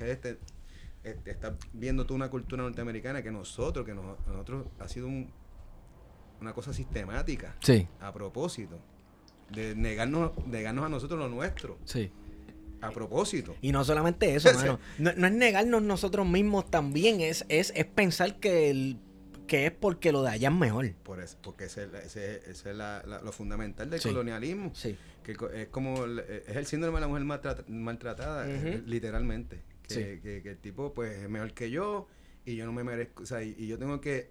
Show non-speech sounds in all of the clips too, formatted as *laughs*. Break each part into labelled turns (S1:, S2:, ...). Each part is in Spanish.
S1: pues por las redes te, eh, te estás viendo toda una cultura norteamericana que nosotros, que nos- nosotros ha sido un- una cosa sistemática,
S2: Sí,
S1: a propósito, de negarnos, negarnos a nosotros lo nuestro,
S2: sí.
S1: a propósito.
S2: Y no solamente eso, mano. No, no es negarnos nosotros mismos también, es, es, es pensar que, el, que es porque lo de allá es mejor.
S1: Por eso, porque ese, ese- ese es la- la- lo fundamental del
S2: Sí.
S1: colonialismo.
S2: Sí.
S1: que co- es como el- es el síndrome de la mujer maltrata- maltratada
S2: Ujú.
S1: literalmente que,
S2: Sí.
S1: que- que el tipo pues es mejor que yo y yo no me merezco o sea y, y yo tengo que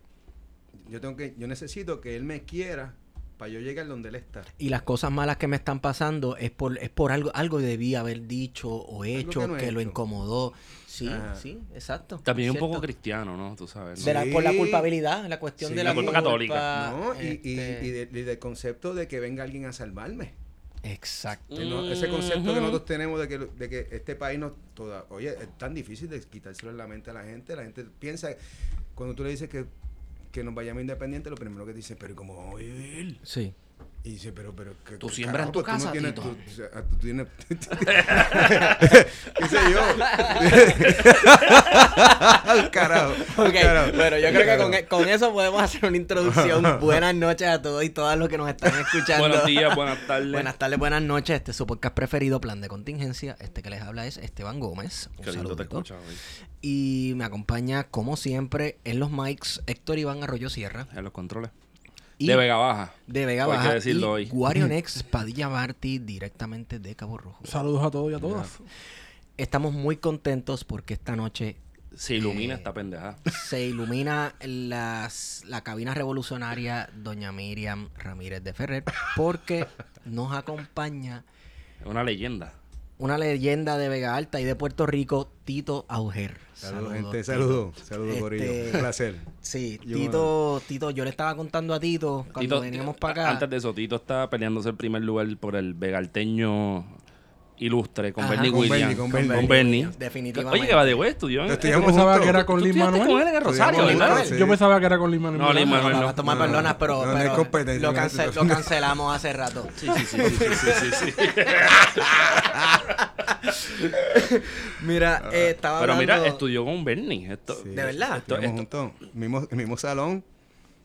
S1: yo tengo que yo necesito que él me quiera para yo llegar donde él está
S2: Y las cosas malas que me están pasando es por, es por algo, algo debí haber dicho o hecho
S1: que
S2: que,
S1: no he
S2: lo incomodó. Sí,
S1: Ajá.
S2: sí, exacto.
S3: También un poco cristiano, ¿no? Tú sabes. ¿no?
S2: De la- por la culpabilidad, la cuestión
S1: Sí.
S2: de la,
S1: La culpa
S3: católica.
S1: no y, y-
S2: este,
S1: y de- y del concepto de que venga alguien a salvarme
S2: Exacto.
S1: Ese concepto que nosotros tenemos de que, de que este país no toda oye es tan difícil de quitárselo en la mente a la gente la gente piensa cuando tú le dices que que nos vayamos independientes lo primero que dicen pero ¿y cómo vamos a vivir?
S2: Sí.
S1: Y dice, pero, pero, ¿qué-
S3: Tú siembras en tu?
S1: Pues
S3: casa,
S1: tú no tienes,
S3: Tito.
S1: tú, o sea, tú tienes, ¿qué sé yo? Al carajo.
S2: Ok,
S1: carajo,
S2: bueno, yo creo que con, con eso podemos hacer una introducción. *laughs* Buenas noches a todos y todas los que nos están escuchando.
S3: Buenos días, buenas tardes.
S2: Buenas tardes, buenas noches. Este es su podcast preferido, Plan de Contingencia. Este que les habla es Esteban Gómez. Un
S3: Qué lindo te escucha hoy.
S2: Y me acompaña, como siempre, en los mics Héctor Iván Arroyo Sierra.
S3: En los controles.
S2: Y
S3: de Vega Baja.
S2: de Vega
S3: Hay que
S2: Baja.
S3: decirlo
S2: y
S3: hoy.
S2: Guarionex *laughs* Padilla Martí, directamente de Cabo Rojo.
S4: Saludos a todos y a todas.
S2: Estamos muy contentos porque esta noche
S3: Se ilumina
S2: Eh,
S3: esta pendeja.
S2: se ilumina las, la cabina revolucionaria Doña Miriam Ramírez de Ferrer porque nos acompaña
S3: Es una leyenda.
S2: Una leyenda de Vega Alta y de Puerto Rico, Tito Auger.
S1: Saludos, gente. Saludos. Saludos,
S2: Este-
S1: Corillo. Un placer.
S2: Sí,
S1: Yo-
S2: Tito, Tito, yo le estaba contando a Tito cuando
S3: Tito-
S2: veníamos para acá.
S3: Antes de eso, Tito está peleándose el primer lugar por el vegalteño ilustre con
S2: Ajá.
S3: Bernie
S1: Con
S3: Williams.
S1: Bernie, con Bernie.
S3: Con Bernie.
S2: Definitivamente.
S3: Oye, que va de güey, estudió en...
S1: Lo
S3: ¿Tú
S4: Yo pensaba que era con Lin Manuel.
S3: con él en el Rosario,
S1: sí.
S4: Yo pensaba que era con Lin Manuel.
S3: No, Lin
S2: No,
S3: Manuel
S2: no,
S3: no.
S2: va a tomar
S1: No, no,
S2: perdonas, pero,
S1: no, no
S2: pero
S1: competencia
S2: lo,
S1: esto.
S2: lo cancelamos hace rato.
S3: Sí, sí, sí, sí, sí, sí, sí, sí. *laughs*
S2: Mira, eh, estaba
S3: Pero
S2: hablando...
S3: mira, estudió con Bernie. Esto,
S1: Sí,
S2: ¿De verdad?
S1: Estudiamos
S3: Esto-
S1: juntos. Mismo, mismo salón,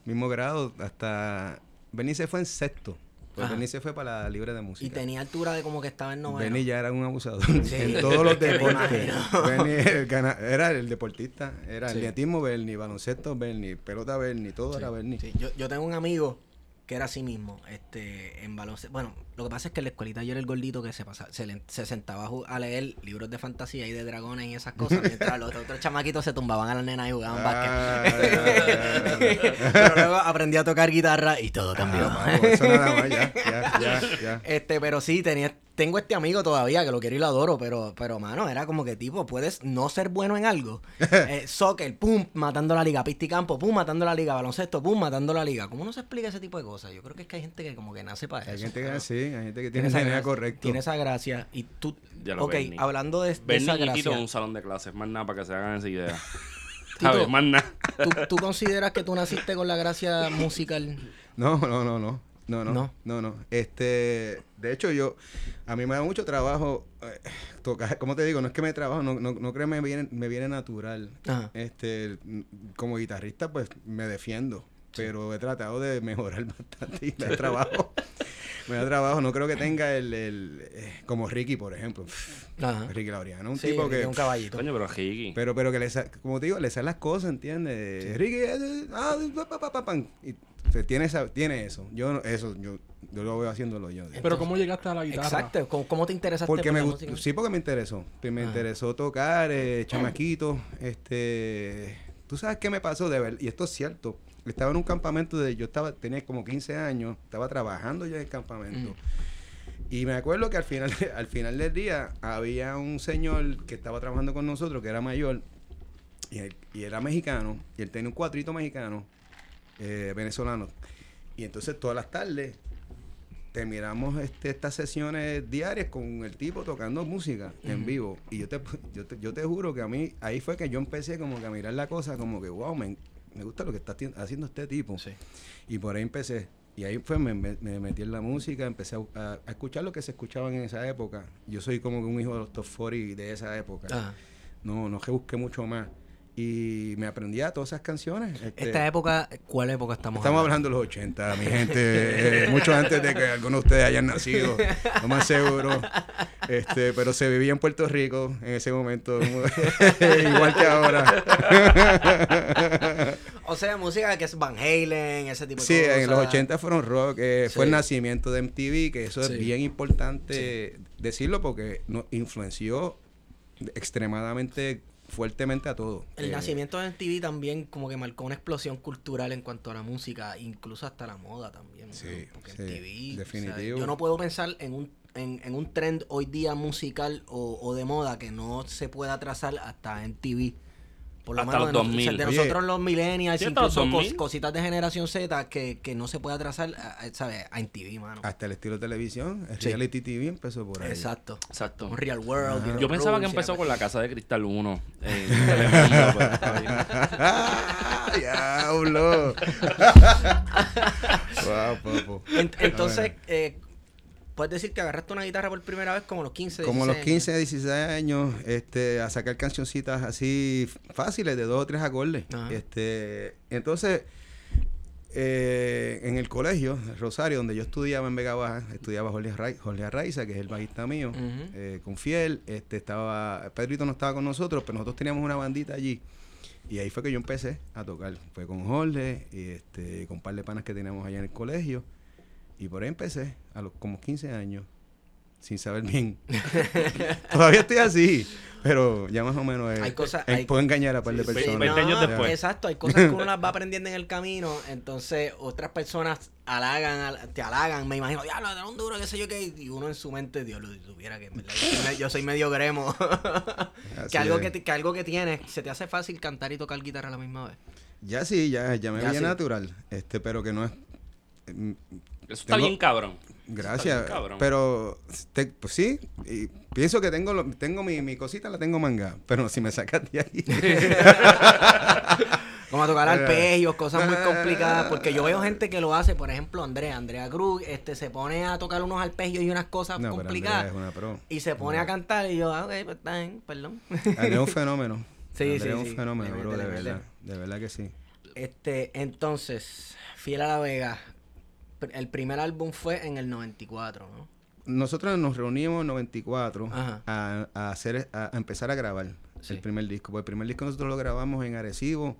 S1: mismo grado. Hasta. Benny se fue en sexto. Pues
S2: Ajá.
S1: Benny se fue para la libre de música.
S2: Y tenía altura de como que estaba en noveno.
S1: Benny ya era un abusador
S2: Sí, *laughs*
S1: en todos los *laughs* deportes. Benny el era el deportista, era
S2: Sí.
S1: el atletismo Bernie, baloncesto Bernie, pelota Bernie, todo era Bernie.
S2: Yo, yo tengo un amigo que era así mismo, este, en baloncesto. Bueno, lo que pasa es que en la escuelita yo era el gordito que se pasa, se, le- se sentaba a, leer libros de fantasía y de dragones y esas cosas, mientras los otros chamaquitos se tumbaban a las nenas y jugaban
S1: Ah,
S2: básquet. *laughs* pero luego aprendí a tocar guitarra y todo cambió.
S1: Ah, vamos, eso nada más, ya, ya, ya, ya.
S2: Este, pero sí, tenía, tengo este amigo todavía que lo quiero y lo adoro, pero, pero mano, era como que tipo, puedes no ser bueno en algo. *laughs* Eh, soccer, pum, matando la liga. Pisticampo, pum, matando la liga. Baloncesto, pum, matando la liga. ¿Cómo no se explica ese tipo de cosas? Yo creo que es que hay gente que como que nace para
S1: Hay
S2: eso.
S1: gente que sí, hay gente que tiene
S2: tiene
S1: esa idea
S2: gracia.
S1: correcto.
S2: Tiene esa gracia. Y tú,
S3: Ya lo
S2: ok, hablando de, de
S3: Bernie
S2: esa
S3: y Tito
S2: gracia,
S3: en un salón de clases, más nada para que se hagan esa idea. *laughs*
S2: Tito,
S3: ¿Sabes? Más nada.
S2: ¿tú, tú consideras que tú naciste con la gracia musical? *laughs*
S1: No, no, no, no. No, no,
S2: No.
S1: no, no, Este, de hecho, yo, a mí me da mucho trabajo eh, tocar, como te digo, no es que me trabajo, no, no, no creo que me viene, me viene natural.
S2: Ajá.
S1: Este, como guitarrista, pues me defiendo, pero he tratado de mejorar *laughs* bastante y me *laughs* trabajo. Me da trabajo, no creo que tenga el, el eh, como Ricky, por ejemplo.
S2: Ajá.
S1: Ricky Laureano, un
S2: Sí,
S1: tipo
S2: Ricky
S1: que
S2: un caballito.
S3: Coño, pero Ricky.
S1: pero, pero que le sa- como te digo, le salen las cosas, ¿entiendes? Ricky, eh, eh, ah, pa, pa, pa. Y, o sea, tiene, esa, tiene eso. Yo no- eso, yo, yo lo veo haciéndolo yo.
S4: Pero ¿cómo llegaste a la guitarra?
S2: Exacto. ¿Cómo, cómo te interesaste
S1: Porque
S2: por
S1: me
S2: la
S1: gustó,
S2: música?
S1: sí, porque me interesó. Me
S2: Ajá.
S1: interesó tocar, eh, chamaquito, este, tú sabes qué me pasó de ver, y esto es cierto. Estaba en un campamento de, yo estaba, tenía como 15 años, estaba trabajando ya en el campamento.
S2: Mm.
S1: Y me acuerdo que al final, *laughs* al final del día había un señor que estaba trabajando con nosotros, que era mayor, y, él- y era mexicano, y él tenía un cuatrito mexicano, eh, venezolano. Y entonces todas las tardes terminamos este, estas sesiones diarias con el tipo tocando música en vivo. Y yo te, *laughs* yo, te, yo te juro que a mí, ahí fue que yo empecé como que a mirar la cosa como que, wow, me, me gusta lo que está haci- haciendo este tipo.
S2: Sí.
S1: Y por ahí empecé. Y ahí fue, me, me- me metí en la música, empecé a, a- a escuchar lo que se escuchaba en esa época. Yo soy como que un hijo de los top 40 de esa época.
S2: Ajá.
S1: No, no que busqué mucho más. Y me aprendía todas esas canciones. este,
S2: Esta época, ¿cuál época estamos,
S1: Estamos hablando de los 80, mi gente, eh, mucho antes de que algunos de ustedes hayan nacido, lo más seguro. Este, pero se vivía en Puerto Rico en ese momento, *laughs* igual que ahora.
S2: O sea, música que es Van Halen, ese tipo de
S1: Sí,
S2: cosas.
S1: en los 80 fueron rock, eh, fue el
S2: Sí.
S1: nacimiento de MTV, que eso
S2: Sí.
S1: es bien importante decirlo porque nos influenció extremadamente fuertemente a todo.
S2: El
S1: Eh,
S2: nacimiento de MTV también como que marcó una explosión cultural en cuanto a la música, incluso hasta la moda también. ¿no?
S1: Sí,
S2: Porque
S1: sí,
S2: MTV, o sea,
S1: definitivo.
S2: yo no puedo pensar en un, en, en un trend hoy día musical o, o de moda que no se pueda trazar hasta MTV. Por lo
S3: Hasta
S2: menos
S3: los
S2: de, nos-
S3: 2000.
S2: de
S1: Oye.
S2: nosotros los millennials,
S3: Sí, hasta los
S2: incluso cos-
S3: 2000.
S2: cositas de generación Z que, que no se pueda trazar, a, a- ¿sabes? A MTV, mano.
S1: Hasta el estilo de televisión, el
S2: Sí.
S1: reality TV empezó por ahí.
S2: Exacto.
S3: Exacto.
S2: Un Real World. Hero
S3: Yo pensaba que empezó con la casa de Cristal 1. *laughs* En Telemundo, pero está bien. *laughs*
S1: ¡Ah, diablo! *laughs* wow, papo.
S2: En- entonces, eh, puedes decir que agarraste una guitarra por primera vez como los 15,
S1: Como a los
S2: 16
S1: 15, 16 años, este, a sacar cancioncitas así fáciles de dos o tres acordes.
S2: Ajá.
S1: Este, entonces, eh, en el colegio, Rosario, donde yo estudiaba en Vega Baja, estudiaba Jorge, Arrai- Jorge Arraiza, que es el bajista mío, eh, con Fiel, este, estaba, Pedrito no estaba con nosotros, pero nosotros teníamos una bandita allí. Y ahí fue que yo empecé a tocar. Fue con Jorge y este, con un par de panas que teníamos allá en el colegio. Y por ahí empecé, a los como 15 años, sin saber *laughs* bien. Todavía estoy así, pero ya más o menos eh,
S2: Hay cosas- hay-
S1: puedo engañar a un par de personas.
S3: 20 años
S2: No,
S3: después.
S2: Exacto, hay cosas que uno las *laughs* va aprendiendo en el camino, entonces otras personas halagan, al- te halagan, me imagino, diablo, era un duro, qué sé yo qué, y uno en su mente, Dios, lo supiera que yo, soy, medio gremo. *laughs* Que, algo
S1: es.
S2: que, que algo que tienes, se te hace fácil cantar y tocar guitarra a la misma vez.
S1: Ya sí, ya, ya me
S2: Ya
S1: veía
S2: sí.
S1: natural, este, pero que no es...
S3: Eso está bien cabrón.
S1: Gracias,
S3: bien cabrón.
S1: pero te- pues sí, y pienso que tengo lo- tengo mi, mi cosita, la tengo manga, pero si me sacas de ahí... *laughs*
S2: Como a tocar arpegios, cosas muy complicadas, porque yo veo gente que lo hace, por ejemplo, Andrea, Andrea Cruz, este, se pone a tocar unos arpegios y unas cosas
S1: No,
S2: complicadas,
S1: Andrea es una pro.
S2: y se pone a cantar, y yo, ah, ok, pues está bien, perdón.
S1: Andrea es un fenómeno. *laughs*
S2: Sí,
S1: Andrea
S2: sí,
S1: es un
S2: sí.
S1: fenómeno, bro, de verdad. De verdad que sí.
S2: Este, entonces, Fiel a la Vega, el primer álbum fue en el 94, ¿no?
S1: Nosotros nos reunimos en 94
S2: Ajá.
S1: a, a hacer, a, a empezar a grabar
S2: Sí.
S1: el primer disco. Pues el primer disco nosotros lo grabamos en Arecibo,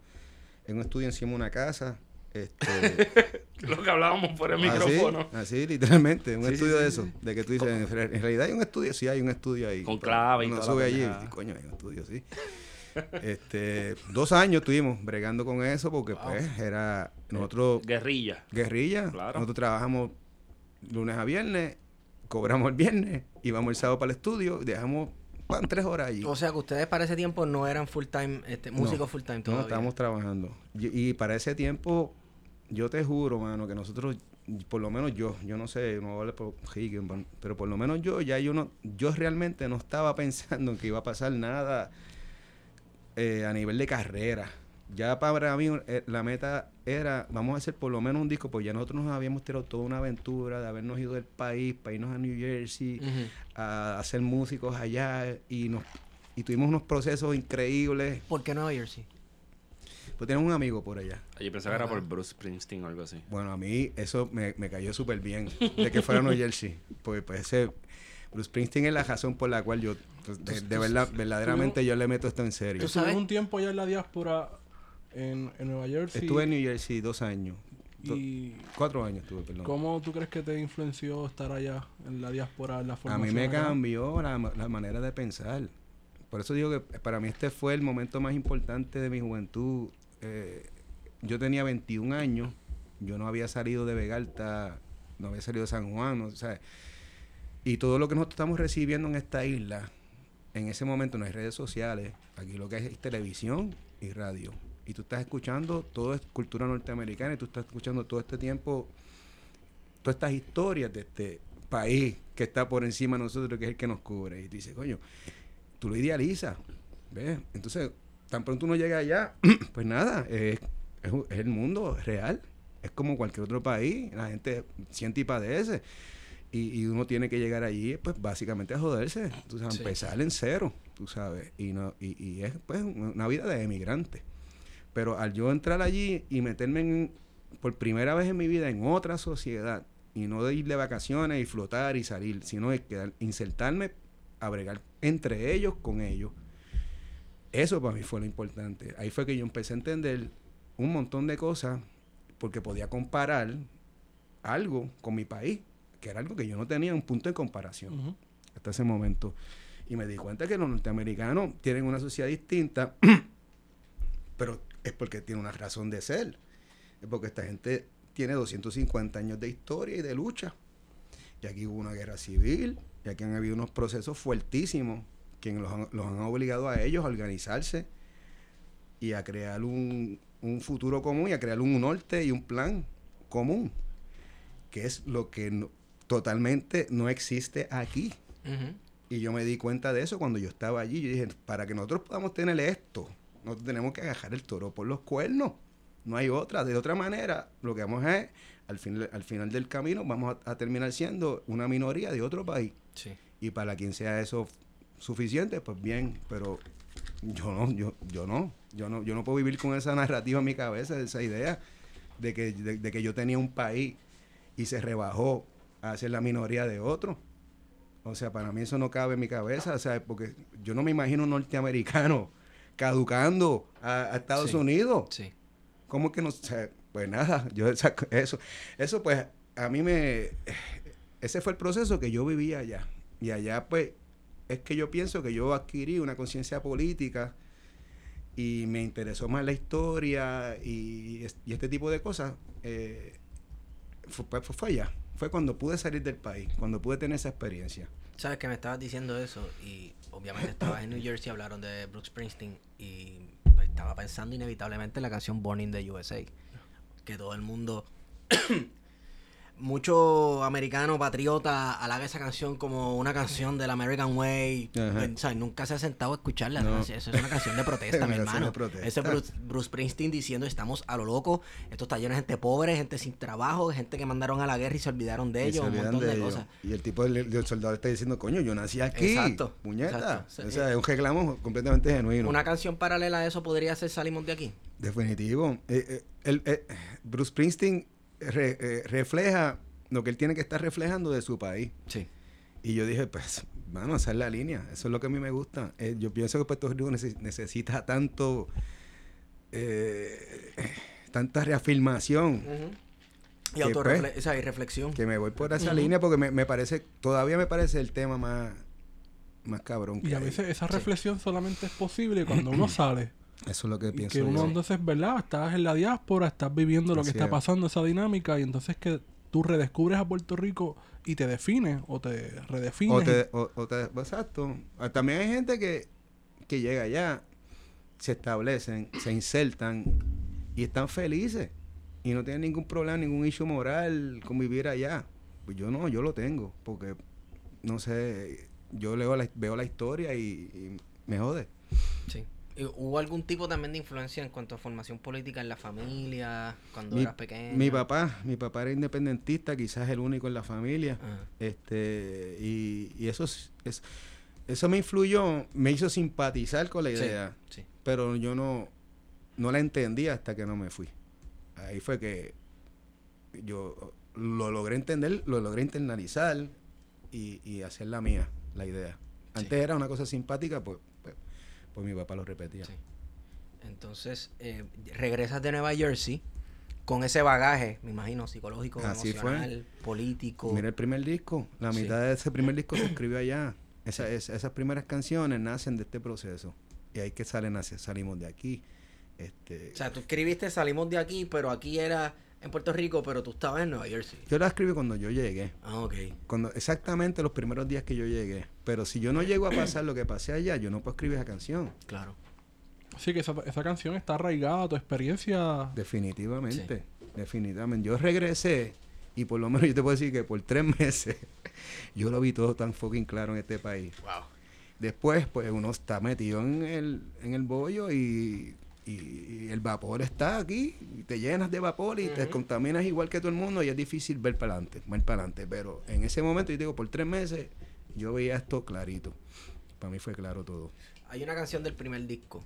S1: en un estudio encima de una casa. Este, *laughs*
S3: Lo que hablábamos por el
S1: así,
S3: micrófono.
S1: así, literalmente, un
S3: Sí,
S1: estudio
S3: sí,
S1: de eso. De que tú dices, en re- en realidad hay un estudio, sí hay un estudio ahí.
S3: Con clave y
S1: uno sube allí, y, coño, hay un estudio, sí. Este, dos años estuvimos bregando con eso porque pues era nosotros
S3: Guerrilla.
S1: guerrilla.
S3: Claro.
S1: Nosotros trabajamos lunes a viernes cobramos el viernes, íbamos el sábado para el estudio, y dejamos pan, tres horas allí.
S2: O sea que ustedes para ese tiempo no eran full time, este, músicos
S1: No,
S2: full time
S1: No,
S2: todavía.
S1: estábamos trabajando. Y, y para ese tiempo, yo te juro, mano, que nosotros, por lo menos yo, yo no sé, no voy a hablar por Higgins, pero por lo menos yo, ya yo no, yo realmente no estaba *laughs* pensando en que iba a pasar nada eh, a nivel de carrera. Ya para mí eh, la meta era, vamos a hacer por lo menos un disco, pues ya nosotros nos habíamos tirado toda una aventura de habernos ido del país, para irnos a New Jersey,
S2: Ujú.
S1: a, hacer músicos allá, y nos y tuvimos unos procesos increíbles.
S2: ¿Por qué Nueva Jersey?
S1: Pues tenemos un amigo por allá.
S3: Yo pensé que era por Bruce Springsteen o algo así.
S1: Bueno, a mí eso me, me cayó súper bien de que fuera New *laughs* Jersey. Pues, pues ese Bruce Springsteen es la razón por la cual yo, pues, de, de verdad, verdaderamente yo le meto esto en serio.
S2: ¿Tú
S4: Estuve
S2: sabes?
S4: un tiempo allá en la diáspora en, en Nueva Jersey.
S1: Estuve en New Jersey dos años. Do-
S4: Y
S1: cuatro años estuve, perdón.
S4: ¿Cómo tú crees que te influenció estar allá en la diáspora, en la
S1: A
S4: formación?
S1: mí me
S4: acá?
S1: cambió la, la manera de pensar. Por eso digo que para mí este fue el momento más importante de mi juventud. Eh, yo tenía 21 años, yo no había salido de Vegalta, no había salido de San Juan, no, o sea, y todo lo que nosotros estamos recibiendo en esta isla, en ese momento no hay redes sociales, aquí lo que hay es televisión y radio. Y tú estás escuchando todo es cultura norteamericana y tú estás escuchando todo este tiempo todas estas historias de este país que está por encima de nosotros, que es el que nos cubre. Y tú dices, coño, tú lo idealizas, ¿ves? Entonces, tan pronto uno llega allá, *clears throat* pues nada, es, es es el mundo real. Es como cualquier otro país, la gente siente y padece. Y, y uno tiene que llegar allí, pues básicamente a joderse, tú sabes,
S2: Sí.
S1: empezar en cero, tú sabes. Y, no, y, y es pues una vida de emigrante. Pero al yo entrar allí y meterme en, por primera vez en mi vida en otra sociedad, y no de ir de vacaciones y flotar y salir, sino de quedar, insertarme a bregar entre ellos con ellos. Eso para mí fue lo importante. Ahí fue que yo empecé a entender un montón de cosas porque podía comparar algo con mi país, que era algo que yo no tenía un punto de comparación hasta ese momento. Y me di cuenta que los norteamericanos tienen una sociedad distinta, *clears throat* pero es porque tiene una razón de ser. Es porque esta gente tiene 250 años de historia y de lucha. Y aquí hubo una guerra civil, y aquí han habido unos procesos fuertísimos que los han, los han obligado a ellos a organizarse y a crear un, un futuro común y a crear un norte y un plan común, que es lo que no- totalmente no existe aquí. Y yo me di cuenta de eso cuando yo estaba allí. Yo dije, para que nosotros podamos tener esto, nosotros tenemos que agarrar el toro por los cuernos. No hay otra. De otra manera, lo que vamos a es, al, fin, al final del camino, vamos a, a terminar siendo una minoría de otro país.
S2: Sí.
S1: Y para quien sea eso suficiente, pues bien. Pero yo no, yo, yo no. Yo no, yo no puedo vivir con esa narrativa en mi cabeza, esa idea de que, de, de que yo tenía un país y se rebajó a ser la minoría de otro. O sea, para mí eso no cabe en mi cabeza, o sea, porque yo no me imagino un norteamericano *laughs* caducando a, a Estados
S2: Sí.
S1: Unidos.
S2: Sí.
S1: ¿Cómo que no? O sea, pues nada, *laughs* yo esa- eso, eso pues a mí me, ese fue el proceso que yo vivía allá. Y allá pues es que yo pienso que yo adquirí una conciencia política y me interesó más la historia y, es- y este tipo de cosas. eh, fue, fue- fue allá, fue cuando pude salir del país, cuando pude tener esa experiencia.
S2: Sabes que me estabas diciendo eso y obviamente estabas en New Jersey, hablaron de Bruce Springsteen y pues, estaba pensando inevitablemente en la canción Born in the USA. Que todo el mundo, mucho americano patriota halaga esa canción como una canción del American Way. Pues, ¿sabes? Nunca se ha sentado a escucharla.
S1: No.
S2: Eso es una canción de *laughs* protesta, mi hermano.
S1: protesta.
S2: Ese Bruce, Bruce Springsteen diciendo estamos a lo loco, esto está lleno de gente pobre, gente sin trabajo, gente que mandaron a la guerra y se olvidaron de ellos, un montón de, cosas.
S1: Y el tipo del, del soldado está diciendo, coño, yo nací aquí.
S2: Exacto,
S1: Puñeta.
S2: exacto.
S1: O sea, es un reclamo completamente genuino.
S2: Una canción paralela a eso podría ser Salimos de aquí.
S1: Definitivo. Eh, eh, el- eh, Bruce Springsteen re- eh, refleja lo que él tiene que estar reflejando de su país.
S2: Sí.
S1: Y yo dije, pues, mano, esa es la línea. Eso es lo que a mí me gusta. Eh, yo pienso que Puerto Rico neces- necesita tanto, eh, tanta reafirmación
S2: Y
S1: pues,
S2: o sea, y reflexión.
S1: que me voy por esa línea porque me, me parece, todavía me parece el tema más, más cabrón. Que
S4: Y a
S1: hay.
S4: veces esa
S2: Sí.
S4: reflexión solamente es posible cuando uno *clears throat* sale.
S1: Eso es lo que
S4: Y
S1: pienso.
S4: que uno
S1: yo.
S4: entonces, ¿verdad? Estás en la diáspora, estás viviendo lo que
S1: Así
S4: está
S1: es.
S4: pasando, esa dinámica, y entonces que tú redescubres a Puerto Rico y te defines o te redefines.
S1: O te, o, o te- exacto. Ah, También hay gente que, que llega allá, se establecen, se insertan y están felices. Y no tienen ningún problema, ningún issue moral con vivir allá. Pues yo no, yo lo tengo. Porque, no sé, yo leo la, veo la historia y, y me jode.
S2: Sí. ¿Y ¿Hubo algún tipo también de influencia en cuanto a formación política en la familia, cuando
S1: Mi,
S2: eras pequeño?
S1: mi papá, mi papá era independentista, quizás el único en la familia.
S2: Ajá.
S1: Este, y, y eso es, es- eso me influyó, me hizo simpatizar con la idea.
S2: sí.
S1: pero yo no, no la entendí hasta que no me fui. Ahí fue que yo lo logré entender, lo logré internalizar y, y hacer la mía, la idea. Antes era una cosa simpática, pues, pues, mi papá lo repetía.
S2: Sí. Entonces, eh, regresas de Nueva Jersey con ese bagaje, me imagino, psicológico,
S1: Así fue.
S2: emocional, político.
S1: Mira el primer disco, la
S2: Sí.
S1: mitad de ese primer disco se escribió allá. Esa- es- esas primeras canciones nacen de este proceso. Y ahí que salen, salimos de aquí. Este,
S2: O sea, tú escribiste Salimos de aquí, pero aquí era en Puerto Rico, pero tú estabas en Nueva Jersey.
S1: yo la escribí cuando yo llegué.
S2: Ah, ok.
S1: Cuando, exactamente los primeros días que yo llegué. Pero si yo no llego a pasar lo que pasé allá, yo no puedo escribir esa canción.
S2: Claro.
S4: Así que esa, esa canción está arraigada a tu experiencia.
S1: Definitivamente. Definitivamente. Yo regresé y por lo menos yo te puedo decir que por tres *laughs* meses yo lo vi todo tan fucking claro en este país.
S2: Wow.
S1: Después, pues uno está metido en el, en el bollo y, y- y el vapor está aquí. Y te llenas de vapor y te contaminas igual que todo el mundo y es difícil ver para adelante, ver para adelante. Pero en ese momento, yo digo, por tres meses yo veía esto clarito. Para mí fue claro todo.
S2: Hay una canción del primer disco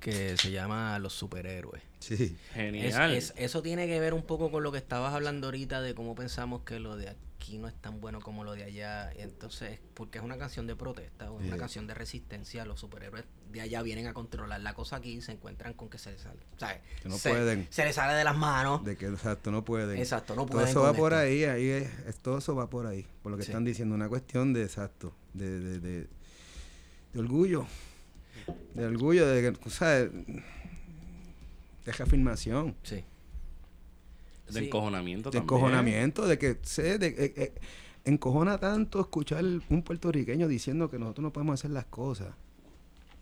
S2: que se llama Los Superhéroes.
S1: Sí.
S2: Es-
S3: Genial.
S2: es- eso tiene que ver un poco con lo que estabas hablando ahorita de cómo pensamos que lo de aquí no es tan bueno como lo de allá. Entonces, porque es una canción de protesta, o es una canción de resistencia, los superhéroes de allá vienen a controlar la cosa aquí y se encuentran con que se les sale. ¿sabes?
S1: Que no
S2: se,
S1: pueden.
S2: Se les sale de las manos.
S1: De que exacto, no pueden.
S2: Exacto, no
S1: Todo
S2: pueden.
S1: eso va por ahí, ahí es, es- todo eso va por ahí, por lo que
S2: Sí.
S1: están diciendo, una cuestión de exacto, de, de, de, de orgullo, de orgullo, de que, o sea, de reafirmación,
S2: Sí.
S3: De
S2: Sí.
S3: encojonamiento
S1: de
S3: también.
S1: encojonamiento, de que sé, de, eh, eh, encojona tanto escuchar un puertorriqueño diciendo que nosotros no podemos hacer las cosas,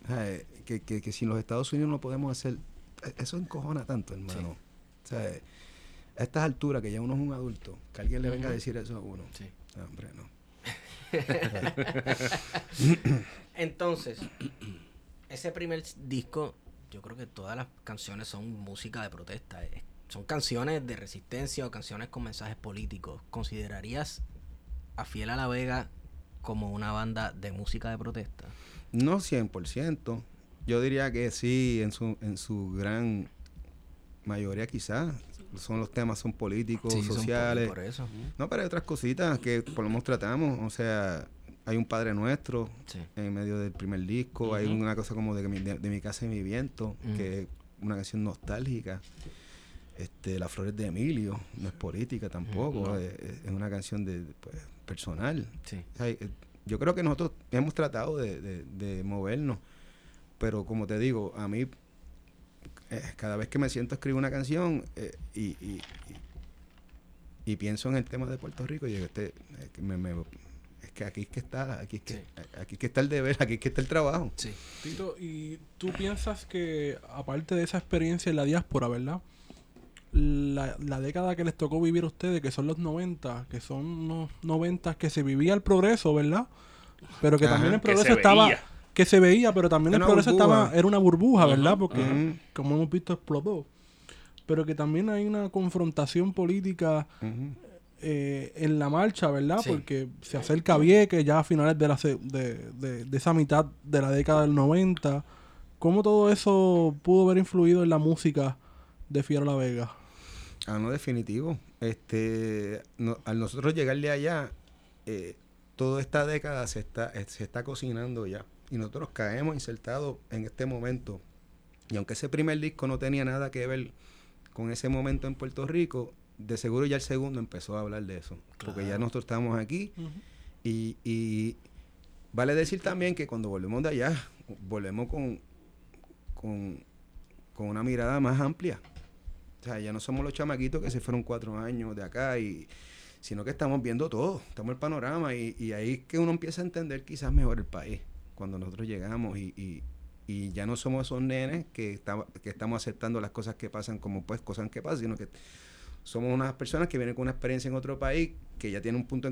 S1: eh, que, que, que sin los Estados Unidos no podemos hacer, eh, eso encojona tanto, hermano. O sea, a estas alturas que ya uno es un adulto, que alguien le venga a decir eso a uno.
S2: Sí.
S1: No, hombre, no. *laughs*
S2: Entonces, ese primer disco, yo creo que todas las canciones son música de protesta. eh, Son canciones de resistencia o canciones con mensajes políticos. ¿Considerarías a Fiel a la Vega como una banda de música de protesta?
S1: No 100%. Yo diría que sí, en su, en su gran mayoría quizás. Son los temas, son políticos,
S2: son
S1: sociales.
S2: por, por eso.
S1: No, pero hay otras cositas que por lo menos tratamos. O sea, hay un Padre Nuestro
S2: Sí.
S1: en medio del primer disco. Hay una cosa como de, de, de mi casa y mi viento, que es una canción nostálgica. Este, Las Flores de Emilio, no es política tampoco.
S3: No.
S1: Es, es una canción de, pues, personal.
S2: Sí.
S1: O sea, eh, yo creo que nosotros hemos tratado de, de- de movernos, pero como te digo, a mí, eh, cada vez que me siento a escribir una canción eh, y, y- y- y pienso en el tema de Puerto Rico, y digo, este, eh, que me- me- es que aquí es que está, aquí es que,
S2: Sí.
S1: aquí es que está el deber, aquí es que está el trabajo.
S2: Sí.
S4: Tito, ¿y tú piensas que, aparte de esa experiencia en la diáspora, ¿verdad? La, la década que les tocó vivir a ustedes, que son los 90, que son unos 90 que se vivía el progreso, ¿verdad? Pero que
S1: Ajá.
S4: también el progreso estaba...
S3: veía.
S4: Que se veía, pero también el
S1: Era
S4: progreso
S1: burbuja.
S4: estaba... Era una burbuja, ¿verdad? Porque, como hemos visto, explotó. Pero que también hay una confrontación política eh, en la marcha, ¿verdad?
S2: Sí.
S4: Porque se acerca Vieques ya a finales de, la se- de, de- de esa mitad de la década del 90. ¿Cómo todo eso pudo haber influido en la música de Fiero La Vega?
S1: Ah, no, definitivo. Este, no- al nosotros llegarle allá, eh, toda esta década se está, eh, se está cocinando ya. Y nosotros caemos insertados en este momento. Y aunque ese primer disco no tenía nada que ver con ese momento en Puerto Rico, de seguro ya el segundo empezó a hablar de eso. Porque ya nosotros estamos aquí. Y, y vale decir también que cuando volvemos de allá, volvemos con, con, con una mirada más amplia. O sea, ya no somos los chamaquitos que se fueron cuatro años de acá y sino que estamos viendo todo, estamos el panorama y, y ahí es que uno empieza a entender quizás mejor el país, cuando nosotros llegamos y, y- y ya no somos esos nenes que, estamos que estamos aceptando las cosas que pasan como pues cosas que pasan, sino que somos unas personas que vienen con una experiencia en otro país que ya tiene un punto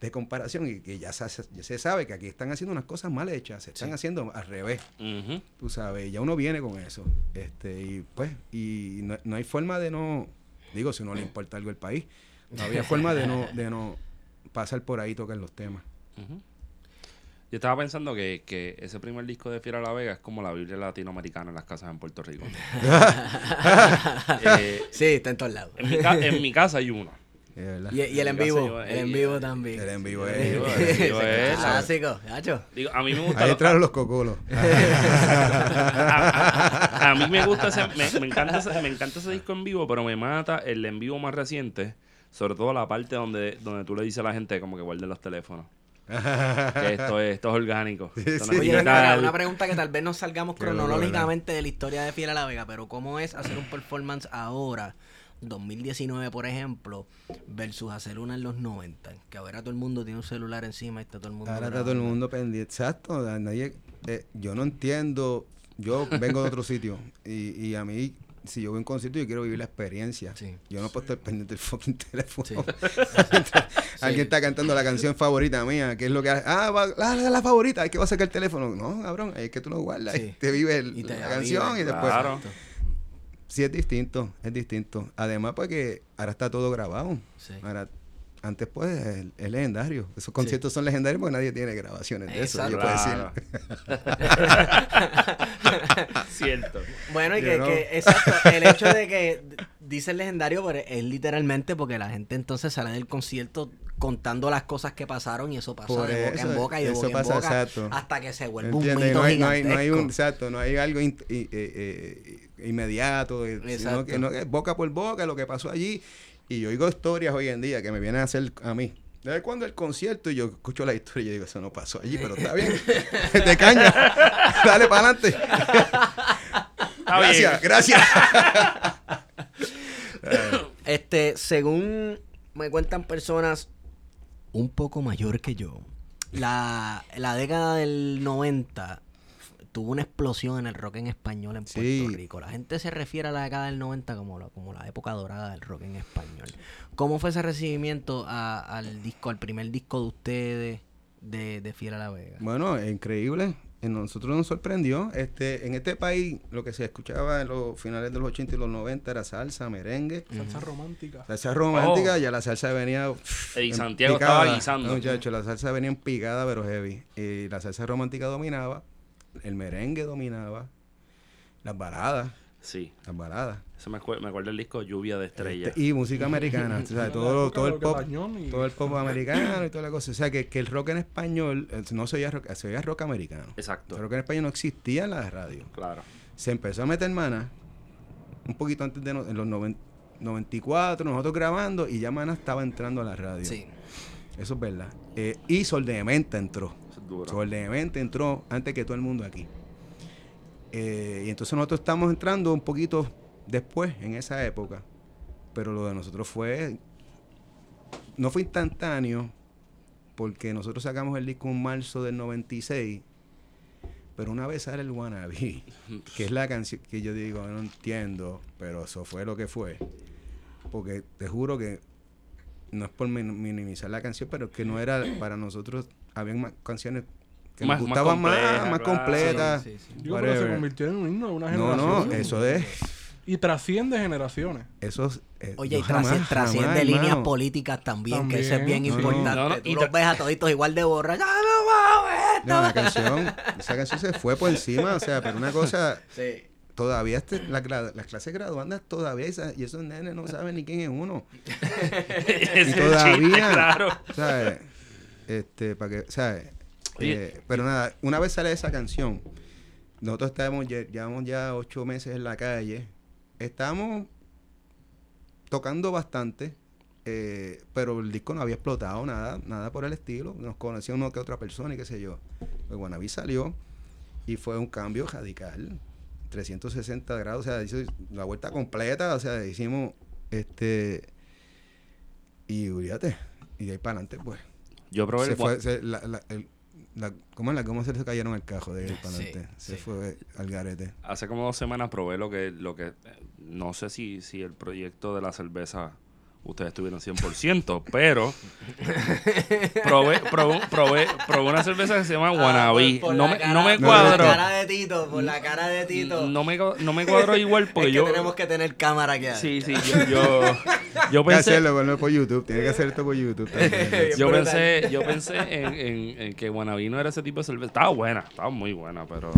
S1: de comparación y que ya se, hace- ya se sabe que aquí están haciendo unas cosas mal hechas, se están haciendo al revés
S3: Ujú.
S1: tú sabes, ya uno viene con eso. Este, y pues, y no, no hay forma de no, digo, si no le importa algo el país, no había forma de no, de no pasar por ahí y tocar los temas.
S3: Ujú. Yo estaba pensando que, que ese primer disco de Fiera La Vega es como la Biblia latinoamericana en las casas en Puerto Rico. *laughs* Eh,
S2: Sí, está en todos lados.
S3: en, mi ca- en mi casa hay uno.
S2: Y, y el en vivo,
S3: yo-
S2: el en vivo también.
S1: El en vivo es-
S3: el en vivo es-
S2: Clásico, gacho.
S3: Digo, a mí me gusta.
S1: Ahí
S3: lo-
S1: entraron los cocolos. *laughs*
S3: a, a mí me gusta ese, me, me encanta ese, me encanta ese disco en vivo, pero me mata el en vivo más reciente, sobre todo la parte donde, donde tú le dices a la gente como que guarden los teléfonos. Esto es, esto es orgánico. *laughs* Esto no es
S2: Oye, una pregunta que tal vez nos salgamos cronológicamente de la historia de Fiel a la Vega, pero ¿cómo es hacer un performance ahora, 2019 por ejemplo, versus hacer una en los 90? Que ahora todo el mundo tiene un celular encima y está todo el mundo
S1: Ahora está todo el mundo pendiente. Exacto, nadie, eh, yo no entiendo, yo vengo de otro *laughs* sitio y, y a mí, si yo voy a un concierto, yo quiero vivir la experiencia.
S2: Sí.
S1: Yo no puedo estar pendiente del fucking *laughs* teléfono.
S2: Sí. *laughs*
S1: Alguien está cantando la canción favorita mía, que es lo que hace. Ah, va, la, la, la favorita, hay que va a sacar el teléfono. No, cabrón, es que tú lo guardas
S2: Sí.
S1: y te vive el-
S2: Y te
S1: la canción
S2: vive,
S1: y después.
S3: Claro.
S1: Sí, es distinto, es distinto. Además, porque ahora está todo grabado.
S2: Sí.
S1: Ahora, antes, pues, es, es legendario. Esos conciertos son legendarios porque nadie tiene grabaciones de eso. Yo puedo decir. *laughs*
S3: Cierto.
S2: Bueno, y
S1: You
S2: que, exacto, el hecho de que d- dice el legendario, pero es literalmente porque la gente entonces sale del concierto contando las cosas que pasaron y eso pasa
S1: Por
S2: de boca en
S1: eso,
S2: boca y de
S1: eso
S2: boca
S1: pasa,
S2: en boca
S1: exacto.
S2: hasta que se vuelve un mito
S1: No hay, no, hay, no hay un, exacto, no hay algo in- eh, eh, inmediato, eh, sino
S2: Exacto.
S1: que no, boca por boca lo que pasó allí. Y yo oigo historias hoy en día que me vienen a hacer a mí. ¿Desde cuándo el concierto? Y yo escucho la historia y yo digo, eso no pasó allí, pero está bien. *laughs* Te caña. Dale para adelante. Gracias, gracias. *laughs*
S2: Este, según me cuentan personas un poco mayor que yo, la, la década del 90 tuvo una explosión en el rock en español en Puerto
S1: Sí.
S2: Rico. La gente se refiere a la década del 90 como la, como la época dorada del rock en español. ¿Cómo fue ese recibimiento a- al disco, al primer disco de ustedes de, de Fiel a la Vega?
S1: Bueno, es increíble. Nosotros nos sorprendió. Este, en este país, lo que se escuchaba en los finales de los 80 y los 90 era salsa, merengue.
S4: Salsa romántica.
S1: Salsa romántica,
S3: Oh.
S1: ya la salsa venía.
S3: Eddie
S1: en
S3: Santiago
S1: picada.
S3: estaba guisando.
S1: No, muchacho, la salsa venía en picada, pero heavy. Y la salsa romántica dominaba, el merengue dominaba, las baladas,
S3: Sí.
S1: las baladas.
S3: Eso me, acuer- me acuerdo del disco Lluvia de Estrellas.
S1: Este, y música americana, o sea, *laughs* todo, el pop,
S4: y-
S1: todo el pop americano y *laughs* toda la cosa. O sea, que, que el rock en español eh, no se oía rock, se oía rock americano.
S3: Exacto.
S1: El rock en español no existía en la radio.
S3: Claro.
S1: se empezó a meter Mana un poquito antes de no- en los noven- 94, nosotros grabando y ya Mana estaba entrando a la radio.
S2: Sí.
S1: Eso es verdad. Eh, y Sol de Dementa entró.
S3: Duro.
S1: Sol de Dementa entró antes que todo el mundo aquí. Eh, y entonces nosotros estamos entrando un poquito después, en esa época. Pero lo de nosotros fue. No fue instantáneo, porque nosotros sacamos el disco en marzo del 96. Pero una vez sale el Wannabe, *laughs* que es la canción que yo digo, no entiendo, pero eso fue lo que fue. Porque te juro que no es por min- minimizar la canción, pero que no era para nosotros, habían más canciones que
S3: Más-
S1: nos gustaban más, más
S3: claro.
S1: completas.
S2: Sí, sí, sí.
S4: Digo, pero se convirtió en un himno de una
S1: No,
S4: generación.
S1: no, eso es.
S4: Y trasciende generaciones.
S1: Eso es, eh,
S2: Oye, y
S1: yo jamás,
S2: trasciende
S1: jamás,
S2: líneas
S1: hermano.
S2: políticas también, que eso es bien.
S1: No, no.
S2: importante.
S3: No, no,
S2: Tú
S3: y
S2: los ves a toditos igual de borrachos. ¡Ah, no mames,
S1: No, la canción, esa canción se fue por encima, o sea, pero una cosa,
S2: Sí.
S1: todavía este, la las clases graduandas todavía, esa- y esos nenes no saben ni quién es uno. *laughs* Y todavía,
S3: chiste, claro.
S1: ¿sabes? Este, para que, ¿sabes? Eh, pero nada, una vez sale esa canción, nosotros estábamos, lle- llevamos ya ocho meses en la calle, estamos tocando bastante, eh, pero el disco no había explotado, nada, nada por el estilo, nos conocía uno que otra persona y qué sé yo. Pues Guanabí salió y fue un cambio radical, 360 grados, o sea, hizo la vuelta completa, o sea, hicimos, este, Y fíjate, y de ahí para adelante, pues.
S3: Yo probé
S1: Se
S3: el
S1: fue, se- la, la- el- la- ¿cómo, es la, ¿Cómo se le cayeron el cajo de ahí para
S2: Sí,
S1: adelante? Se
S2: sí.
S1: fue al garete.
S3: Hace como dos semanas probé lo que, lo que, no sé si, si el proyecto de la cerveza ustedes estuvieron 100%, pero probé, probé, probé, probé una cerveza que se llama Wannabe.
S2: Ah, por- por
S3: no,
S2: la
S3: me,
S2: cara-
S3: no me
S2: por
S3: cuadro.
S2: la cara de Tito, por la cara de Tito.
S3: No me, no me cuadro igual porque
S2: es que
S3: yo...
S2: tenemos que tener cámara aquí.
S3: Sí, sí, yo, yo, yo
S1: Hay que
S3: pensé...
S1: hacerlo, bueno, por YouTube. Tiene que hacer esto por YouTube también. *laughs*
S3: Yo pensé, yo pensé en, en- en que Wannabe no era ese tipo de cerveza. Estaba buena, estaba muy buena, pero...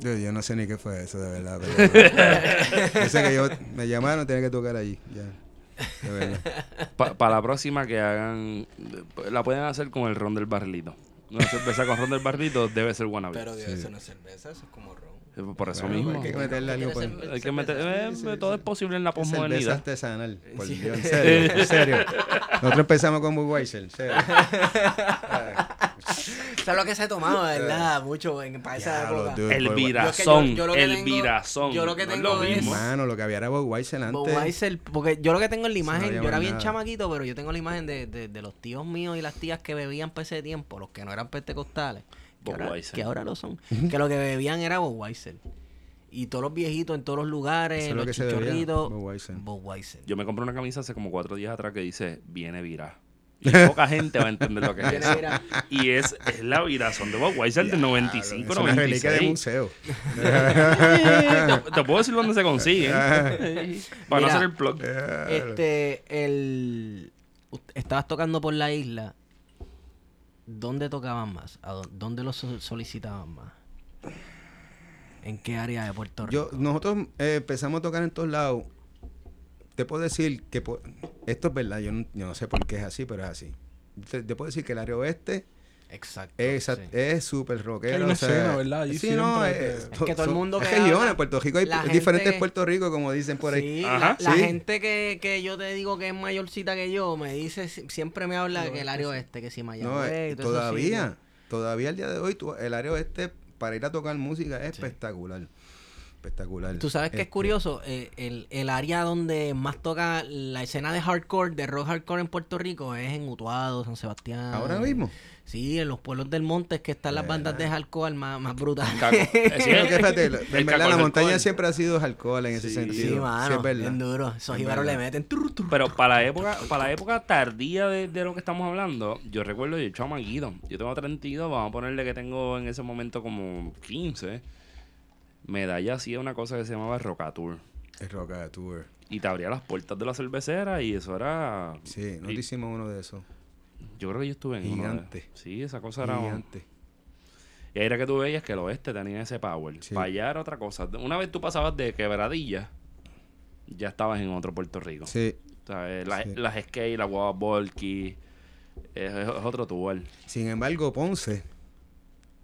S1: Yo, yo no sé ni qué fue eso, de verdad. Pero, *laughs* yo sé que yo, me llamaron, tenía que tocar allí. Ya. *laughs* De verdad.
S3: Para la próxima que hagan, la pueden hacer con el ron del barrilito. Una cerveza con ron del barrilito debe ser Wannabe.
S2: Pero Dios,
S1: Sí.
S2: es cerveza, eso es como ron.
S3: Eh, Por eso
S1: Bueno,
S3: mismo.
S1: Hay que meterle algo por
S3: Hay que meter, eh,
S1: sí, sí,
S3: todo
S1: sí.
S3: es posible en la
S1: Cerveza
S3: posmodernidad.
S1: artesanal. Por Dios, en serio, en *laughs* serio. Nosotros empezamos con Budweiser, en serio. *laughs*
S2: Eso es lo que se tomaba, ¿verdad? Mucho en, para esa
S1: Diablo,
S2: época.
S1: dude.
S3: El virazón,
S2: Yo- yo lo que
S3: el
S2: tengo-
S3: virazón.
S2: yo lo que
S3: no es
S2: tengo
S3: lo
S2: es-
S3: mismo.
S1: Mano, lo que había era Budweiser antes.
S2: Budweiser, porque yo lo que tengo en la
S1: no
S2: imagen,
S1: había
S2: yo era bien
S1: nada.
S2: chamaquito, pero yo tengo la imagen de, de, de los tíos míos y las tías que bebían para ese tiempo, los que no eran pentecostales, que ahora, que ahora lo son, que lo que bebían era Budweiser. Y todos los viejitos en todos los lugares,
S1: Eso lo
S2: los
S1: bebía,
S2: chichorritos,
S1: Budweiser.
S2: Budweiser.
S3: Yo me compré una camisa hace como cuatro días atrás que dice, viene virá. *laughs* Y poca gente va a entender lo que es eso. Y es, es la virazón de Budweiser del 95,
S1: Es una reliquia de
S3: 96.
S1: museo. *laughs*
S3: te, te puedo decir dónde se consigue. *laughs* Para no hacer el plug.
S2: Este, el... Estabas tocando por la isla. ¿Dónde tocaban más? ¿A dó- ¿Dónde los so- solicitaban más? ¿En qué área de Puerto Rico?
S1: Yo, nosotros eh, empezamos a tocar en todos lados. Te puedo decir que esto es verdad, yo no, yo no sé por qué es así, pero es así. Te, te puedo decir que el área oeste
S2: Exacto.
S1: es
S2: sí.
S1: es súper rockero.
S4: Hay una
S1: o sea,
S4: escena, ¿verdad? Allí
S1: sí, no, es,
S2: que todo el
S1: son-
S2: mundo
S1: es
S2: que
S1: en Puerto Rico hay diferentes Puerto Rico, como dicen por ahí.
S2: Sí,
S3: Ajá.
S2: la, la
S1: Sí.
S2: gente que, que yo te digo que es mayorcita que yo me dice, si- siempre me habla que el área oeste, que si
S1: No,
S2: Mayagüez
S1: eh, todavía, todavía el día de hoy, tú- el área oeste para ir a tocar música es espectacular. Espectacular.
S2: Tú sabes que es
S1: Este,
S2: curioso, Eh, el, el área donde más toca la escena de hardcore, de rock hardcore en Puerto Rico es en Utuado, San Sebastián.
S1: Ahora mismo.
S2: Sí, en los pueblos del monte es que están las bandas de hardcore más, más brutales.
S1: Fíjate, *laughs* en verdad la montaña
S3: alcohol.
S1: siempre ha sido alcohol en ese
S3: Sí.
S1: sentido.
S2: Sí,
S1: Sí,
S2: mano,
S1: es verdad.
S2: bien duro. Esos
S1: Es
S2: jibaros le meten. turru, turru.
S3: Pero para la época, para la época tardía de, de lo que estamos hablando, yo recuerdo yo chamaquito. Yo tengo 32, vamos a ponerle que tengo en ese momento como 15. Medalla hacía una cosa que se llamaba Rocatur.
S1: El.
S3: Y te abría las puertas de la cervecera y eso era.
S1: Sí,
S3: y-
S1: hicimos uno de esos.
S3: Yo creo que yo estuve en uno de-
S1: Gigante.
S3: Sí, esa cosa era.
S1: Gigante.
S3: Y ahí era que tú veías que el oeste tenía ese power.
S1: Sí.
S3: Para allá era otra cosa. Una vez tú pasabas de quebradilla, ya estabas en otro Puerto Rico.
S1: Sí.
S3: O sea, eh, las,
S1: Sí.
S3: las skate, la guava volky, es, es otro tour.
S1: Sin embargo, Ponce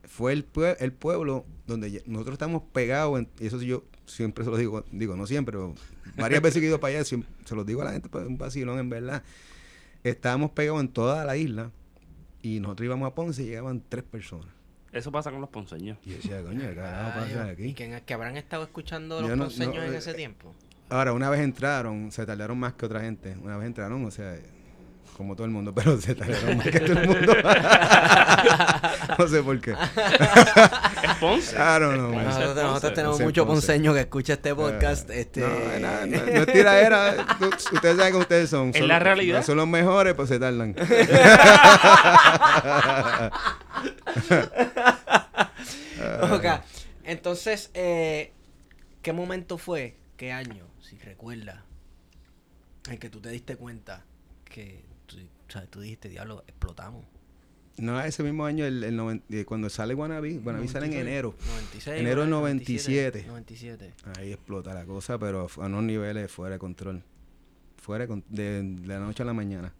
S1: fue el, pue- el pueblo donde nosotros estamos pegados, en- y eso sí yo siempre se lo digo, digo, no siempre, pero varias veces que he ido para allá, se los digo a la gente, pues un vacilón en verdad. Estábamos pegados en toda la isla y nosotros íbamos a Ponce y llegaban tres personas.
S3: Eso pasa con los ponceños.
S1: Y yo decía, coño, ¿qué
S2: Ay,
S1: pasa
S2: ¿Y
S1: aquí?
S2: que, que habrán estado escuchando
S1: Yo
S2: los
S1: no-
S2: ponceños
S1: no,
S2: en
S1: eh,
S2: ese tiempo?
S1: Ahora, una vez entraron, se tardaron más que otra gente. Una vez entraron, o sea, como todo el mundo, *laughs* pero se tardaron más que todo el mundo. *laughs* no sé por qué.
S3: Es Ponce.
S1: Claro, no.
S3: Ponce,
S2: Nosotros,
S3: Ponce.
S2: nosotros tenemos mucho
S1: Ponce.
S2: ponceño que escucha este podcast.
S1: Eh,
S2: este...
S1: No, es *laughs* nada, no, no es tiradera. Ustedes saben que ustedes son.
S3: Es
S1: son-
S3: la realidad.
S1: Son los mejores, pues se tardan.
S2: Ok, Entonces, eh, ¿qué momento fue? ¿Qué año? Si recuerdas. En que tú te diste cuenta que o sea, tú dijiste, diablo, explotamos.
S1: No, ese mismo año, el, el noven- eh, cuando sale Wannabe, Wannabe sale en
S4: 96.
S1: enero.
S2: 96.
S1: Enero del
S2: ¿verdad?
S1: 97.
S2: 97.
S1: Ahí explota la cosa, pero a unos niveles fuera de control. Fuera de, de- de la noche a la mañana.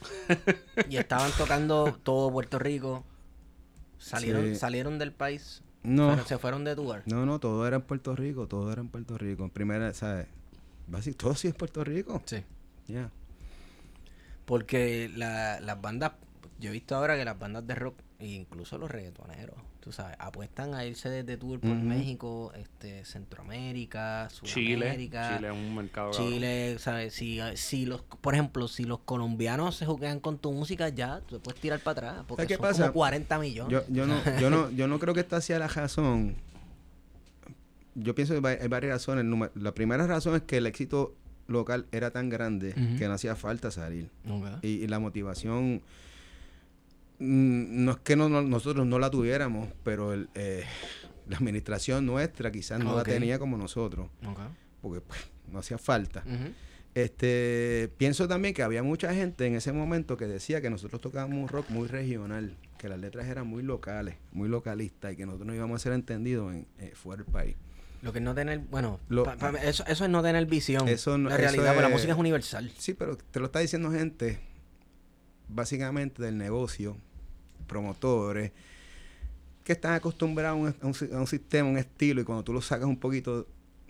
S1: *laughs*
S2: Y estaban tocando todo Puerto Rico. Salieron,
S1: Sí.
S2: salieron del país.
S1: No.
S2: Fueron- se fueron de tour.
S1: No, no, todo era en Puerto Rico, todo era en Puerto Rico. En primera, ¿sabes? Todo sí es Puerto Rico.
S2: Sí.
S1: Ya.
S2: Porque la- las bandas, yo he visto ahora que las bandas de rock e incluso los reggaetoneros, tú sabes, apuestan a irse desde tour por. México, este, Centroamérica,
S3: Chile.
S2: Sudamérica.
S3: Chile es un mercado. cabrón.
S2: Chile, ¿sabes? Si, si los, por ejemplo, si los colombianos se juegan con tu música, ya tú te puedes tirar para atrás. Porque
S1: qué
S2: son
S1: pasa?
S2: como 40 millones.
S1: Yo, yo, no, *laughs* yo, no, yo no creo que esta sea la razón. Yo pienso que hay varias razones. La primera razón es que el éxito local era tan grande que no hacía falta salir. Y, y la motivación, mm, no es que no- no- nosotros no la tuviéramos, pero el, eh, la administración nuestra quizás no la tenía como nosotros, porque pues, no hacía falta. Este, pienso también que había mucha gente en ese momento que decía que nosotros tocábamos un rock muy regional, que las letras eran muy locales, muy localistas y que nosotros no íbamos a ser entendidos en, eh, fuera del país.
S2: Lo que es no tener, bueno,
S1: Lo-
S2: pa- pa- eso, eso es no tener visión.
S1: Eso no-
S2: la
S1: eso
S2: realidad, porque la
S1: es-
S2: música es universal.
S1: Sí, pero te lo está diciendo gente básicamente del negocio, promotores, que están acostumbrados a un, a un a un sistema, un estilo, y cuando tú lo sacas un poquito,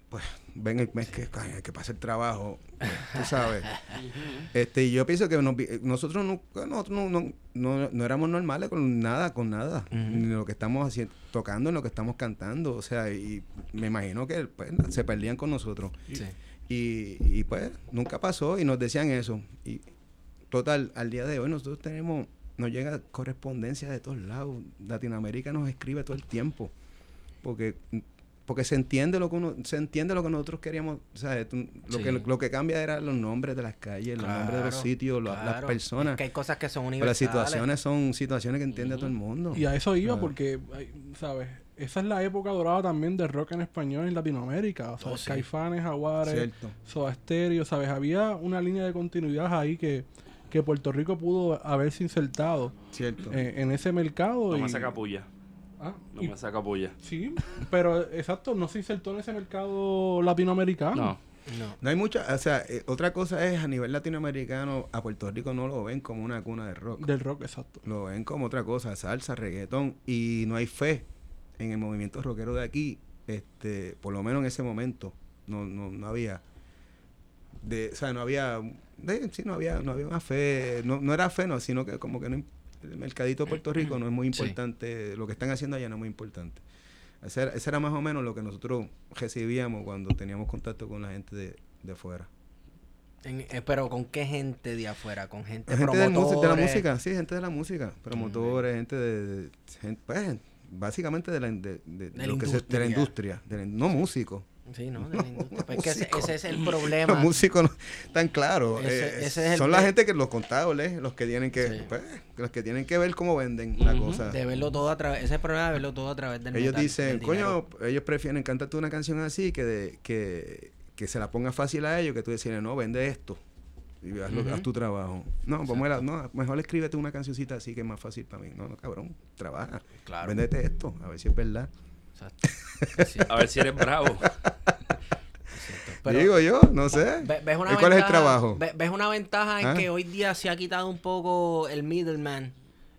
S1: pues ven el mes que, coño, que pasa el trabajo, pues, tú sabes. *laughs* este, y yo pienso que nos nosotros, no, nosotros no, no, no- no éramos normales con nada, con nada, ni lo que estamos haciendo, tocando, ni lo que estamos cantando, o sea, y me imagino que pues, se perdían con nosotros.
S2: Sí.
S1: Y, y pues nunca pasó y nos decían eso. Y total, al día de hoy nosotros tenemos, nos llega correspondencia de todos lados. Latinoamérica nos escribe todo el tiempo. Porque porque se entiende lo que uno, se entiende lo que nosotros queríamos, ¿sabes? Tú- Lo,
S2: Sí.
S1: que, lo que cambia era los nombres de las calles, los nombres de los sitios, la- las personas.
S2: Es que hay cosas que son
S1: Pero las
S2: universales.
S1: situaciones son situaciones que entiende todo el mundo.
S4: Y a eso iba porque, ¿sabes? Esa es la época dorada también del rock en español en Latinoamérica. O sea,
S2: Oh, sí.
S4: Caifanes, Jaguares. Soda Stereo, ¿sabes? Había una línea de continuidad ahí que, que Puerto Rico pudo haberse insertado
S1: Cierto.
S4: eh, en ese mercado.
S3: No
S4: y,
S3: me saca puya.
S4: Ah,
S3: No
S4: y-
S3: me saca puya.
S4: Sí, pero exacto, no se insertó en ese mercado latinoamericano.
S3: No.
S2: No.
S1: No hay mucha, o sea, eh, otra cosa es a nivel latinoamericano, a Puerto Rico no lo ven como una cuna de rock.
S4: Del rock, exacto.
S1: Lo ven como otra cosa, salsa, reggaetón, y no hay fe en el movimiento rockero de aquí, este, por lo menos en ese momento, no, no, no había, de, o sea, no había, de- sí, no había, no había una fe, no, no era fe, no, sino que como que no, el mercadito de Puerto Rico no es muy
S2: Sí.
S1: importante, lo que están haciendo allá no es muy importante. Ese era, ese era más o menos lo que nosotros recibíamos cuando teníamos contacto con la gente de, de fuera.
S2: En- eh, pero ¿con qué gente de afuera? ¿Con gente,
S1: gente mus- de la
S2: promotores?
S1: música, sí, gente de la música, promotores, gente de, de- gen- pues, básicamente de la, in- de, de-
S2: De
S1: lo
S2: la
S1: que se- de la
S2: industria.
S1: de la no músicos.
S2: Sí, ¿no? *laughs* De la industria. Pues es que ese, es el *laughs* problema.
S1: Los músicos no están claros.
S2: Ese-
S1: eh,
S2: ese es el
S1: son la gente que los contables, los que tienen que,
S2: Sí.
S1: pues, los que tienen que ver cómo venden la cosa.
S2: De verlo todo a través... Ese es el problema de verlo todo a través del
S1: Ellos
S2: metal,
S1: dicen,
S2: dinero.
S1: coño, ellos prefieren cantarte una canción así que de, que, que se la ponga fácil a ellos, que tú decirle, no, vende esto. Y haz, haz tu trabajo. No, vamos a la- no, mejor escríbete una cancioncita así que es más fácil para mí. No, no, cabrón, trabaja.
S2: Claro.
S1: Véndete esto, a ver si es verdad.
S2: Exacto.
S3: A ver si eres bravo.
S2: Pero-
S1: Digo yo, no sé.
S2: Ve- ¿Ves una
S1: ¿Y cuál es el
S2: ventaja-
S1: trabajo?
S2: ve- ¿Ves una ventaja en
S1: ¿Ah?
S2: que hoy día se ha quitado un poco el middleman?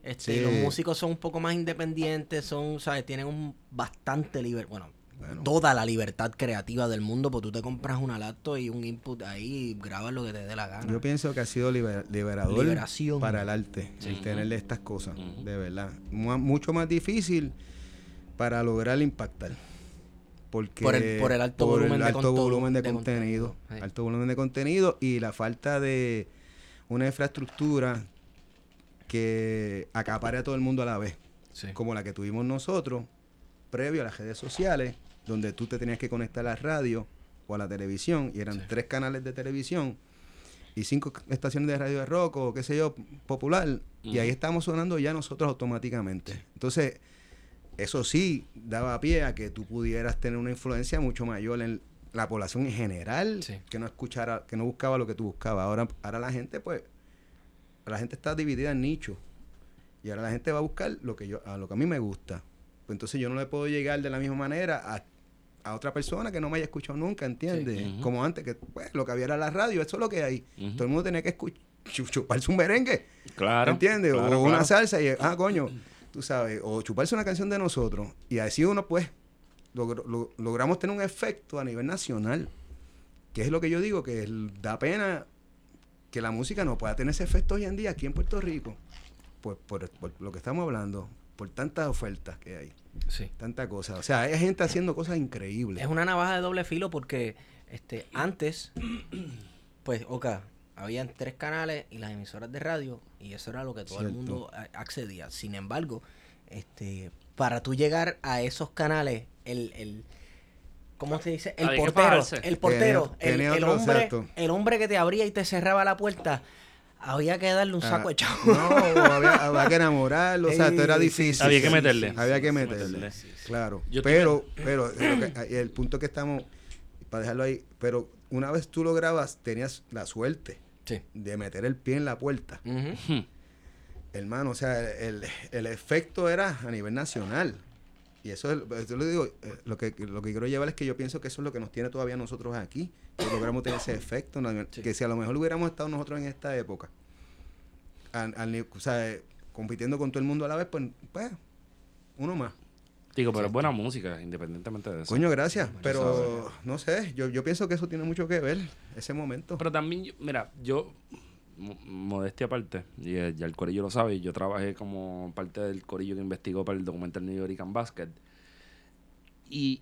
S2: Este,
S1: Sí.
S2: Los músicos son un poco más independientes, son, ¿sabes? Tienen un bastante libertad. Bueno,
S1: Bueno.
S2: toda la libertad creativa del mundo, porque tú te compras una laptop y un input ahí y grabas lo que te dé la gana.
S1: Yo pienso que ha sido liber- liberador
S2: Liberación.
S1: para el arte, el
S3: Ujú.
S1: tenerle estas cosas, de verdad. Mu- mucho más difícil para lograr impactar. Porque
S2: Por el- por el alto
S1: por
S2: volumen
S1: el
S2: de
S1: alto
S2: conto-
S1: volumen de,
S2: de
S1: contenido,
S2: contenido,
S1: alto volumen de contenido y la falta de una infraestructura que acapare a todo el mundo a la vez,
S2: Sí.
S1: como la que tuvimos nosotros previo a las redes sociales, donde tú te tenías que conectar a la radio o a la televisión y eran
S2: Sí.
S1: tres canales de televisión y cinco estaciones de radio de rock o qué sé yo, popular, y ahí estamos sonando ya nosotros automáticamente. Entonces, eso sí daba pie a que tú pudieras tener una influencia mucho mayor en la población en general,
S2: Sí.
S1: que no escuchara, que no buscaba lo que tú buscabas. Ahora, ahora la gente, pues, la gente está dividida en nichos. Y ahora la gente va a buscar lo que yo, a lo que a mí me gusta. Pues entonces yo no le puedo llegar de la misma manera a, a otra persona que no me haya escuchado nunca, ¿entiendes?
S3: Sí.
S1: Como antes, que pues, lo que había era la radio, eso es lo que hay. Todo el mundo tenía que escuchar, chuparse un merengue.
S3: Claro.
S1: ¿Entiendes?
S3: claro,
S1: o una salsa y, ah, coño, tú sabes, o chuparse una canción de nosotros. Y así uno, pues, logr- lo- logramos tener un efecto a nivel nacional. Que es lo que yo digo, que da pena que la música no pueda tener ese efecto hoy en día aquí en Puerto Rico. por, por- por lo que estamos hablando, por tantas ofertas que hay,
S2: Sí.
S1: tanta cosa. O sea, hay gente haciendo cosas increíbles.
S2: Es una navaja de doble filo porque este antes, pues, ok, habían tres canales y las emisoras de radio y eso era lo que todo el mundo a- accedía. Sin embargo, este, para tú llegar a esos canales, el, el ¿cómo se dice? El portero, el portero,
S1: Tenía-
S2: el, hombre, el hombre que te abría y te cerraba la puerta, había que darle un saco
S1: Ah,
S2: de chavo.
S1: No, había, había que *laughs* enamorarlo, o sea, esto era difícil.
S3: Había que meterle.
S1: sí, Había que
S3: Sí,
S1: meterle, claro.
S3: Yo
S1: pero, pero, el punto que estamos, para dejarlo ahí, pero una vez tú lo grabas, tenías la suerte
S2: Sí.
S1: de meter el pie en la puerta. *laughs* Hermano, o sea, el, el efecto era a nivel nacional. Y eso es, yo le digo, eh, lo que, lo que quiero llevar es que yo pienso que eso es lo que nos tiene todavía nosotros aquí, que logramos tener ese efecto, que si a lo mejor hubiéramos estado nosotros en esta época, al- al o sea, compitiendo con todo el mundo a la vez, pues, pues uno más.
S3: Digo, pero es buena música, independientemente de eso.
S1: Coño, gracias, pero no sé, yo, yo pienso que eso tiene mucho que ver, ese momento.
S3: Pero también, mira, yo, mo- modestia aparte, y eh, ya el corillo lo sabe, yo trabajé como parte del corillo que investigó para el documental New York Basket. Y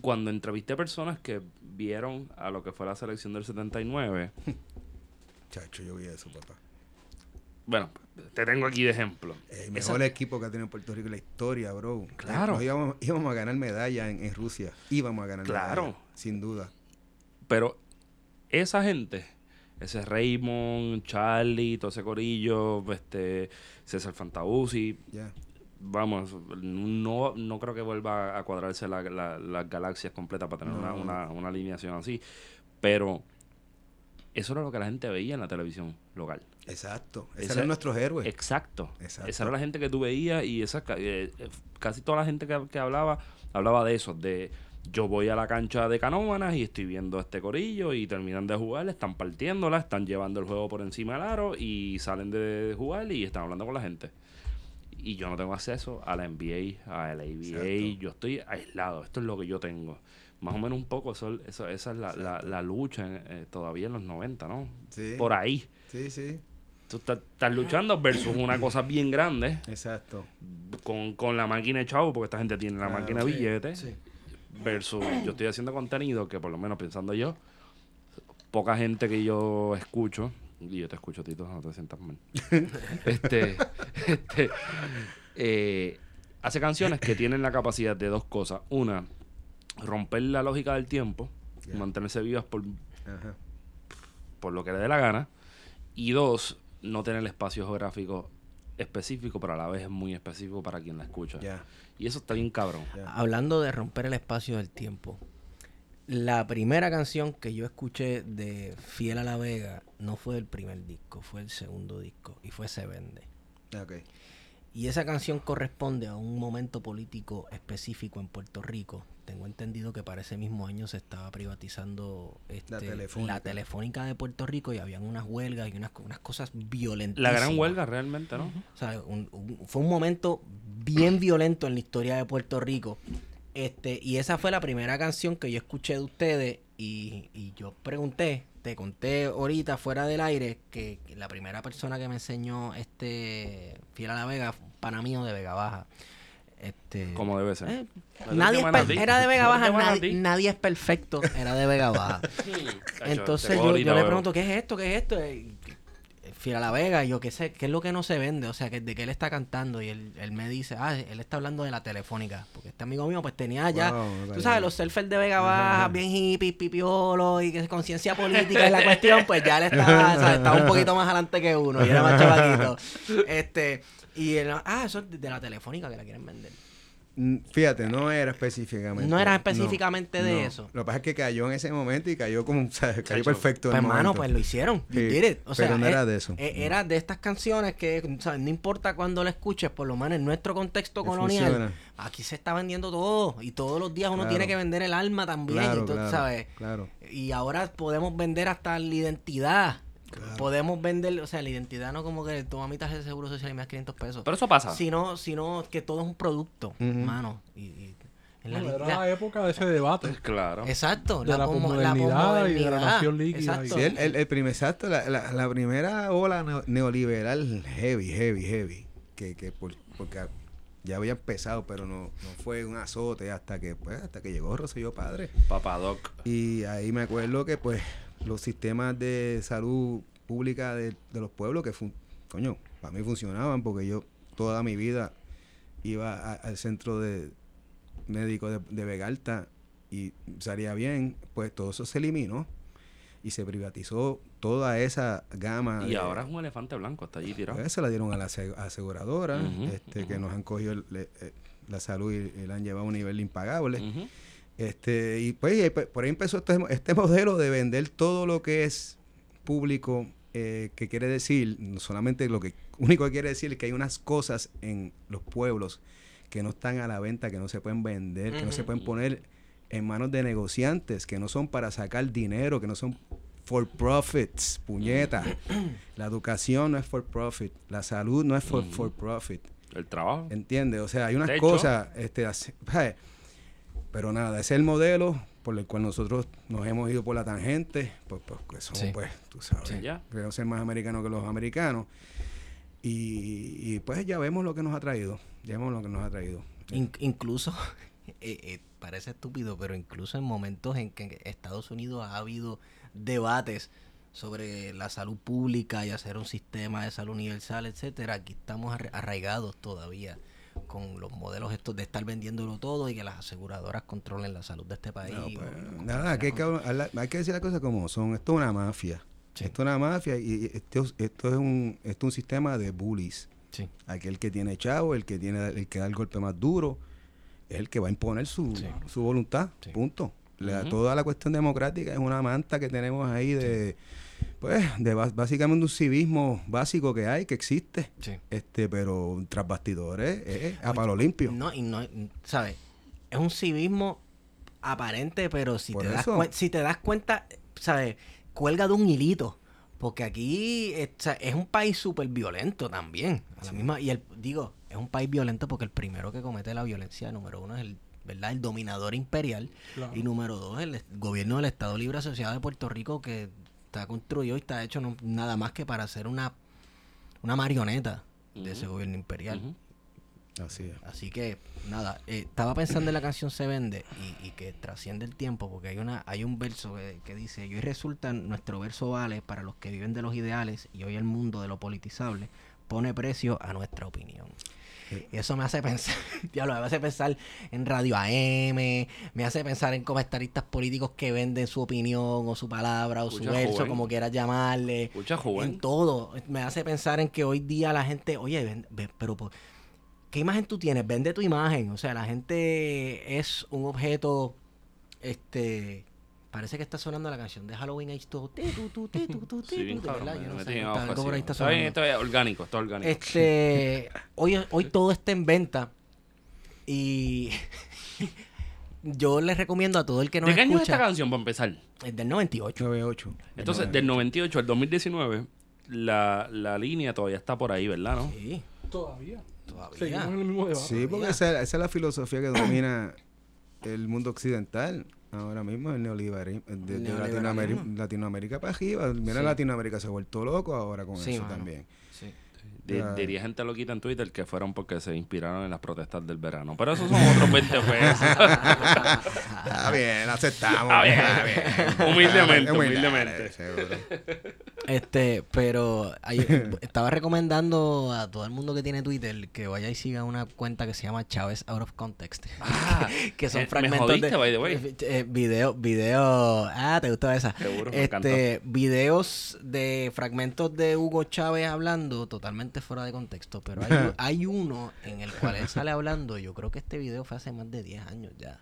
S3: cuando entrevisté personas que vieron a lo que fue la selección del 79, *laughs*
S1: Chacho, yo vi eso, papá.
S3: Bueno, te tengo aquí de ejemplo.
S1: El
S3: Esa-
S1: mejor equipo que ha tenido Puerto Rico en la historia, bro.
S3: Claro.
S1: Nos íbamos, íbamos a ganar medalla en, en Rusia. Íbamos a ganar
S3: Claro.
S1: medalla, sin duda.
S3: Pero esa gente, ese Raymond, Charlie, todo ese corillo, este, César Fantausi,
S1: Ya.
S3: vamos, no, no creo que vuelva a cuadrarse la- la- las galaxias completas para tener una, una alineación así. Pero eso era lo que la gente veía en la televisión local.
S1: Exacto. Esos
S3: Ese-
S1: eran nuestros héroes.
S3: Exacto.
S1: Exacto.
S3: Esa era la gente que tú veías y esa, eh, eh, casi toda la gente que, que hablaba, hablaba de eso, de yo voy a la cancha de canómanas y estoy viendo este corillo y terminan de jugar, están partiéndola, están llevando el juego por encima del aro y salen de jugar y están hablando con la gente. Y yo no tengo acceso a la NBA, a la ABA, yo estoy aislado, esto es lo que yo tengo. Más o menos un poco, eso, eso- esa es la, la- la lucha en- eh, todavía en los 90, ¿no?
S1: Sí.
S3: Por ahí.
S1: Sí, sí.
S3: Tú estás, estás luchando versus una cosa bien grande
S1: Exacto.
S3: con, con la máquina de chavo, porque esta gente tiene la máquina de
S1: sí,
S3: billetes,
S2: sí.
S3: versus yo estoy haciendo contenido que por lo menos pensando yo, poca gente que yo escucho, y yo te escucho, Tito, no te sientas mal, *laughs* este, este, eh, hace canciones que tienen la capacidad de dos cosas. Una, romper la lógica del tiempo, mantenerse vivas por,
S1: Ajá.
S3: por lo que le dé la gana. Y dos, no tener espacio geográfico específico, pero a la vez es muy específico para quien la escucha. Y eso está bien cabrón.
S2: Hablando de romper el espacio del tiempo. La primera canción que yo escuché de Fiel a la Vega no fue el primer disco, fue el segundo disco y fue Se Vende.
S1: Ok.
S2: Y esa canción corresponde a un momento político específico en Puerto Rico. Tengo entendido que para ese mismo año se estaba privatizando este,
S1: La Telefónica.
S2: la telefónica de Puerto Rico y habían unas huelgas y unas, unas cosas violentas.
S3: La gran huelga realmente, ¿no?
S2: O sea, un- un- fue un momento bien violento en la historia de Puerto Rico. Este, y esa fue la primera canción que yo escuché de ustedes. Y, y yo pregunté, te conté ahorita fuera del aire, que, que la primera persona que me enseñó este Fiel a la Vega fue un pana mío de Vega Baja. Este,
S3: Como debe ser.
S2: eh, nadie es per- era de Vega Baja, nadie, nadie es perfecto, era de Vega Baja. Entonces yo, yo le pregunto, ¿qué es esto? ¿Qué es esto? Fiel a la Vega, y yo qué sé, ¿qué es lo que no se vende? O sea, que de qué él está cantando. Y él, él me dice, ah, él está hablando de la telefónica. Porque este amigo mío pues tenía ya,
S1: Wow,
S2: tú sabes, los surfers de Vega Baja, *laughs* bien hippies, pipiolo y que conciencia política en la cuestión, pues ya él estaba, ¿sabes? estaba un poquito más adelante que uno y era más chavaquito. *laughs* Este, y él, ah, eso es de la telefónica que la quieren vender.
S1: Fíjate, no era específicamente.
S2: No era específicamente de eso.
S1: Lo que pasa es que cayó en ese momento y cayó como, *laughs* o sea, cayó
S3: Chacho.
S1: perfecto. en
S2: Pues
S1: el
S2: hermano, pues lo hicieron.
S1: Sí,
S2: did it. O sea,
S1: pero no
S2: eh,
S1: era de eso.
S2: eh, Era de estas canciones que, ¿sabes? no importa cuándo la escuches, por lo menos en nuestro contexto
S1: Que
S2: colonial,
S1: funciona.
S2: aquí se está vendiendo todo. Y todos los días uno
S1: Claro.
S2: tiene que vender el alma también.
S1: Claro,
S2: y tú
S1: claro,
S2: sabes.
S1: claro.
S2: Y ahora podemos vender hasta la identidad.
S1: Claro.
S2: Podemos vender, o sea, la identidad no como que tu mamita es de seguro social y me das 500 pesos.
S3: Pero eso pasa.
S2: Sino, sino que todo es un producto, hermano. Y, y- En la
S4: era la época de ese debate.
S3: Claro.
S2: Exacto.
S4: de la posmodernidad y de la nación líquida
S2: Exacto.
S1: Sí, el, el, el primer, exacto, la, la, la primera ola neo- neoliberal heavy, heavy, heavy, que, que por- porque ya había empezado, pero no, no fue un azote hasta que pues, hasta que llegó Rosselló Padre.
S3: Papadoc.
S1: Y ahí me acuerdo que pues los sistemas de salud pública de, de los pueblos que fun- coño, para mí funcionaban porque yo toda mi vida iba a- al centro de médico de, de Vegalta y salía bien, pues todo eso se eliminó y se privatizó toda esa gama.
S3: Y
S1: de-
S3: ahora es un elefante blanco, está allí tirado.
S1: pues, se la dieron a la ase- aseguradora, este, que nos han cogido el- le- eh, la salud y, y la han llevado a un nivel impagable. Este, y pues pues, por ahí empezó este, este *laughs* modelo de vender todo lo que es público, eh, que quiere decir, no solamente lo que único que quiere decir es que hay unas cosas en los pueblos que no están a la venta, que no se pueden vender, que no se pueden poner en manos de negociantes, que no son para sacar dinero, que no son for profits, puñeta. la educación no es for profit, la salud no es for, for profit.
S3: El trabajo.
S1: ¿Entiendes? O sea, hay unas cosas, este. *laughs* pero nada, ese es el modelo por el cual nosotros nos hemos ido por la tangente, pues, pues que somos,
S2: Sí.
S1: pues, tú sabes,
S3: Sí, ya.
S1: queremos ser más americanos que los americanos. Y, y, pues ya vemos lo que nos ha traído, ya vemos lo que nos ha traído.
S2: In- incluso, *laughs* eh, eh, parece estúpido, pero incluso en momentos en que en Estados Unidos ha habido debates sobre la salud pública y hacer un sistema de salud universal, etcétera, aquí estamos arra- arraigados todavía con los modelos estos de estar vendiéndolo todo y que las aseguradoras controlen la salud de este país.
S1: No, pues,
S2: o-
S1: nada, que hay, que, hablar- hay que decir las cosas como son. Esto es una mafia.
S2: Sí.
S1: Esto es una mafia y esto, esto es un, esto es un sistema de bullies.
S2: Sí.
S1: Aquel que tiene chavo, el que tiene el que da el golpe más duro, es el que va a imponer su,
S2: Sí.
S1: su voluntad.
S2: Sí.
S1: Punto. La-. Toda la cuestión democrática es una manta que tenemos ahí de, pues, de básicamente un civismo básico que hay, que existe.
S2: Sí.
S1: Este, pero tras bastidores, es a palo limpio.
S2: No, y no, ¿sabes? Es un civismo aparente, pero si
S1: Por
S2: te, das si te das cuenta, ¿sabes? Cuelga de un hilito. Porque aquí eh, es un país súper violento también. A la misma, y el, digo, es un país violento porque el primero que comete la violencia, número uno, es el, ¿verdad? el dominador imperial.
S4: Claro.
S2: Y número dos, el gobierno del Estado Libre Asociado de Puerto Rico que está construido y está hecho no- nada más que para ser una, una marioneta de ese gobierno imperial.
S1: Así es.
S2: Así que, nada, eh, estaba pensando en la canción Se Vende y, y que trasciende el tiempo, porque hay una hay un verso que, que dice, y hoy resulta nuestro verso vale para los que viven de los ideales y hoy el mundo de lo politizable pone precio a nuestra opinión.
S1: Sí.
S2: Y eso me hace pensar, *laughs* diablo, me hace pensar en Radio AM, me hace pensar en comentaristas políticos que venden su opinión o su palabra o su verso,
S3: joven.
S2: como quieras llamarle
S3: Escucha, joven.
S2: en todo. Me hace pensar en que hoy día la gente, oye, ven- ve- pero ¿qué imagen tú tienes? Vende tu imagen. O sea, la gente es un objeto, este, parece que está sonando la canción de Halloween Age todo. te, tu, tu, te, tu, tu, te,
S3: Sí, bien
S2: tu,
S3: cabrón,
S2: ¿verdad?
S3: me
S2: Yo no
S3: metí
S2: sé,
S3: en
S2: está- algo por ahí
S3: ocasión.
S2: está
S3: Está bien,
S2: sonando.
S3: esto es orgánico, esto es orgánico.
S2: Este, hoy, hoy todo está en venta y *laughs* yo les recomiendo a todo el que nos
S3: ¿De qué año es esta
S2: escucha,
S3: canción para empezar?
S2: es del 98.
S1: 9-8.
S3: Entonces, del 98 al 2019, la, la línea todavía está por ahí, ¿verdad? ¿no?
S2: Sí,
S4: Todavía.
S2: todavía.
S4: Seguimos en el mismo debate.
S1: Sí, porque esa, esa es la filosofía que domina el mundo occidental. Ahora mismo el neoliberalismo de, de. Latinoamérica, Latinoamérica para arriba. Mira,
S2: Sí.
S1: Latinoamérica se ha vuelto loco ahora con
S2: Sí,
S1: eso
S2: mano.
S1: también.
S2: Sí.
S1: Ya.
S3: Diría gente loquita en Twitter que fueron porque se inspiraron en las protestas del verano. Pero esos son otros 20 pesos. *laughs*
S1: Está bien, aceptamos.
S3: Está bien,
S1: está bien.
S3: Humildemente,
S1: Humilde,
S3: humildemente.
S2: Este, pero hay- *laughs* estaba recomendando a todo el mundo que tiene Twitter que vaya y siga una cuenta que se llama Chávez Out of Context.
S3: Ah, *laughs*
S2: que son
S3: eh, me
S2: fragmentos
S3: jodiste,
S2: de
S3: by the way.
S2: eh, eh, video, video, ah, te gustó esa.
S3: Seguro, me
S2: este, videos de fragmentos de Hugo Chávez hablando totalmente fuera de contexto, pero hay, *laughs* hay uno en el cual él sale hablando, yo creo que este video fue hace más de 10 años ya.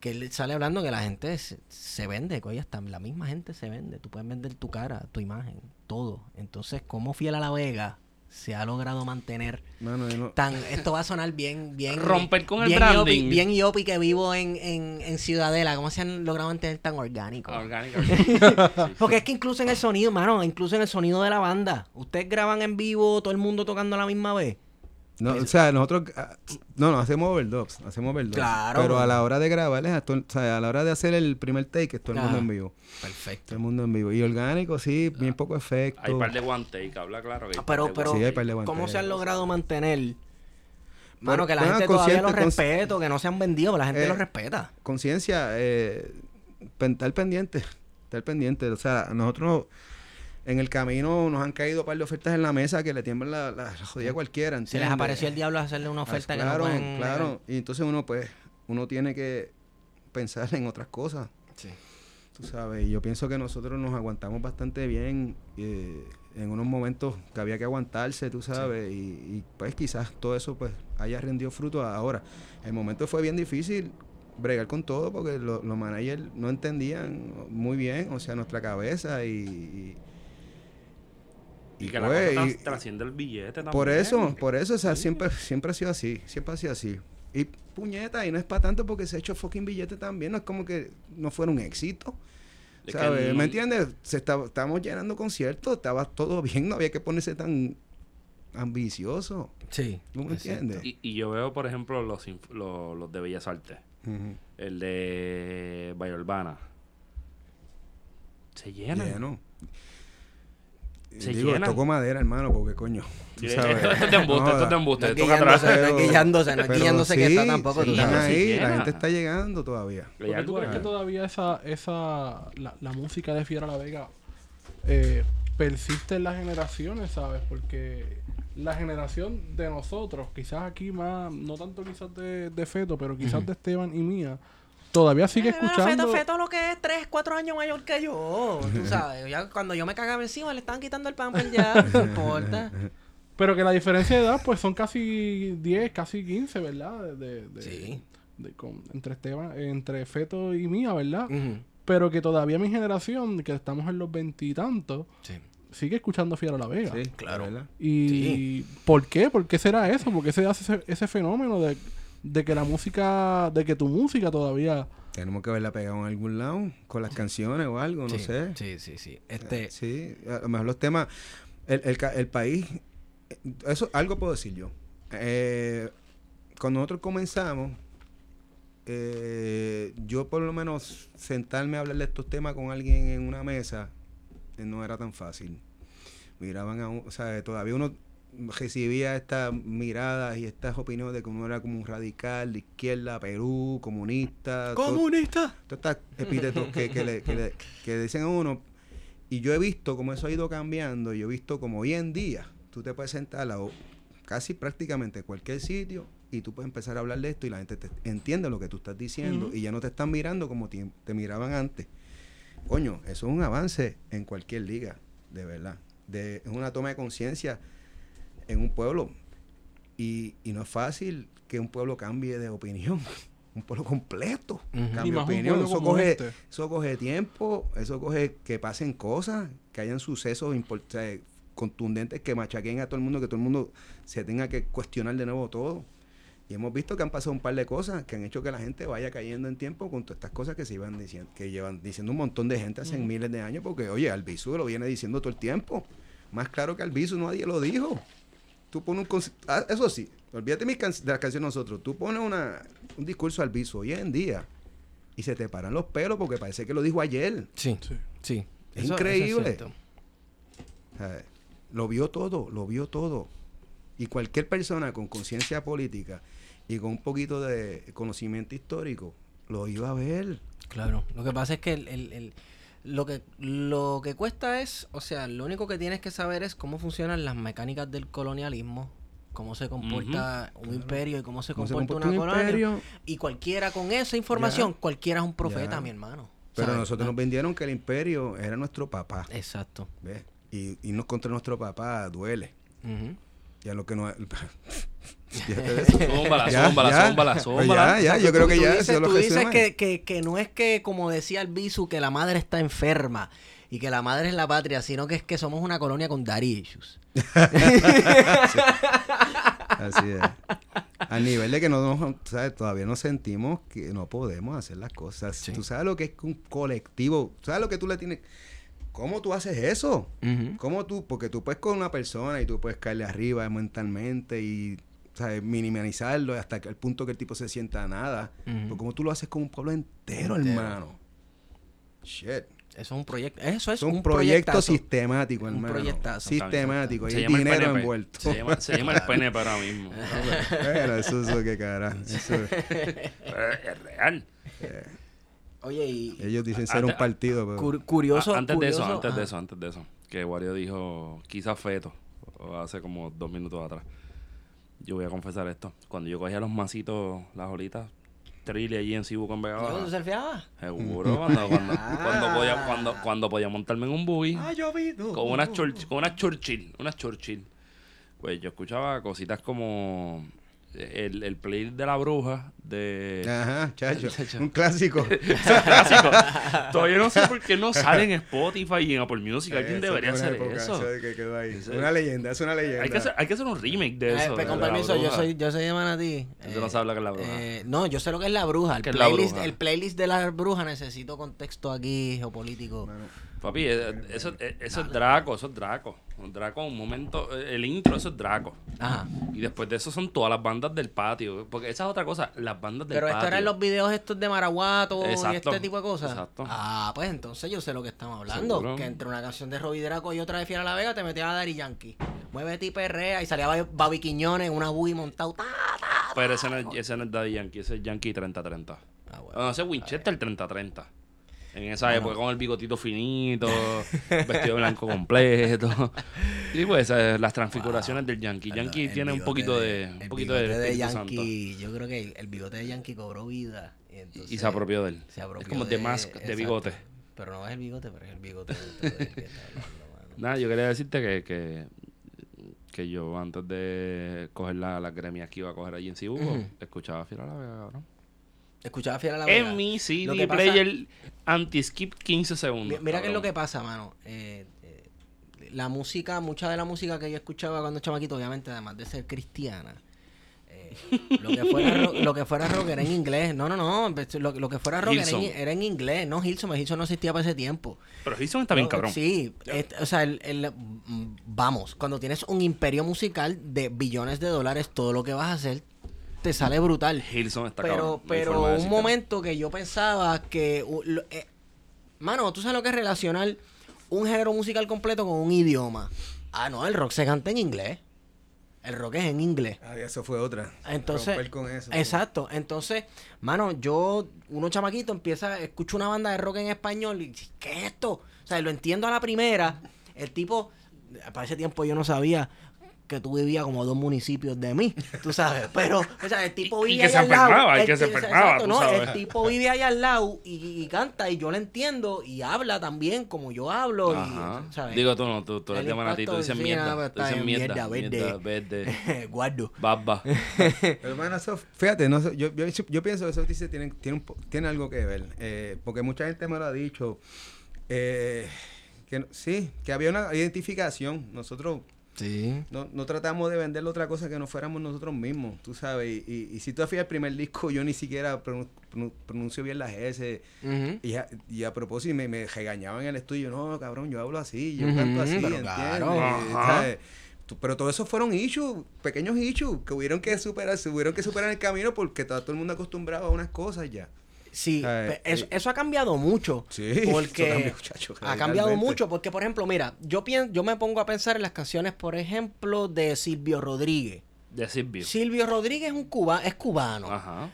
S2: Que él sale hablando que la gente se, se vende, que hasta la misma gente se vende. Tú puedes vender tu cara, tu imagen, todo. Entonces, ¿cómo Fiel a la Vega se ha logrado mantener
S1: Mano, yo no-
S2: tan esto va a sonar bien bien *laughs*
S3: Romper con el
S2: bien
S3: branding.
S2: yopi- bien yopi que vivo en, en, en Ciudadela cómo se han logrado mantener tan orgánico
S3: Orgánico. *laughs*
S2: porque es que incluso en el sonido mano incluso en el sonido de la banda ustedes graban en vivo todo el mundo tocando a la misma vez
S1: No, o sea, nosotros ah, no, no hacemos overdubs, hacemos overdubs.
S2: Claro.
S1: Pero a la hora de grabar, es o sea, a la hora de hacer el primer take, es todo el mundo en vivo.
S2: Perfecto.
S1: Todo el mundo en vivo. Y orgánico, sí, bien poco efecto.
S3: Hay par de one take, habla claro. Que hay
S2: Ah, pero,
S3: par de
S2: pero,
S1: Sí, hay par de
S2: ¿cómo se han logrado mantener? Mano, que la
S1: bueno,
S2: gente todavía los respeto, que no se han vendido, la gente
S1: Eh,
S2: los respeta.
S1: Conciencia, eh, estar pendiente, estar pendiente. O sea, nosotros en el camino nos han caído un par de ofertas en la mesa que le tiemblan la, la jodida a cualquiera.
S2: Se les apareció el diablo a hacerle una oferta
S1: claro,
S2: que no pueden...
S1: Claro, y entonces uno pues, uno tiene que pensar en otras cosas.
S2: Sí.
S1: Tú sabes, y yo pienso que nosotros nos aguantamos bastante bien eh, en unos momentos que había que aguantarse, tú sabes, y, y, pues quizás todo eso pues haya rendido fruto ahora. El momento fue bien difícil bregar con todo porque lo- los managers no entendían muy bien, o sea, nuestra cabeza y... y,
S3: Y que la
S1: pues,
S3: cosa
S1: y-
S3: tras- trasciende el billete también.
S1: por eso, por eso, o sea, siempre, siempre ha sido así, siempre ha sido así. Y puñeta, y no es para tanto porque se ha hecho fucking billete también, no es como que no fuera un éxito. ¿Sabes?
S3: el-
S1: ¿Me entiendes? Se estaba, estábamos llenando conciertos, estaba todo bien, no había que ponerse tan ambicioso.
S2: Sí.
S1: ¿Tú me entiendes?
S3: Y, y yo veo, por ejemplo, los, los, los de Bellas Artes. El de Bahía Urbana. Se llena.
S1: Lleno.
S3: Se
S1: Digo,
S3: llenan.
S1: toco madera, hermano, porque coño. tú sabes.
S3: Esto es de embuste,
S1: No
S3: esto es de embuste.
S2: No es guillándose, no es guillándose, que está tampoco.
S3: sí,
S1: ahí,
S3: llena.
S1: la gente está llegando todavía.
S4: ¿Por qué tú crees que todavía esa, esa la, la música de Fiera La Vega eh, persiste en las generaciones, ¿sabes? Porque la generación de nosotros, quizás aquí más, no tanto quizás de, de Feto, pero quizás de Esteban y mía, todavía sigue escuchando.
S2: Feto, Feto lo que es 3, 4 años mayor que yo. Tú *laughs* sabes, ya cuando yo me cagaba encima le estaban quitando el pamper ya, *laughs* no importa.
S4: Pero que la diferencia de edad, pues son casi 10, casi 15, ¿verdad? De, de-
S2: Sí.
S4: de- con- entre Esteban, entre Feto y mía, ¿verdad?
S2: Ujú.
S4: Pero que todavía mi generación, que estamos en los veintitantos,
S2: Sí.
S4: sigue escuchando Fiera La Vega.
S1: Sí,
S2: Claro.
S1: ¿verdad?
S4: ¿Y por qué? ¿Por qué será eso? ¿Por qué se hace ese, ese fenómeno de, de que la música, de que tu música todavía...
S1: Tenemos que verla pegada en algún lado, con las canciones o algo, no
S2: sí,
S1: sé.
S2: Sí, sí, sí. Este,
S1: Sí, a lo mejor los temas, el, el, ca- el país, eh, eso algo puedo decir yo. Eh, cuando nosotros comenzamos, eh, yo por lo menos sentarme a hablar de estos temas con alguien en una mesa eh, no era tan fácil. Miraban a uno, o sea, todavía uno recibía estas miradas y estas opiniones de que uno era como un radical de izquierda, Perú, comunista.
S2: ¡Comunista!
S1: todos estos epítetos que, que, le, que, le- que dicen a uno. Y yo he visto cómo eso ha ido cambiando. Yo he visto como hoy en día tú te puedes sentar a casi prácticamente en cualquier sitio y tú puedes empezar a hablar de esto y la gente te entiende lo que tú estás diciendo y ya no te están mirando como te, te miraban antes. Coño, eso es un avance en cualquier liga, de verdad. De, es una toma de conciencia en un pueblo. Y, y no es fácil que un pueblo cambie de opinión. *laughs* Un pueblo completo.
S4: Más un
S1: opinión. Eso coge,
S4: este.
S1: eso coge tiempo, eso coge que pasen cosas, que hayan sucesos import- o sea, contundentes que machaquen a todo el mundo, que todo el mundo se tenga que cuestionar de nuevo todo. Y hemos visto que han pasado un par de cosas que han hecho que la gente vaya cayendo en tiempo con todas estas cosas que se iban diciendo, que llevan diciendo un montón de gente hace miles de años, porque oye, Albizu lo viene diciendo todo el tiempo. Más claro que Albizu nadie lo dijo. Tú pones un ah, eso sí, olvídate mis can- de las canciones de nosotros. Tú pones una, un discurso al Albizu hoy en día y se te paran los pelos porque parece que lo dijo ayer.
S2: Sí,
S4: Sí.
S2: sí.
S1: Es
S2: Eso-
S1: increíble. lo vio todo, lo vio todo. Y cualquier persona con conciencia política y con un poquito de conocimiento histórico lo iba a ver.
S2: Claro. Lo que pasa es que el, el- el- lo que lo que cuesta es, o sea, lo único que tienes que saber es cómo funcionan las mecánicas del colonialismo, cómo se comporta un imperio y cómo se
S1: Cómo se
S2: comporta una
S1: un
S2: colonia.
S1: imperio.
S2: Y cualquiera con esa información,
S1: Ya.
S2: cualquiera es un profeta,
S1: Ya.
S2: mi hermano.
S1: Pero
S2: ¿Sabes?
S1: nosotros
S2: Ah,
S1: nos vendieron que el imperio era nuestro papá.
S2: Exacto.
S1: ¿ves? Y irnos contra nuestro papá duele. Ya lo que no... *laughs* *laughs*
S3: Zúmbala,
S1: Ya,
S3: zúmbala,
S1: ya.
S3: zúmbala,
S1: Pues
S3: zúmbala.
S1: ya, ya, yo creo que
S2: Tú
S1: ya
S2: dices,
S1: eso
S2: tú
S1: que
S2: dices que, que, que no es que, como decía el Bisu, que la madre está enferma y que la madre es la patria, sino que es que somos una colonia con daddy issues. *laughs*
S1: Así es. A nivel de que no nos, ¿sabes? todavía nos sentimos que no podemos hacer las cosas.
S2: Sí.
S1: Tú sabes lo que es que un colectivo, ¿sabes lo que tú le tienes? ¿Cómo tú haces eso? ¿Cómo tú? Porque tú puedes con una persona y tú puedes caerle arriba mentalmente y ¿sabes? minimizarlo hasta que- el punto que el tipo se sienta nada. Pero como tú lo haces con un pueblo entero, hermano. Shit.
S2: Eso es un proyecto. Eso es
S1: Es un,
S2: un
S1: proyecto
S2: proyectazo.
S1: sistemático,
S2: Un
S1: hermano.
S2: proyectazo.
S1: Sistemático. Hay dinero envuelto.
S3: Se llama, se llama el PNP *laughs* ahora mismo.
S1: Bueno, eso es lo que cara. *laughs* Eso es-
S3: Pero es real.
S2: Oye, y
S1: ellos dicen ser un partido, pero...
S2: cur- curioso.
S3: Ah, antes de eso, antes de
S2: ah,
S3: eso, antes de eso. Que Wario dijo, quizás feto, hace como dos minutos atrás. Yo voy a confesar esto. Cuando yo cogía los masitos, las olitas, trilly allí en Cibu con Vega
S2: ¿Yo
S3: Baja,
S2: tú surfeabas?
S3: Seguro, cuando, cuando, *laughs* cuando, podía, cuando, cuando podía montarme en un buggy
S1: Ah, yo vi. no.
S3: con church, con unas Churchill, unas Churchill. Pues yo escuchaba cositas como el, el play de la bruja de
S1: Ajá, *laughs* chacho. *laughs*
S3: Chacho.
S1: Un clásico. *laughs*
S3: clásico. Todavía no sé por qué no sale en Spotify y en Apple Music. Alguien debería hacer
S1: época,
S3: eso.
S1: que quedó ahí.
S3: Eso-
S1: Una leyenda, es una leyenda.
S3: Hay que, hacer, hay que hacer un remake de
S2: Eh,
S3: eso. de-
S2: con
S3: de
S2: permiso, yo soy, yo soy de Manatí.
S3: Tú no sabes lo que es la bruja.
S2: eh, no, yo sé lo que es la bruja. El
S3: ¿Qué es la
S2: playlist,
S3: bruja?
S2: el playlist de la bruja necesito contexto aquí geopolítico.
S3: Papi, eh, eso, eh, eso es Draco, eso es Draco. Draco, un momento, eh, el intro, eso es Draco.
S2: Ajá.
S3: Y después de eso son todas las bandas del patio. Porque esa es otra cosa, las bandas del
S2: Pero
S3: patio.
S2: esto eran los videos estos de Maraguato y este tipo de cosas.
S3: exacto.
S2: Ah, pues entonces yo sé lo que estamos hablando.
S3: Seguro.
S2: Que entre una canción de Robbie Draco y otra de Fiera La Vega te metían a Daddy Yankee. Muévete y perrea y salía Babi- Quiñones en una buggy montado. ta, ta.
S3: Pero ese no, es, ese no es Daddy Yankee, ese es Yankee 3030.
S2: Ah, bueno.
S3: No, ese es Winchester 3030. En esa época con el bigotito finito, *laughs* vestido blanco completo. Y pues eh, las transfiguraciones del Yankee. Yankee tiene un poquito de,
S2: el
S3: un poquito de,
S2: de
S3: Santo.
S2: Yankee. Yo creo que el bigote de Yankee cobró vida. Y, entonces
S3: Y se apropió de él.
S2: se apropió
S3: es como de mask de bigote.
S2: Pero no es el bigote, pero es el bigote de- del que está hablando, mano.
S3: Nada, yo quería decirte que, que, que yo antes de coger la, las gremias que iba a coger allí en Cibuco,
S2: Ujú.
S3: escuchaba Fiera la Vega, cabrón.
S2: Escuchaba Fiera La Vega.
S3: En mi
S2: Lo
S3: CD
S2: que pasa-
S3: player anti-skip 15 segundos.
S2: Mi- Mira qué es lo que pasa, mano. Eh, eh, la música, mucha de la música que yo escuchaba cuando chamaquito, obviamente, además de ser cristiana, eh, lo, que fuera ro- lo que fuera rock era en inglés. No, no, no. pues, Lo, lo que fuera rock era en,
S3: Hilson.
S2: era en inglés. No, Hilson, Hilson no existía para ese tiempo.
S3: Pero Hilson está bien,
S2: No,
S3: cabrón.
S2: Sí, este, o sea, el- el- vamos, cuando tienes un imperio musical de billones de dólares, todo lo que vas a hacer te sale brutal.
S3: Hilson está
S2: Pero,
S3: cabrón.
S2: pero un momento que yo pensaba que. lo- eh, mano, tú sabes lo que es relacionar un género musical completo con un idioma. Ah, no, el rock se canta en inglés. El rock es en inglés.
S1: Ah, eso fue otra.
S2: Entonces,
S1: Romper con eso.
S2: exacto. Entonces, mano, yo, uno chamaquito, empieza, escucho una banda de rock en español y ¿qué es esto? O sea, lo entiendo a la primera. El tipo, para ese tiempo yo no sabía que tú vivías como dos municipios de mí, tú sabes. *laughs* Pero, o sea, el tipo vive
S3: se
S2: al lado. El
S3: que se enfermaba,
S2: no, el tipo vive ahí al lado y, y canta y yo lo entiendo y habla también como yo hablo.
S3: Ajá.
S2: Y, ¿sabes?
S3: Digo tú no, tú, tú eres de Manatí, tú dices
S2: sí,
S3: mierda. tú dices mierda.
S2: mierda, verde.
S3: Mierda, verde. *laughs*
S2: Guardo.
S3: Baba.
S1: Pero, *laughs* hermano, eso, fíjate, no, sé, yo, yo, yo pienso que eso dice, tiene, tiene, un tiene algo que ver. eh, porque mucha gente me lo ha dicho. eh, que sí, que había una identificación. Nosotros
S2: Sí.
S1: no, no tratamos de venderle otra cosa que no fuéramos nosotros mismos, tú sabes. Y, y, y si tú te fijas el primer disco, yo ni siquiera pronun- pronun- pronuncio bien las S. Y a, y a propósito, me, me regañaban en el estudio. No, cabrón, yo hablo así, yo
S2: Ujú,
S1: canto así,
S2: pero
S1: ¿entiendes?
S2: claro.
S3: Ajá.
S1: ¿Sabes? Tú- Pero todos esos fueron issues, pequeños issues, que hubieron que superar, se hubieron que superar en el camino porque está todo el mundo acostumbrado a unas cosas ya.
S2: Sí,
S1: Ay,
S2: pe- eso,
S1: eh,
S2: eso ha cambiado mucho.
S1: Sí, *laughs* eso
S2: porque
S1: cambió, muchacho,
S2: ha cambiado mucho. Porque, por ejemplo, mira, yo pienso, yo me pongo a pensar en las canciones, por ejemplo, de Silvio Rodríguez.
S3: De Silvio.
S2: Silvio Rodríguez es un cuba, es cubano.
S3: Ajá.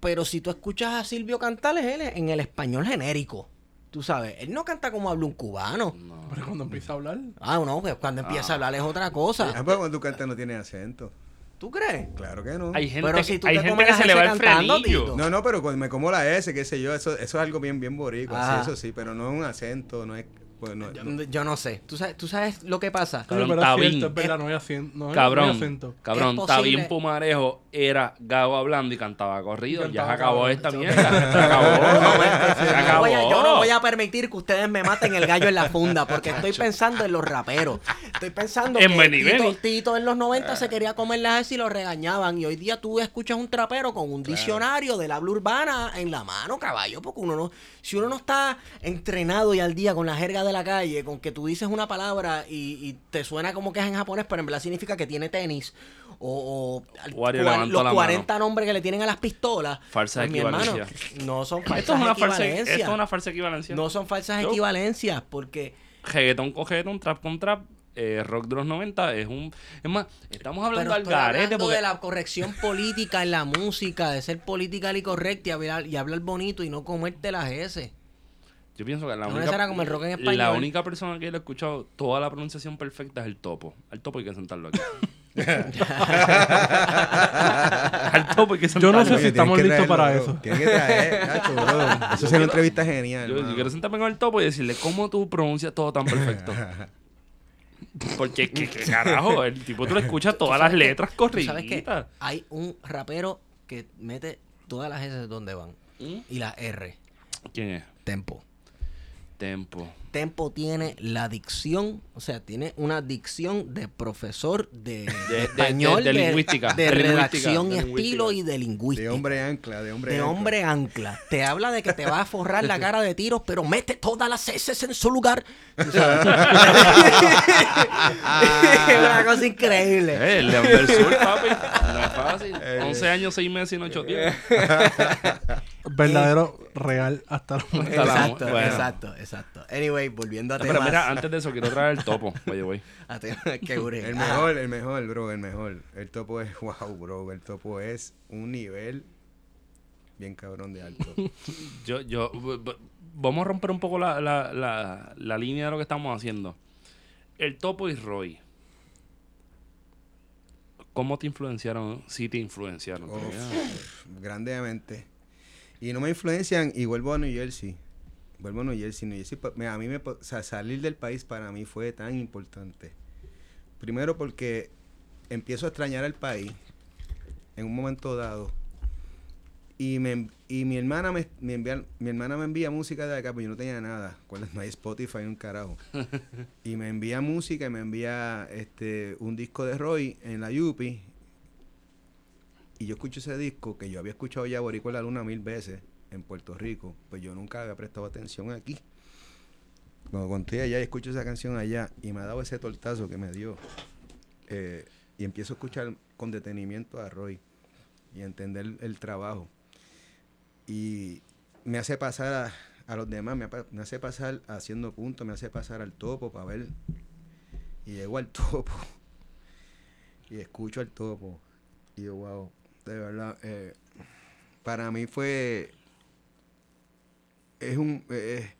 S2: Pero si tú escuchas a Silvio cantar, es él en el español genérico. Tú sabes, él no canta como habla un cubano.
S3: No.
S4: Pero cuando empieza a hablar,
S2: Ah, no, pues cuando empieza a hablar es otra cosa.
S1: Ah, pues cuando tú cantas no tienes acento.
S2: ¿Tú crees?
S1: Claro que no.
S3: Hay gente,
S2: Pero si tú
S3: hay
S2: te
S3: gente
S2: comes
S3: que se le va el
S2: cantando. Tito.
S1: No, no, pero cuando me como la S, qué sé yo, eso, eso es algo bien, bien boricua, sí, eso sí, pero no es un acento, no es... Pues, no,
S2: Yo,
S1: no.
S2: yo no sé. ¿Tú sabes, ¿Tú sabes lo que pasa?
S3: Cabrón, Tabín. Cabrón, cabrón,
S2: Es
S3: está bien
S2: posible.
S3: Pumarejo, era Gago hablando y cantaba corrido.
S4: Y
S3: ya se acabó
S4: cabrón.
S3: esta mierda. Se *laughs* acabó. Se
S2: Yo no
S3: acabó.
S2: voy a- yo no voy a permitir que ustedes me maten el gallo en la funda porque estoy pensando en los raperos. Estoy pensando
S3: En
S2: que Tito. Tito en los 90 se quería comer las S y lo regañaban. Y hoy día tú escuchas un trapero con un diccionario del habla urbana en la mano, caballo, porque uno no, si uno no está entrenado y al día con la jerga de la calle con que tú dices una palabra y, y te suena como que es en japonés, pero en verdad significa que tiene tenis. O,
S3: Wario
S2: los
S3: la
S2: 40 nombres que le tienen a las pistolas.
S3: Falsa
S2: Pues, mi hermano,
S3: equivalencia.
S2: no son falsas
S3: Esto es una falsa,
S2: equivalencias.
S3: esto es una falsa equivalencia.
S2: No son falsas
S3: Yo-
S2: equivalencias porque...
S3: reggaetón con reggaetón, trap con trap, eh, rock de los 90 es un... Es más, estamos hablando al garete porque...
S2: de la corrección política en la música, de ser política y correcta y hablar, y hablar bonito y no comerte las S.
S3: Yo pienso que la única,
S2: será como el rock en español.
S3: la única persona que lo he escuchado toda la pronunciación perfecta es el topo. Al topo hay que sentarlo aquí. *laughs* Al topo hay que
S4: Yo
S3: sentarlo.
S4: no sé
S1: Oye,
S4: si estamos
S1: que
S4: listos para
S1: traerlo,
S4: eso.
S1: bro. Tienen que traer, gacho, bro. *laughs* Eso sería una entrevista genial.
S3: Yo, yo
S1: mano.
S3: quiero sentarme con el topo y decirle cómo tú pronuncias todo tan perfecto. *laughs* Porque, ¿qué, qué carajo? El tipo tú le escuchas todas las letras
S2: ¿Tú sabes
S3: corridas.
S2: hay un rapero que mete todas las S donde van
S3: ¿Mm?
S2: y la R.
S3: ¿Quién es?
S2: Tempo.
S3: Tempo.
S2: Tempo tiene la dicción, o sea, tiene una dicción de profesor de, de
S3: de-
S2: español,
S3: de lingüística,
S2: de,
S3: de lingüística,
S2: redacción
S3: de
S2: y estilo y de lingüística.
S1: De hombre ancla, de hombre
S2: de
S1: ancla.
S2: hombre ancla. Te habla de que te va a forrar la cara de tiros, pero mete todas las S en su lugar. *laughs* Es una cosa increíble.
S3: Eh, el León del Sur, papi. No es fácil. *laughs* 11 años, 6 meses y 8 días. *laughs*
S4: Verdadero, real, hasta la
S3: la-
S2: Exacto,
S3: bueno.
S2: exacto, exacto. Anyway, volviendo a
S3: No,
S2: temas.
S3: pero mira, antes de eso quiero traer el topo. *laughs*
S2: A temas que duren.
S1: El mejor, el mejor, bro, el mejor. El topo es, *laughs* wow, bro, el topo es un nivel bien cabrón de alto. *laughs*
S3: Yo, yo, vamos a romper un poco la, la, la, la línea de lo que estamos haciendo. El Topo y Roy. ¿Cómo te influenciaron? Sí te influenciaron.
S1: Uf, grandemente. Y no me influencian y vuelvo a New Jersey. Vuelvo a New Jersey. New Jersey a mí me, pa- o sea, salir del país para mí fue tan importante. Primero porque empiezo a extrañar al país en un momento dado. Y, me, y mi hermana me, me envía, mi hermana me envía música de acá, pues yo no tenía nada. No hay Spotify, un carajo. *laughs* y me envía música y me envía este un disco de Roy en la Yupi. Y yo escucho ese disco que yo había escuchado ya Boricua la Luna mil veces en Puerto Rico, pues yo nunca había prestado atención aquí. Cuando conté allá y escucho esa canción allá y me ha dado ese tortazo que me dio. eh, y empiezo a escuchar con detenimiento a Roy y entender el trabajo. Y me hace pasar a, los demás, me, me hace pasar haciendo puntos, me hace pasar al topo para ver. Y llego al *laughs* topo y escucho al topo. Y yo, wow, de verdad, eh, para mí fue. Es un. eh,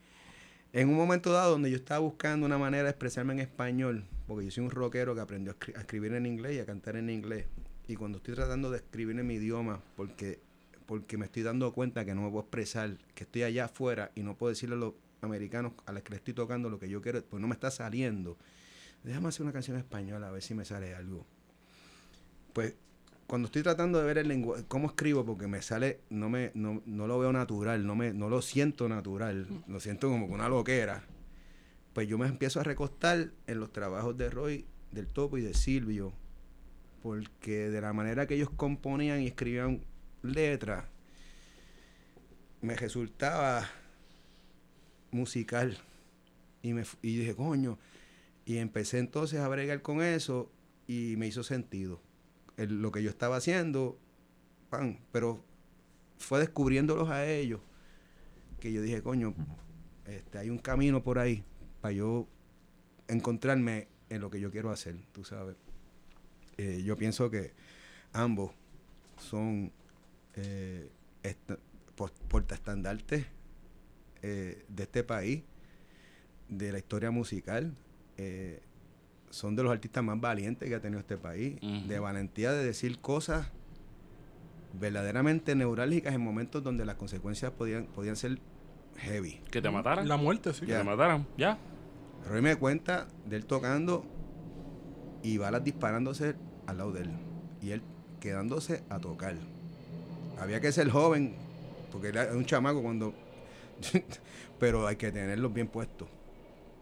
S1: en un momento dado donde yo estaba buscando una manera de expresarme en español, porque yo soy un rockero que aprendió a, escri- a escribir en inglés y a cantar en inglés. Y cuando estoy tratando de escribir en mi idioma, porque, porque me estoy dando cuenta que no me puedo expresar, que estoy allá afuera y no puedo decirle a los americanos a los que le estoy tocando lo que yo quiero, pues no me está saliendo. Déjame hacer una canción en español a ver si me sale algo. Pues cuando estoy tratando de ver el lenguaje, cómo escribo, porque me sale, no me, no, no lo veo natural, no me, no lo siento natural, lo siento como que una loquera. Pues yo me empiezo a recostar en los trabajos de Roy, del Topo y de Silvio, porque de la manera que ellos componían y escribían letras, me resultaba musical. Y, me, y dije, coño, y empecé entonces a bregar con eso y me hizo sentido el- lo que yo estaba haciendo, pan, pero fue descubriéndolos a ellos que yo dije, coño, este, hay un camino por ahí para yo encontrarme en lo que yo quiero hacer, tú sabes. Eh, yo pienso que ambos son eh, portaestandartes eh, de este país, de la historia musical. eh, son de los artistas más valientes que ha tenido este país, de valentía de decir cosas verdaderamente neurálgicas en momentos donde las consecuencias podían, podían ser heavy.
S3: Que te mataran.
S4: La muerte, sí.
S3: Que
S1: Ya.
S3: te mataran. Ya.
S1: Roy me cuenta de él tocando y balas disparándose al lado de él. Y él quedándose a tocar. Había que ser joven, porque era un chamaco cuando... *laughs* pero hay que tenerlos bien puestos.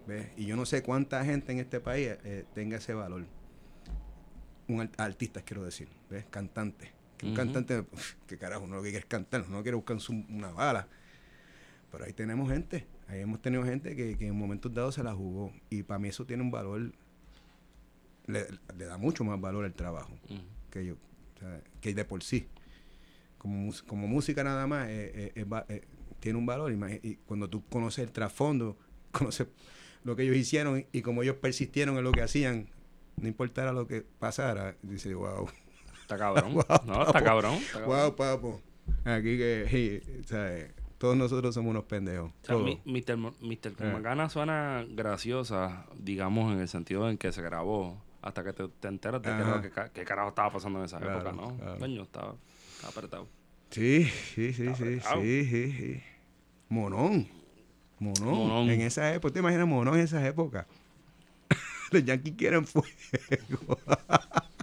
S1: ¿Ves? Y yo no sé cuánta gente en este país eh, tenga ese valor. Un art- artista, quiero decir, ¿ves? Cantante. Que un cantante, que carajo, no lo que quiere es cantar, no quiere buscar una bala. Pero ahí tenemos gente, Ahí hemos tenido gente que, que en momentos dados se la jugó. Y para mí eso tiene un valor, le, le da mucho más valor al trabajo que yo, o sea, que de por sí. Como, música nada más, eh, eh, tiene un valor. Y cuando tú conoces el trasfondo, *laughs* conoces lo que ellos hicieron y, cómo ellos persistieron en lo que hacían, no importara lo que pasara, dice, wow,
S3: Está cabrón. *laughs*
S1: Wow,
S3: no, está cabrón. está cabrón.
S1: wow, papo. Aquí que, o sea, todos nosotros somos unos pendejos.
S3: O sea, mi- Mr. Mo- Mr.
S1: Eh.
S3: Suena graciosa, digamos, en el sentido en que se grabó, hasta que te, te enteras de qué,
S1: Ajá.
S3: que carajo estaba pasando en esa
S1: Claro,
S3: época, ¿no?
S1: claro.
S3: Coño, estaba, estaba apretado.
S1: Sí, sí, sí, sí, sí, sí, sí. Monón. Monón.
S3: Monón.
S1: En esa época, ¿te imaginas Monón en esa época? *coughs* Los Yankees quieren fuego. *laughs*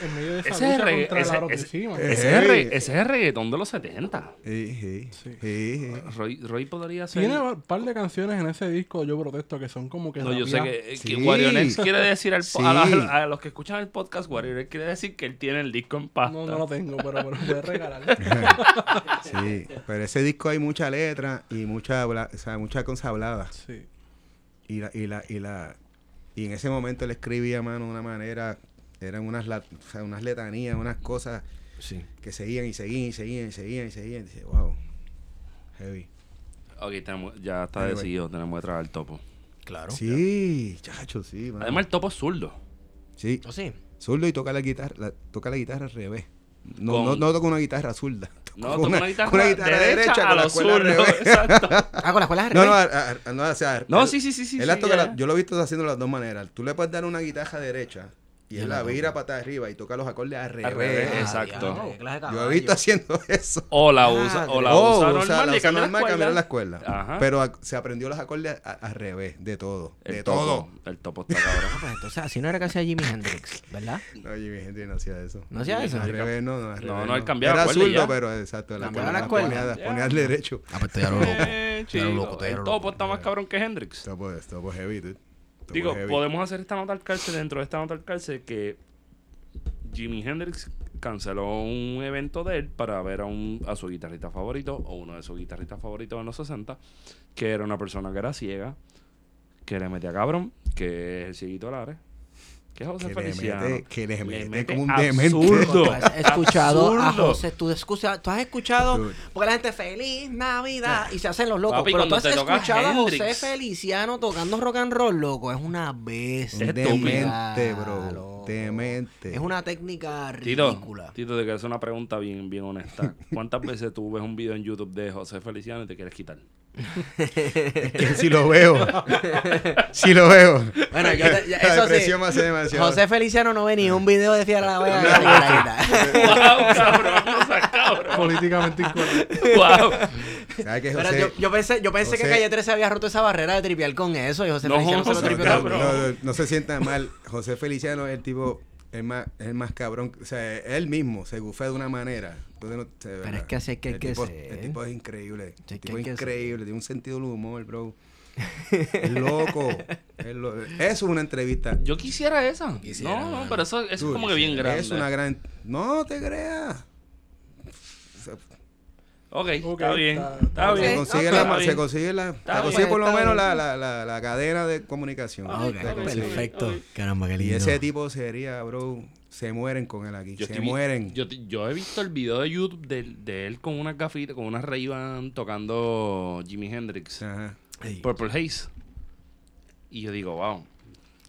S4: En medio de esa
S3: Ese es
S4: lucha
S3: regga-
S4: contra
S3: ese-
S4: la
S3: ese-
S4: autoestima.
S3: Ese es, el re- ese es el reggaetón de los 70.
S1: Sí, sí,
S4: Sí.
S1: sí, sí.
S3: Roy, Roy podría ser...
S4: Tiene un par de canciones en ese disco, yo protesto, que son como que...
S3: No, yo sé que,
S1: Sí.
S3: que quiere decir al po- a, la-
S1: Sí.
S3: a los que escuchan el podcast, Warionex quiere decir que él tiene el disco en pasta.
S4: No, no lo tengo, pero, pero voy a regalar. *laughs*
S1: Sí, pero ese disco hay mucha letra y mucha, habla- o sea, mucha cosa hablada.
S4: Sí.
S1: Y la, y la, y la, y en ese momento él escribía, mano, de una manera, eran unas, la- o sea, unas letanías, unas cosas
S2: Sí.
S1: que seguían y seguían y seguían y seguían y seguían. Y dice, wow, heavy.
S3: Ok, tenemos, ya está
S1: Anyway.
S3: decidido, tenemos que traer al topo.
S2: Claro.
S1: Sí, chacho, sí. mano.
S3: Además, el topo es zurdo.
S1: sí,
S2: ¿O sí?
S1: zurdo y toca la guitarra, la- toca la guitarra al revés. No,
S3: Con-
S1: no, no toca una guitarra zurda.
S3: No, toca una guitarra,
S1: una guitarra
S3: derecha, a
S1: con la
S3: los zurdos.
S1: revés.
S3: Exacto. *laughs*
S2: Ah, con las de
S1: No, no,
S2: revés.
S1: a- a- no, o sea,
S3: No,
S1: él-
S3: sí, sí, sí, sí.
S1: él la- yo lo he visto haciendo las dos maneras. Tú le puedes dar una guitarra derecha y
S2: Y
S1: él
S2: la
S1: vira para arriba y toca los acordes al revés.
S3: revés,
S2: Ah,
S3: exacto.
S2: diablo,
S1: Yo he visto haciendo *laughs* eso.
S3: O la
S2: Ah,
S3: usa, o la
S1: Oh,
S3: usa
S1: o
S3: normal
S1: sea, la
S3: y
S1: usa normal,
S3: la
S1: cambiar la
S3: escuela. Ajá.
S1: Pero a- se aprendió los acordes a- al revés, de todo.
S3: El
S1: de
S3: topo,
S1: todo.
S3: El topo está cabrón.
S2: Ah, pues entonces así no era que hacía Jimi Hendrix, ¿verdad?
S1: No, Jimmy Hendrix no hacía eso.
S2: ¿No hacía eso?
S1: Al revés, no, no, al
S3: No,
S1: revés,
S3: no, él cambiaba
S1: Era zurdo, pero exacto. La ponía, ponía al derecho.
S2: Ah, pues te lo loco. Te lo
S3: chico,
S2: loco,
S3: el topo está más cabrón que Hendrix.
S1: Esto esto pues heavy, dude.
S3: Digo,
S1: pues heavy.
S3: podemos hacer esta nota al cárcel dentro de esta nota al cárcel que Jimi Hendrix canceló un evento de él para ver a, un, a su guitarrista favorito o uno de sus guitarristas favoritos en los 60, que era una persona que era ciega, que le metía cabrón, que es el cieguito Lares, que es José
S1: Que le
S3: Feliciano.
S1: mete- que le mete
S3: mete
S1: como un demente.
S3: absurdo.
S2: ¿Tú has escuchado a
S3: Absurdo.
S2: José? ¿Tú, escucha- tú has escuchado? Porque la gente feliz Navidad y se hacen los locos.
S3: Papi,
S2: pero tú has escuchado a José
S3: Hendrix.
S2: Feliciano tocando rock and roll, loco. Es una bestia.
S3: Es
S1: Demente, bro.
S2: loco.
S1: Demente.
S2: Es una técnica
S3: Tito,
S2: ridícula.
S3: Tito, te quiero hacer una pregunta bien, bien honesta. ¿Cuántas veces tú ves un video en YouTube de José Feliciano y te quieres quitar? *laughs*
S1: Que si lo veo. si lo veo.
S2: Bueno, yo te- ya-
S1: La
S2: eso sí.
S1: me hace demasiado.
S2: José Feliciano no ve ni un video de Fiera la Vega. *laughs*
S3: ¡Wow, cabrón! No cabrón.
S4: Políticamente incorrecto.
S3: ¡Wow!
S1: ¿Sabes que
S2: Pero
S1: José?
S2: yo, yo pensé, yo pensé que
S1: José-
S2: Calle 13 había roto esa barrera de tripear con eso y José
S3: No,
S2: Feliciano se lo
S3: José,
S1: no,
S2: tripeó.
S1: no, no, no se sientan mal. José Feliciano es el tipo, es más, es el más cabrón. O sea, él mismo se gufea de una manera. Entonces, no, se-
S2: Pero
S1: ¿verdad?
S2: es que así es que hay
S1: el
S2: que
S1: tipo,
S2: ser.
S1: El tipo es increíble.
S2: Sí,
S1: El tipo
S2: hay
S1: es
S2: ser.
S1: increíble. Tiene un sentido del humor, bro. *laughs* es loco. Es lo- Eso es una entrevista.
S3: Yo quisiera esa.
S2: Quisiera,
S3: no, no,
S2: mano.
S3: pero eso, eso es como que bien grande.
S1: Es una gran. No te creas.
S3: Ok, está bien.
S4: está-
S3: Está
S2: ok.
S1: Se
S3: bien.
S1: consigue, la, se
S3: bien.
S1: consigue, la, se
S3: bien,
S1: consigue por lo menos
S2: bien.
S1: la, la, la, la cadena de comunicación.
S2: Ah, perfecto. Caramba, qué
S1: Y ese tipo sería, bro, se mueren con él aquí.
S3: Yo,
S1: se
S3: estoy
S1: mueren.
S3: Yo, yo he visto el video de YouTube de, de él con unas gafitas, con unas ray tocando Jimi Hendrix.
S1: Ajá.
S3: Purple Haze. Y yo digo, wow.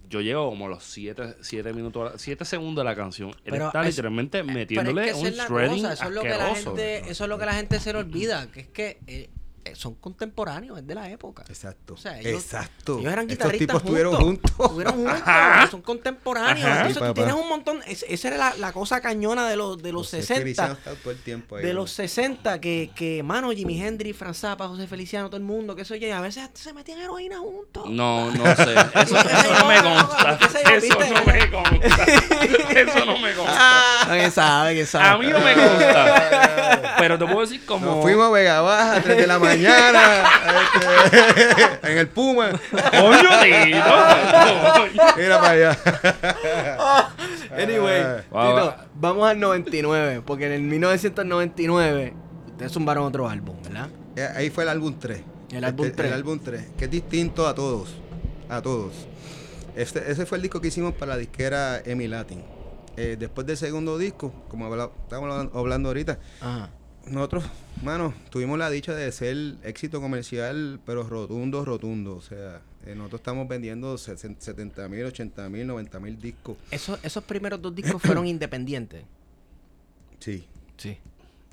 S3: Yo llego como a los 7 siete, minutos, 7 segundos de la canción. Él
S2: Pero
S3: está
S2: es-
S3: literalmente
S2: Pero
S3: metiéndole
S2: es que esa
S3: un
S2: es la
S3: shredding
S2: cosa, eso es lo que la gente, eso es lo que la gente se le olvida, que es que eh, eh, son contemporáneos, es de la época.
S1: Exacto.
S2: O sea, ellos-
S1: Exacto.
S2: Ellos eran
S1: Estos
S2: guitarristas
S1: tipos estuvieron
S2: juntos.
S1: juntos.
S2: Estuvieron juntos, son contemporáneos.
S3: Ajá.
S2: Entonces
S1: Sí,
S2: tú tienes un montón, es- esa era la, la cosa cañona de los, de los
S1: José
S2: 60.
S1: Feliciano está todo el tiempo ahí,
S2: De los 60, que, que, mano, Jimi Hendrix, Franz Zappa, José Feliciano, todo el mundo, que eso ya, a veces se metían heroína juntos.
S3: No, no sé. *laughs* Eso, eso no me consta.
S2: ¿Qué sé yo,
S3: Eso no me consta. Eso no me consta. *laughs*
S2: ¿Quién sabe? ¿Quién sabe?
S3: A mí no me consta. *laughs* Pero te puedo decir como...
S1: Nos fuimos a Vega Baja a 3 de la mañana. Este, en el Puma.
S3: ¡Coño, Tito!
S1: Mira para allá.
S2: Anyway,
S3: Wow.
S2: Tito, vamos al 99, porque en el 1999 ustedes zumbaron otro álbum, ¿verdad?
S1: Eh, Ahí fue el álbum 3.
S2: El álbum
S1: Este-
S2: 3.
S1: El álbum 3, que es distinto a todos. A todos. Este, ese fue el disco que hicimos para la disquera Emi Latin. Eh, después del segundo disco, como habla- estábamos hablando- hablando ahorita,
S2: Ajá.
S1: Nosotros, mano, tuvimos la dicha de ser éxito comercial, pero rotundo, rotundo. O sea, eh, nosotros estamos vendiendo 70 mil, 80 mil, 90 mil discos.
S2: Esos, esos primeros dos discos fueron *coughs* independientes.
S1: Sí,
S2: Sí.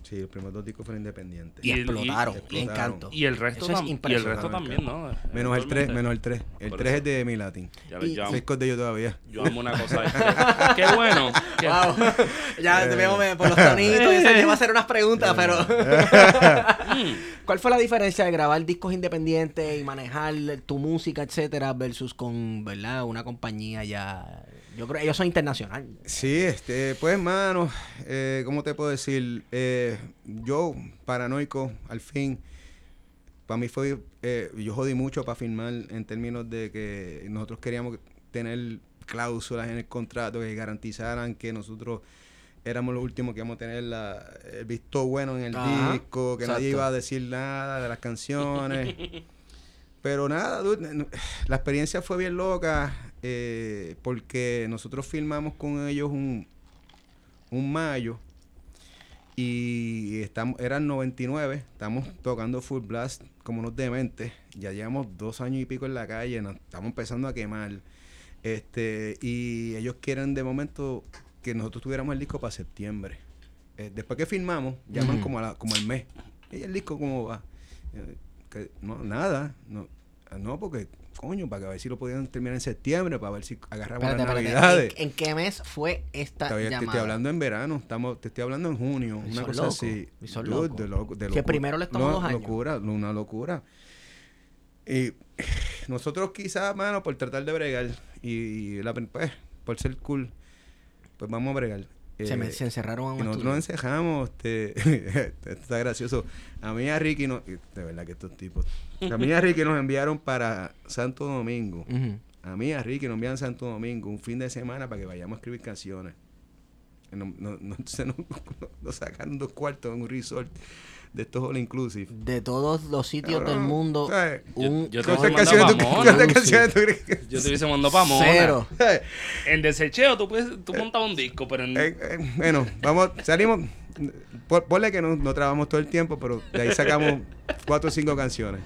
S1: Sí, los primeros dos discos fueron independientes.
S2: Y,
S3: Y
S2: explotaron.
S1: y-
S2: y encanto.
S3: Y el resto,
S2: es
S3: y el resto también, ¿no?
S1: Menos el 3,
S3: Eventualmente.
S1: menos el 3. El
S3: Por
S1: 3
S3: eso.
S1: es de Emi Latin.
S3: Ya ves,
S2: Y-
S3: yo, amo,
S1: Seis de yo todavía.
S3: yo amo una cosa. *laughs* *laughs* qué bueno.
S2: Wow. *laughs* ya te veo me- por los tonitos. Yo sé que iba a hacer unas preguntas, pero. ¿Cuál fue la diferencia de grabar discos independientes y manejar tu música, etcétera, versus con, ¿verdad? Una compañía ya. Yo creo que ellos son internacionales.
S1: Sí, este, pues, mano, eh, ¿cómo te puedo decir? Eh, yo, paranoico, al fin, para mí fue, eh, yo jodí mucho para firmar en términos de que nosotros queríamos tener cláusulas en el contrato que garantizaran que nosotros éramos los últimos que íbamos a tener la, el visto bueno en el
S2: Ajá,
S1: disco, que nadie iba a decir nada de las *laughs* canciones. Pero nada, dude, la experiencia fue bien loca eh, porque nosotros filmamos con ellos un, un mayo y estamos, eran 99, estamos tocando Full Blast como unos dementes, ya llevamos dos años y pico en la calle, nos estamos empezando a quemar. Este, y ellos quieren de momento que nosotros tuviéramos el disco para septiembre. Eh, después que filmamos, llaman como, a la- como al mes. ¿Y el disco cómo va? Eh, que no, nada. No, no, porque, coño, para que a ver si lo podían terminar en septiembre, para ver si agarramos
S2: Espérate,
S1: las
S2: espérate.
S1: navidades.
S2: ¿En, en qué mes fue esta
S1: Todavía te
S2: llamada?
S1: estoy hablando en verano, estamos, te estoy hablando en junio,
S2: Y
S1: una cosa
S2: locos,
S1: así.
S2: y
S1: Dude,
S2: locos.
S1: de loco- de
S2: Que primero les tomó
S1: No,
S2: dos años.
S1: locura, una locura. Y nosotros quizás, mano, por tratar de bregar y, la, pues, por ser cool, pues vamos a bregar.
S2: Se, me-
S1: Eh,
S2: se encerraron en
S1: y
S2: un
S1: nosotros nos encejamos, este, *laughs* está gracioso. A mí y a Ricky, no, y de verdad que estos tipos, a mí y a Ricky nos enviaron para Santo Domingo.
S2: Ujú.
S1: A mí y a Ricky nos envían a Santo Domingo un fin de semana para que vayamos a escribir canciones. Y No, no, no- *laughs* entonces nos, nos sacaron dos cuartos en un resort de estos all inclusive.
S2: De todos los sitios del mundo,
S1: ¿sabes?
S2: un
S3: Yo- yo te
S1: ¿Cuántas
S3: hubiese
S1: canciones,
S3: mandado
S1: tú,
S3: pa' Mona.
S1: cuántas canciones tú crees que-
S3: Yo te hubiese mandado para Mona.
S2: cero. *laughs*
S3: En desecheo tú, puedes, tú montabas un disco, pero en...
S1: Eh, eh, bueno, vamos, salimos. Por, ponle que no, no trabajamos todo el tiempo, pero de ahí sacamos cuatro o cinco canciones.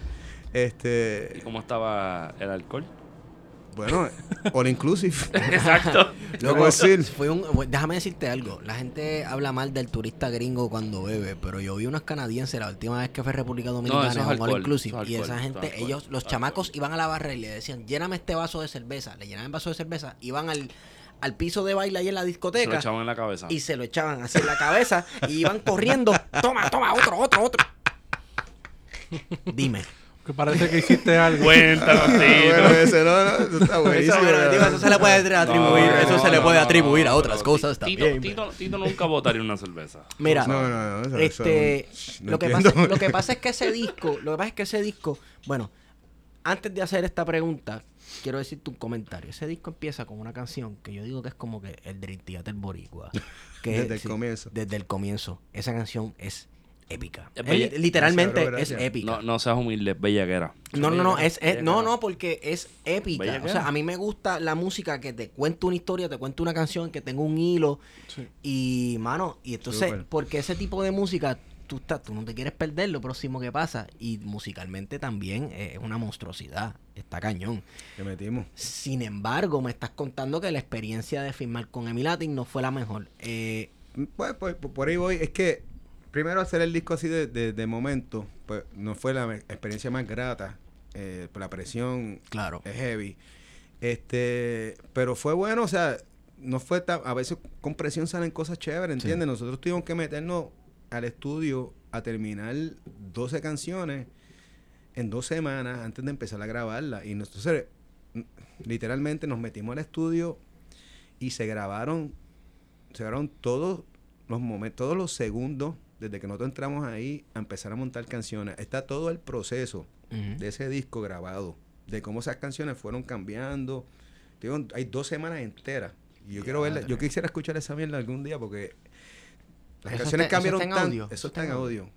S3: ¿Y
S1: Este,
S3: cómo estaba el alcohol?
S1: Bueno, all inclusive. *laughs*
S3: Exacto.
S1: Loco, decir.
S2: fue un, bu- déjame decirte algo. La gente habla mal del turista gringo cuando bebe, pero yo vi unos canadienses la última vez que fue a República Dominicana
S3: eso es
S2: all inclusive y esa gente,
S3: alcohol,
S2: ellos, los chamacos iban a la barra y le decían, lléname este vaso de cerveza, le llenaban el vaso de cerveza, iban al, al piso de baile ahí en la
S3: Se lo
S2: discoteca
S3: echaban en la cabeza.
S2: y se lo echaban así en la cabeza y iban corriendo, *laughs* toma, toma, otro, otro, otro. *laughs* Dime.
S4: Que parece que hiciste algo.
S3: Cuéntanos, *laughs*
S1: Ah, bueno,
S3: Tito.
S1: ese no, no, eso está *laughs* buenísimo.
S2: Eso, se le puede atribuir,
S3: No,
S2: eso se le puede
S3: no,
S2: atribuir
S3: no,
S2: a otras cosas
S3: Tito,
S2: también.
S3: Tito, Tito nunca botaría una cerveza.
S2: Mira,
S1: No, no, no, eso-
S2: este,
S1: eso
S2: lo, que pasa, lo que pasa es que ese disco, lo que pasa es que ese disco, bueno, antes de hacer esta pregunta, quiero decirte un comentario. Ese disco empieza con una canción que yo digo que es como que el Dream Theater Boricua. Que *laughs*
S1: Desde el comienzo.
S2: Desde el comienzo. Esa canción es épica.
S3: Es
S2: Es
S3: bella-
S2: literalmente es épica.
S3: No, no seas humilde, bellaquera.
S2: No, no, no, es, es- no, no, porque es épica. O sea, a mí me gusta la música que te cuenta una historia, te cuenta una canción, que tenga un hilo.
S4: Sí.
S2: Y, mano, y entonces, porque ese tipo de música, tú, estás, tú no te quieres perder lo próximo que pasa. Y musicalmente también es una monstruosidad. Está cañón.
S1: Que metimos.
S2: Sin embargo, me estás contando que la experiencia de firmar con Emi Latin no fue la mejor. Eh,
S1: Pues, pues, por- por ahí voy. Es que primero hacer el disco así de, de, de momento, pues no fue la experiencia más grata. Eh, la presión
S2: claro.
S1: es heavy. Este, pero fue bueno, o sea, no fue tan, a veces con presión salen cosas chéveres, ¿entiendes? Nosotros tuvimos que meternos al estudio a terminar 12 canciones en dos semanas antes de empezar a grabarla. Y nosotros, literalmente, nos metimos al estudio y se grabaron, se grabaron todos los momentos, todos los segundos desde que nosotros entramos ahí a empezar a montar canciones. Está todo el proceso de ese disco grabado, de cómo esas canciones fueron cambiando. Digo, hay dos semanas enteras. Y yo quiero verla, yo quisiera escuchar esa mierda algún día porque las
S2: Eso
S1: canciones
S2: está- eso
S1: cambiaron
S2: está en
S1: tanto.
S2: audio,
S1: Eso está en audio.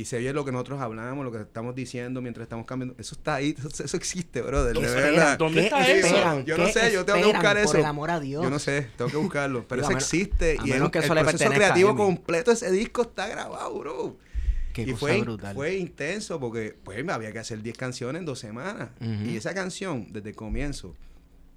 S1: Y se oye lo que nosotros hablamos, lo que estamos diciendo mientras estamos cambiando. Eso está ahí, eso, eso existe, brother.
S2: ¿Qué
S1: De
S2: esperan?
S1: verdad.
S3: ¿Dónde
S2: ¿Qué
S3: está eso?
S1: Yo no
S2: ¿Qué
S1: sé, yo tengo que buscar eso.
S2: Por el amor a Dios.
S1: Yo no sé, tengo que buscarlo. Pero *laughs*
S2: Digo,
S1: eso
S2: a menos-
S1: existe.
S2: a
S1: y
S2: menos
S1: el,
S2: que
S1: el
S2: eso
S1: proceso creativo completo ese disco está grabado, bro.
S2: Qué
S1: y
S2: cosa
S1: fue,
S2: brutal.
S1: fue intenso porque pues había que hacer 10 canciones en dos semanas. Y esa canción, desde el comienzo,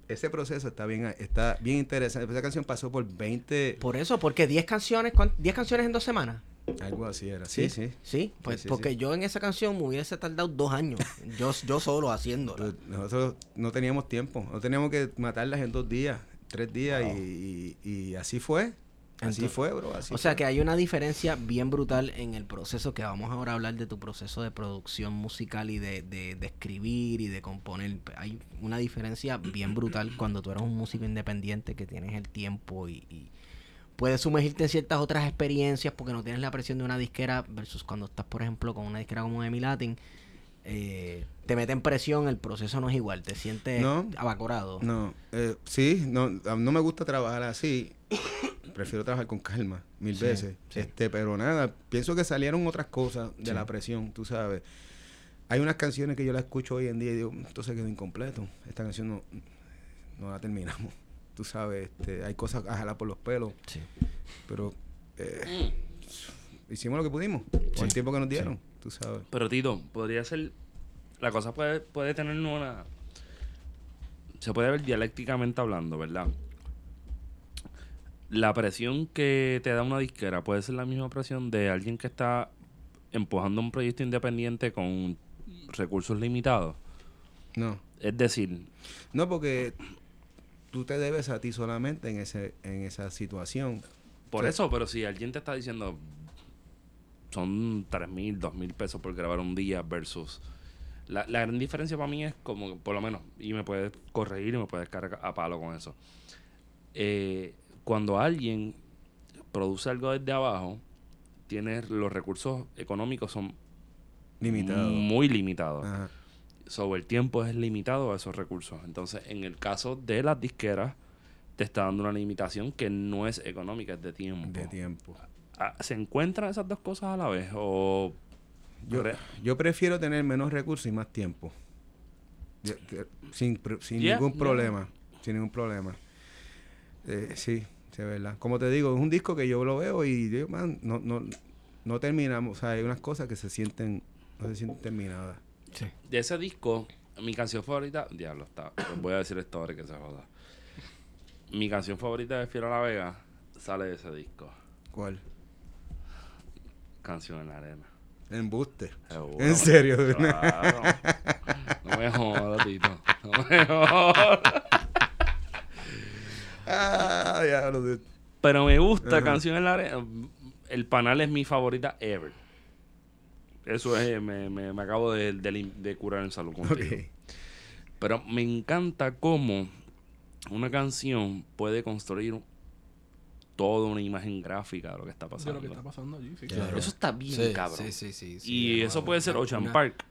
S1: ese proceso está bien, está bien interesante. Esa canción pasó por 20,
S2: Por eso, porque 10 canciones, ¿cuán- 10 canciones en dos semanas.
S1: Algo así era. Sí, sí.
S2: Sí, pues
S1: sí,
S2: porque
S1: sí.
S2: yo en esa canción me hubiese tardado dos años. yo, yo solo haciéndola.
S1: Pues, nosotros no teníamos tiempo, no teníamos que matarlas en dos días, tres días y, y- y así fue. Así
S2: Entonces-
S1: fue, bro. Así
S2: O sea
S1: fue.
S2: que hay una diferencia bien brutal en el proceso que vamos ahora a hablar de tu proceso de producción musical y de, de, de escribir y de componer. Hay una diferencia bien brutal cuando tú eres un músico independiente que tienes el tiempo y, y puedes sumergirte en ciertas otras experiencias porque no tienes la presión de una disquera versus cuando estás, por ejemplo, con una disquera como Emi Latin. eh, te meten presión, el proceso no es igual, te sientes
S1: No.
S2: abacorado.
S1: No, eh, sí, no, no me gusta trabajar así. Prefiero trabajar con calma, mil
S2: Sí,
S1: veces.
S2: sí.
S1: Este, pero nada, pienso que salieron otras cosas de
S2: Sí.
S1: la presión, tú sabes. Hay unas canciones que yo las escucho hoy en día y digo, esto se quedó incompleto. Esta canción no, no la terminamos. Tú sabes, este, hay cosas a jalar por los pelos,
S2: Sí.
S1: pero eh, hicimos lo que pudimos con el tiempo que nos dieron, tú sabes.
S3: Pero Tito, podría ser. La cosa puede, puede tener una. Se puede ver dialécticamente hablando, ¿verdad? La presión que te da una disquera puede ser la misma presión de alguien que está empujando un proyecto independiente con recursos limitados.
S1: No,
S3: Es decir,
S1: no porque tú te debes a ti solamente en ese en esa situación.
S3: por eso, pero si alguien te está diciendo son tres mil, dos mil pesos por grabar un día versus la, la gran diferencia para mí es como, por lo menos, y me puedes corregir y me puedes cargar a palo con eso. Eh, cuando alguien produce algo desde abajo, tiene los recursos económicos son
S1: Limitado.
S3: muy limitados.
S1: Ajá.
S3: Sobre el tiempo es limitado a esos recursos. Entonces, en el caso de las disqueras, te está dando una limitación que no es económica, es de tiempo.
S1: De tiempo.
S3: Ah, ¿Se encuentran esas dos cosas a la vez? O
S1: Yo, yo prefiero tener menos recursos y más tiempo. Yo- yo- sin sin
S3: Yeah,
S1: ningún
S3: yeah.
S1: problema. Sin ningún problema. Eh, sí, sí, es verdad. Como te digo, es un disco que yo lo veo y man, no, no, no terminamos. O sea, hay unas cosas que se sienten, no se sienten terminadas.
S2: Sí.
S3: de ese disco, mi canción favorita, diablo, está, voy a decir esto ahora que se joda. Mi canción favorita de Fiera La Vega sale de ese disco.
S1: ¿Cuál?
S3: Canción en la arena.
S1: Embuste.
S3: Seguro.
S1: ¿En serio?
S3: Claro. *laughs* No me jodas, Tito. No me jodas.
S1: ah, ya
S3: Pero me gusta. Canción en la Arena. El panal es mi favorita ever. Eso es, me, me- me acabo de, de de curar en salud contigo.
S1: Ok.
S3: Pero me encanta cómo una canción puede construir toda una imagen gráfica de lo que está
S4: De
S3: pasando.
S4: lo que está pasando allí, sí.
S2: Claro.
S3: Eso está bien,
S2: Sí,
S3: cabrón.
S2: sí, sí, sí, sí,
S3: y eso puede ser Ocean
S2: una-
S3: Park.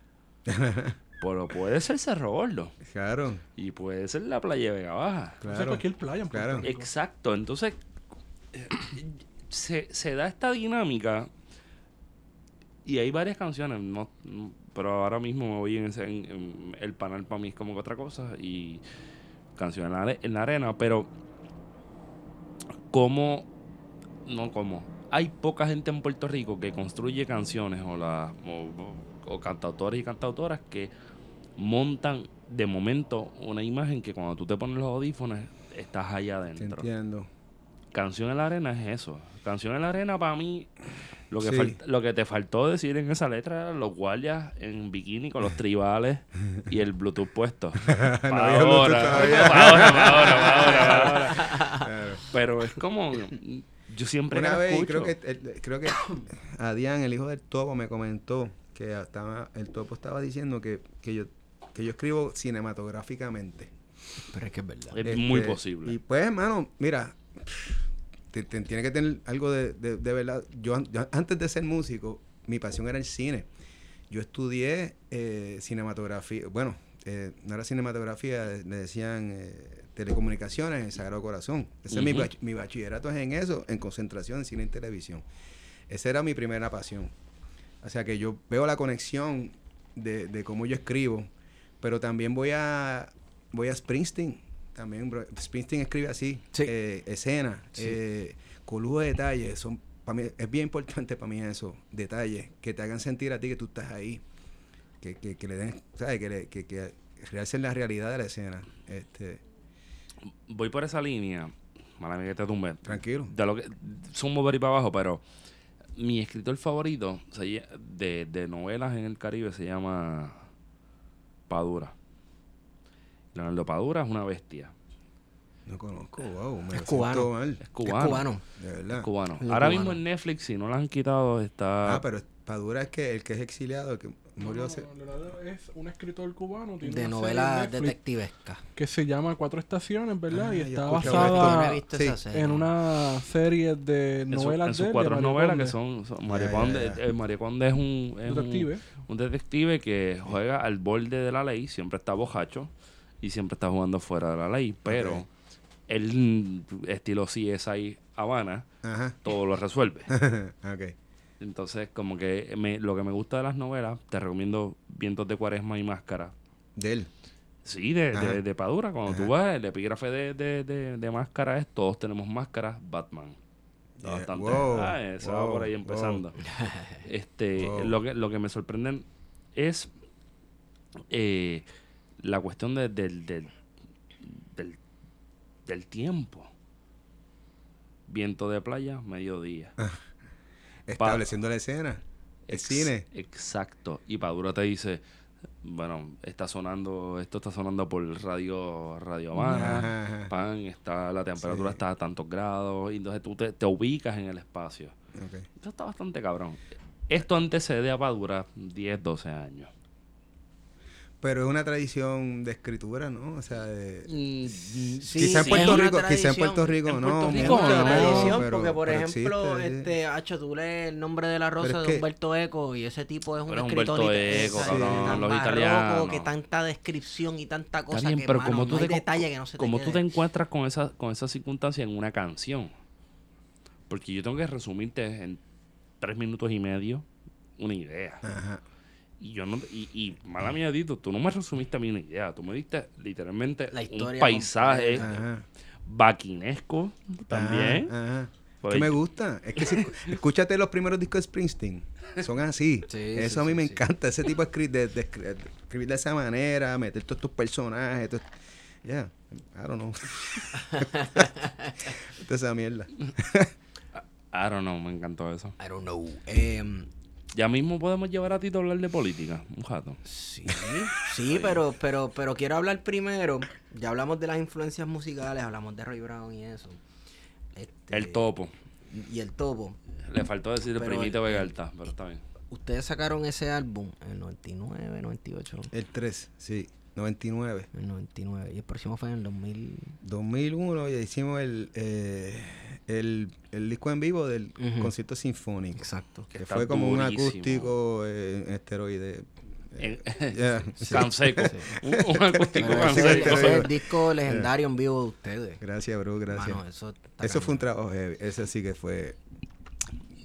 S3: *laughs* pero puede ser Cerro Gordo.
S1: Claro,
S3: Y puede ser la playa de Vega Baja.
S1: Claro.
S4: cualquier playa en
S1: claro.
S3: Exacto, entonces eh, se, se da esta dinámica y hay varias canciones, no, pero ahora mismo me voy en, ese, en- en el panel para mí es como que otra cosa y canción en la, en la arena, pero como, no como, hay poca gente en Puerto Rico que construye canciones o, la, o, cantautores y cantautoras que montan de momento una imagen que cuando tú te pones los audífonos estás allá
S1: Te
S3: adentro.
S1: entiendo.
S3: Canción en la arena es eso. Canción en la arena para mí lo que
S1: Sí.
S3: fal- lo que te faltó decir en esa letra eran los guardias en bikini con los *laughs* tribales y el Bluetooth puesto. *laughs*
S1: No había
S3: ahora, ahora, ahora, ahora, pa' ahora.
S1: Claro.
S3: Pero es como yo siempre
S1: Una vez,
S3: escucho.
S1: creo que, el- creo que Adrián, el hijo del Topo, me comentó que estaba, el Topo estaba diciendo que, que yo que yo escribo cinematográficamente.
S2: Pero es que es verdad.
S3: es
S1: Este,
S3: muy posible.
S1: Y pues, hermano, mira, te- te- tiene que tener algo de, de- de verdad. Yo, an- yo antes de ser músico, mi pasión era el cine. Yo estudié eh, cinematografía, bueno, eh, no era cinematografía, le decían eh, telecomunicaciones en el Sagrado Corazón. Ese es mi,
S3: Ujú.
S1: bach- mi bachillerato es en eso, en concentración en cine y televisión. Esa era mi primera pasión. O sea que yo veo la conexión de, de cómo yo escribo, pero también voy a voy a Springsteen. También bro, Springsteen escribe así,
S2: Sí.
S1: eh, escena,
S2: Sí.
S1: eh, con lujo de detalles. Son, para mí, es bien importante para mí eso, detalles, que te hagan sentir a ti que tú estás ahí. Que, que, que le den, ¿sabes? Que, le- que, que realcen la realidad de la escena. Este,
S3: Voy por esa línea. Mala mía que te tumbe.
S1: tranquilo.
S3: De lo que sumo ver y para abajo, pero mi escritor favorito de, de novelas en el Caribe se llama Padura. Leonardo Padura es una bestia.
S1: No conozco, wow, me
S2: Es cubano.
S1: mal,
S3: Es cubano.
S2: Es cubano.
S1: de verdad.
S3: Es cubano.
S2: Es
S3: Ahora
S2: cubano.
S3: mismo en Netflix, si no lo han quitado, está.
S1: Ah, pero Padura es que el que es exiliado, el que murió
S4: No,
S1: hace...
S4: no, Leonardo es un escritor cubano. Tiene
S2: De
S4: una
S2: novela
S4: serie en Netflix
S2: detectivesca.
S4: Que se llama Cuatro Estaciones, ¿verdad?
S1: Ah,
S4: y está
S2: no
S4: basada
S1: sí,
S4: en una serie de
S3: en, su-
S4: novelas
S3: en sus
S4: de él,
S3: cuatro
S4: de
S3: novelas que son, son Conde,
S1: ya.
S3: eh, Conde es un es un-
S4: Detective.
S3: un detective que juega al borde de la ley, siempre está bojacho y siempre está jugando fuera de la ley, pero él, estilo CSI Habana,
S1: Ajá.
S3: todo lo resuelve. *laughs* Entonces, como que me- lo que me gusta de las novelas, te recomiendo Vientos de Cuaresma y Máscara.
S1: De él.
S3: Sí, de, de, de Padura. Cuando tú ves el epígrafe de, de, Máscara es Todos tenemos máscaras, Batman.
S1: Yeah,
S3: bastante.
S1: wow,
S3: ah, eso va por ahí
S1: wow.
S3: empezando. Este, lo, que, lo que me sorprende es eh, la cuestión de- del, del, del, del tiempo. Viento de playa, mediodía.
S1: Estableciendo la escena. El
S3: Ex-
S1: cine.
S3: Exacto. Y Padura te dice, bueno, está sonando, esto está sonando por radio, Radio Habana, pan, está, la temperatura
S1: Sí.
S3: está a tantos grados, y entonces tú te, te ubicas en el espacio.
S1: Ok.
S3: Esto está bastante cabrón. Esto antecede a Padura 10, 12 años.
S1: Pero es una tradición de escritura, ¿no? O sea, de...
S2: Mm, sí,
S1: Quizá en
S2: sí,
S1: Puerto
S2: es una
S1: Rico- quizá en. Puerto Rico
S3: En
S1: no.
S3: Puerto
S2: Es
S3: Rico
S1: mucho,
S2: una
S3: no,
S2: tradición,
S1: pero-
S2: porque por ejemplo,
S1: existe, sí.
S2: este, Hacho, tú lees el nombre de la rosa
S1: es
S2: de
S1: que-
S2: Humberto Eco y ese tipo es un
S3: Pero
S2: escritor
S3: Humberto Eco,
S2: exacto,
S1: cabrón,
S2: tan
S3: los
S2: barroco,
S3: italianos.
S2: que tanta descripción y tanta cosa
S3: bien,
S2: que
S3: pero
S2: mano,
S3: como tú
S2: no hay
S3: te,
S2: detalle que no se te
S3: como tú
S2: quede.
S3: te encuentras con esa, con esa circunstancia en una canción. Porque yo tengo que resumirte en tres minutos y medio una idea.
S1: Ajá.
S3: Y yo no, y, y mala mía, Dito, tú no me resumiste a mí una idea, tú me diste literalmente
S2: La
S3: un
S2: historia
S3: paisaje
S1: Ajá.
S3: vaquinesco también.
S1: Ajá, ajá.
S3: Pues
S1: que me gusta. Es que si, *laughs* escúchate los primeros discos de Springsteen. Son así.
S2: Sí,
S1: Eso
S2: sí,
S1: a mí
S2: sí,
S1: me
S2: sí.
S1: encanta. Ese tipo de, escri- de, de escri- de escribir de esa manera, meter todos tus personajes. todo- Ya, I don't know. *laughs* Toda esa mierda. *laughs*
S3: I don't know, me encantó eso.
S2: I don't know. Em,
S3: Ya mismo podemos llevar a Tito a hablar de política, un jato.
S2: sí, sí, pero, pero, pero quiero hablar primero. Ya hablamos de las influencias musicales, hablamos de Roy Brown y eso. Este,
S3: El topo.
S2: Y el topo.
S3: Le faltó decir el
S2: Pero
S3: primito
S2: el-
S3: Vega Alta, pero está bien.
S2: Ustedes sacaron ese álbum en el 99, 98,
S1: El 3, sí. 99.
S2: en el 99. Y el próximo fue en el 2000.
S1: 2001 ya hicimos el, eh, el, el disco en vivo del
S2: Ujú.
S1: concierto sinfónico.
S2: Exacto.
S1: Que
S3: Está
S1: fue como un
S3: durísimo.
S1: acústico eh, en esteroide. *laughs*
S3: En-
S1: Ya.
S3: Can seco. Un, un acústico
S2: Pero
S3: can
S2: ese,
S1: sí,
S3: seco.
S2: ese es el disco legendario en vivo de ustedes.
S1: Gracias, bro, gracias.
S2: Mano, eso,
S1: Eso fue un trabajo heavy. Ese sí que fue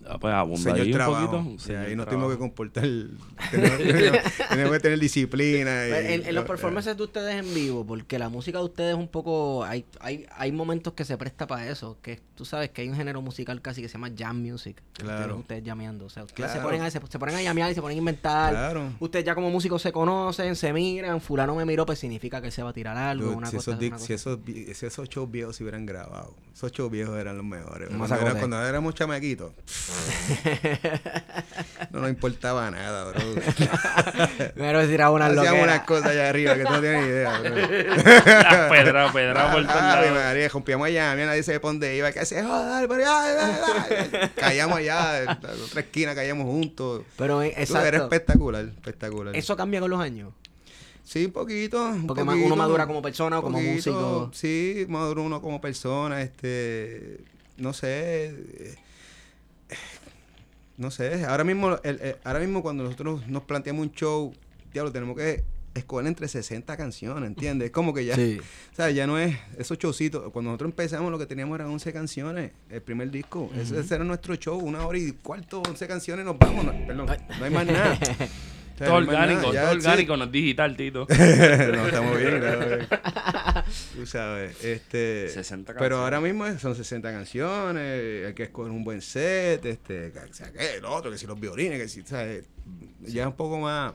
S3: Ah, pues abunda
S1: señor
S3: ahí un
S1: trabajo.
S3: poquito.
S1: Ahí nos tuvimos que comportar. *laughs* tenemos, tenemos- tenemos que tener disciplina. y-
S2: Pero En, en los
S1: eh,
S2: performances de ustedes en vivo, porque la música de ustedes es un poco. Hay, hay, hay momentos que se presta para eso. Que tú sabes que hay un género musical casi que se llama jam music.
S1: Claro.
S2: Ustedes, ustedes llameando. O sea, ustedes se, ponen a, se, se ponen a llamear y se ponen a inventar.
S1: Claro.
S2: Ustedes ya como músicos se conocen, se miran. Fulano me miró, pues significa que él se va a tirar algo.
S1: Dude,
S2: una
S1: si,
S2: cosa,
S1: esos,
S2: una
S1: si, esos, si esos shows viejos se hubieran grabado, esos shows viejos eran los mejores. Cuando, era- cuando éramos chamaquitos, *laughs* no nos importaba nada, bro.
S2: Me voy a decir a una
S1: Hacíamos unas cosas allá arriba que tú no tienes ni idea, bro. *laughs*
S3: Las pedras, pedras por todos
S1: Ay,
S3: lados.
S1: María, rompíamos allá, mira, nadie se pone dónde iba, que se joder, pero. Caíamos allá, en la otra esquina caíamos juntos.
S2: Pero
S1: Tú, Era
S2: exacto.
S1: espectacular, espectacular.
S2: Eso cambia con los años.
S1: Sí, un poquito. un
S2: Porque
S1: poquito,
S2: uno madura como persona o como
S1: poquito,
S2: músico.
S1: Sí, madura uno como persona, este, no sé, eh, no sé, ahora mismo, el- el- ahora mismo cuando nosotros nos planteamos un show, diablo, tenemos que escoger entre 60 canciones, ¿entiendes? Es como que ya,
S2: Sí.
S1: o sea, ya no es esos showcitos. Cuando nosotros empezamos lo que teníamos eran 11 canciones, el primer disco. ese, ese era nuestro show, una hora y cuarto, 11 canciones, nos vamos. No, perdón, no hay más nada. *laughs* O sea,
S3: Todo
S1: no
S3: orgánico,
S1: nada,
S3: todo
S1: sí.
S3: orgánico, no es digital, Tito. *laughs*
S1: no, estamos bien, estamos *laughs* bien. Tú sabes, este...
S3: 60
S1: Pero ahora mismo son 60 canciones, hay que escoger un buen set, este, que, o sea, que el otro, que si los violines, que si, ¿sabes? Ya es un poco más,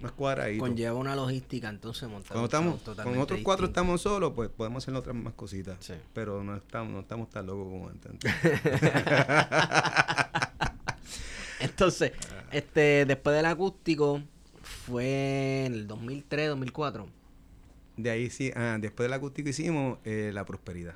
S1: más cuadradito.
S2: Conlleva una logística, entonces montar
S1: Cuando estamos,
S2: totalmente
S1: con otros cuatro
S2: distinto.
S1: estamos solos, pues podemos hacer otras más cositas.
S2: Sí.
S1: Pero no estamos, no estamos tan locos como antes. *laughs*
S2: Entonces, este, después del acústico, fue en el 2003, 2004.
S1: De ahí sí, ah, después del acústico hicimos eh, La Prosperidad.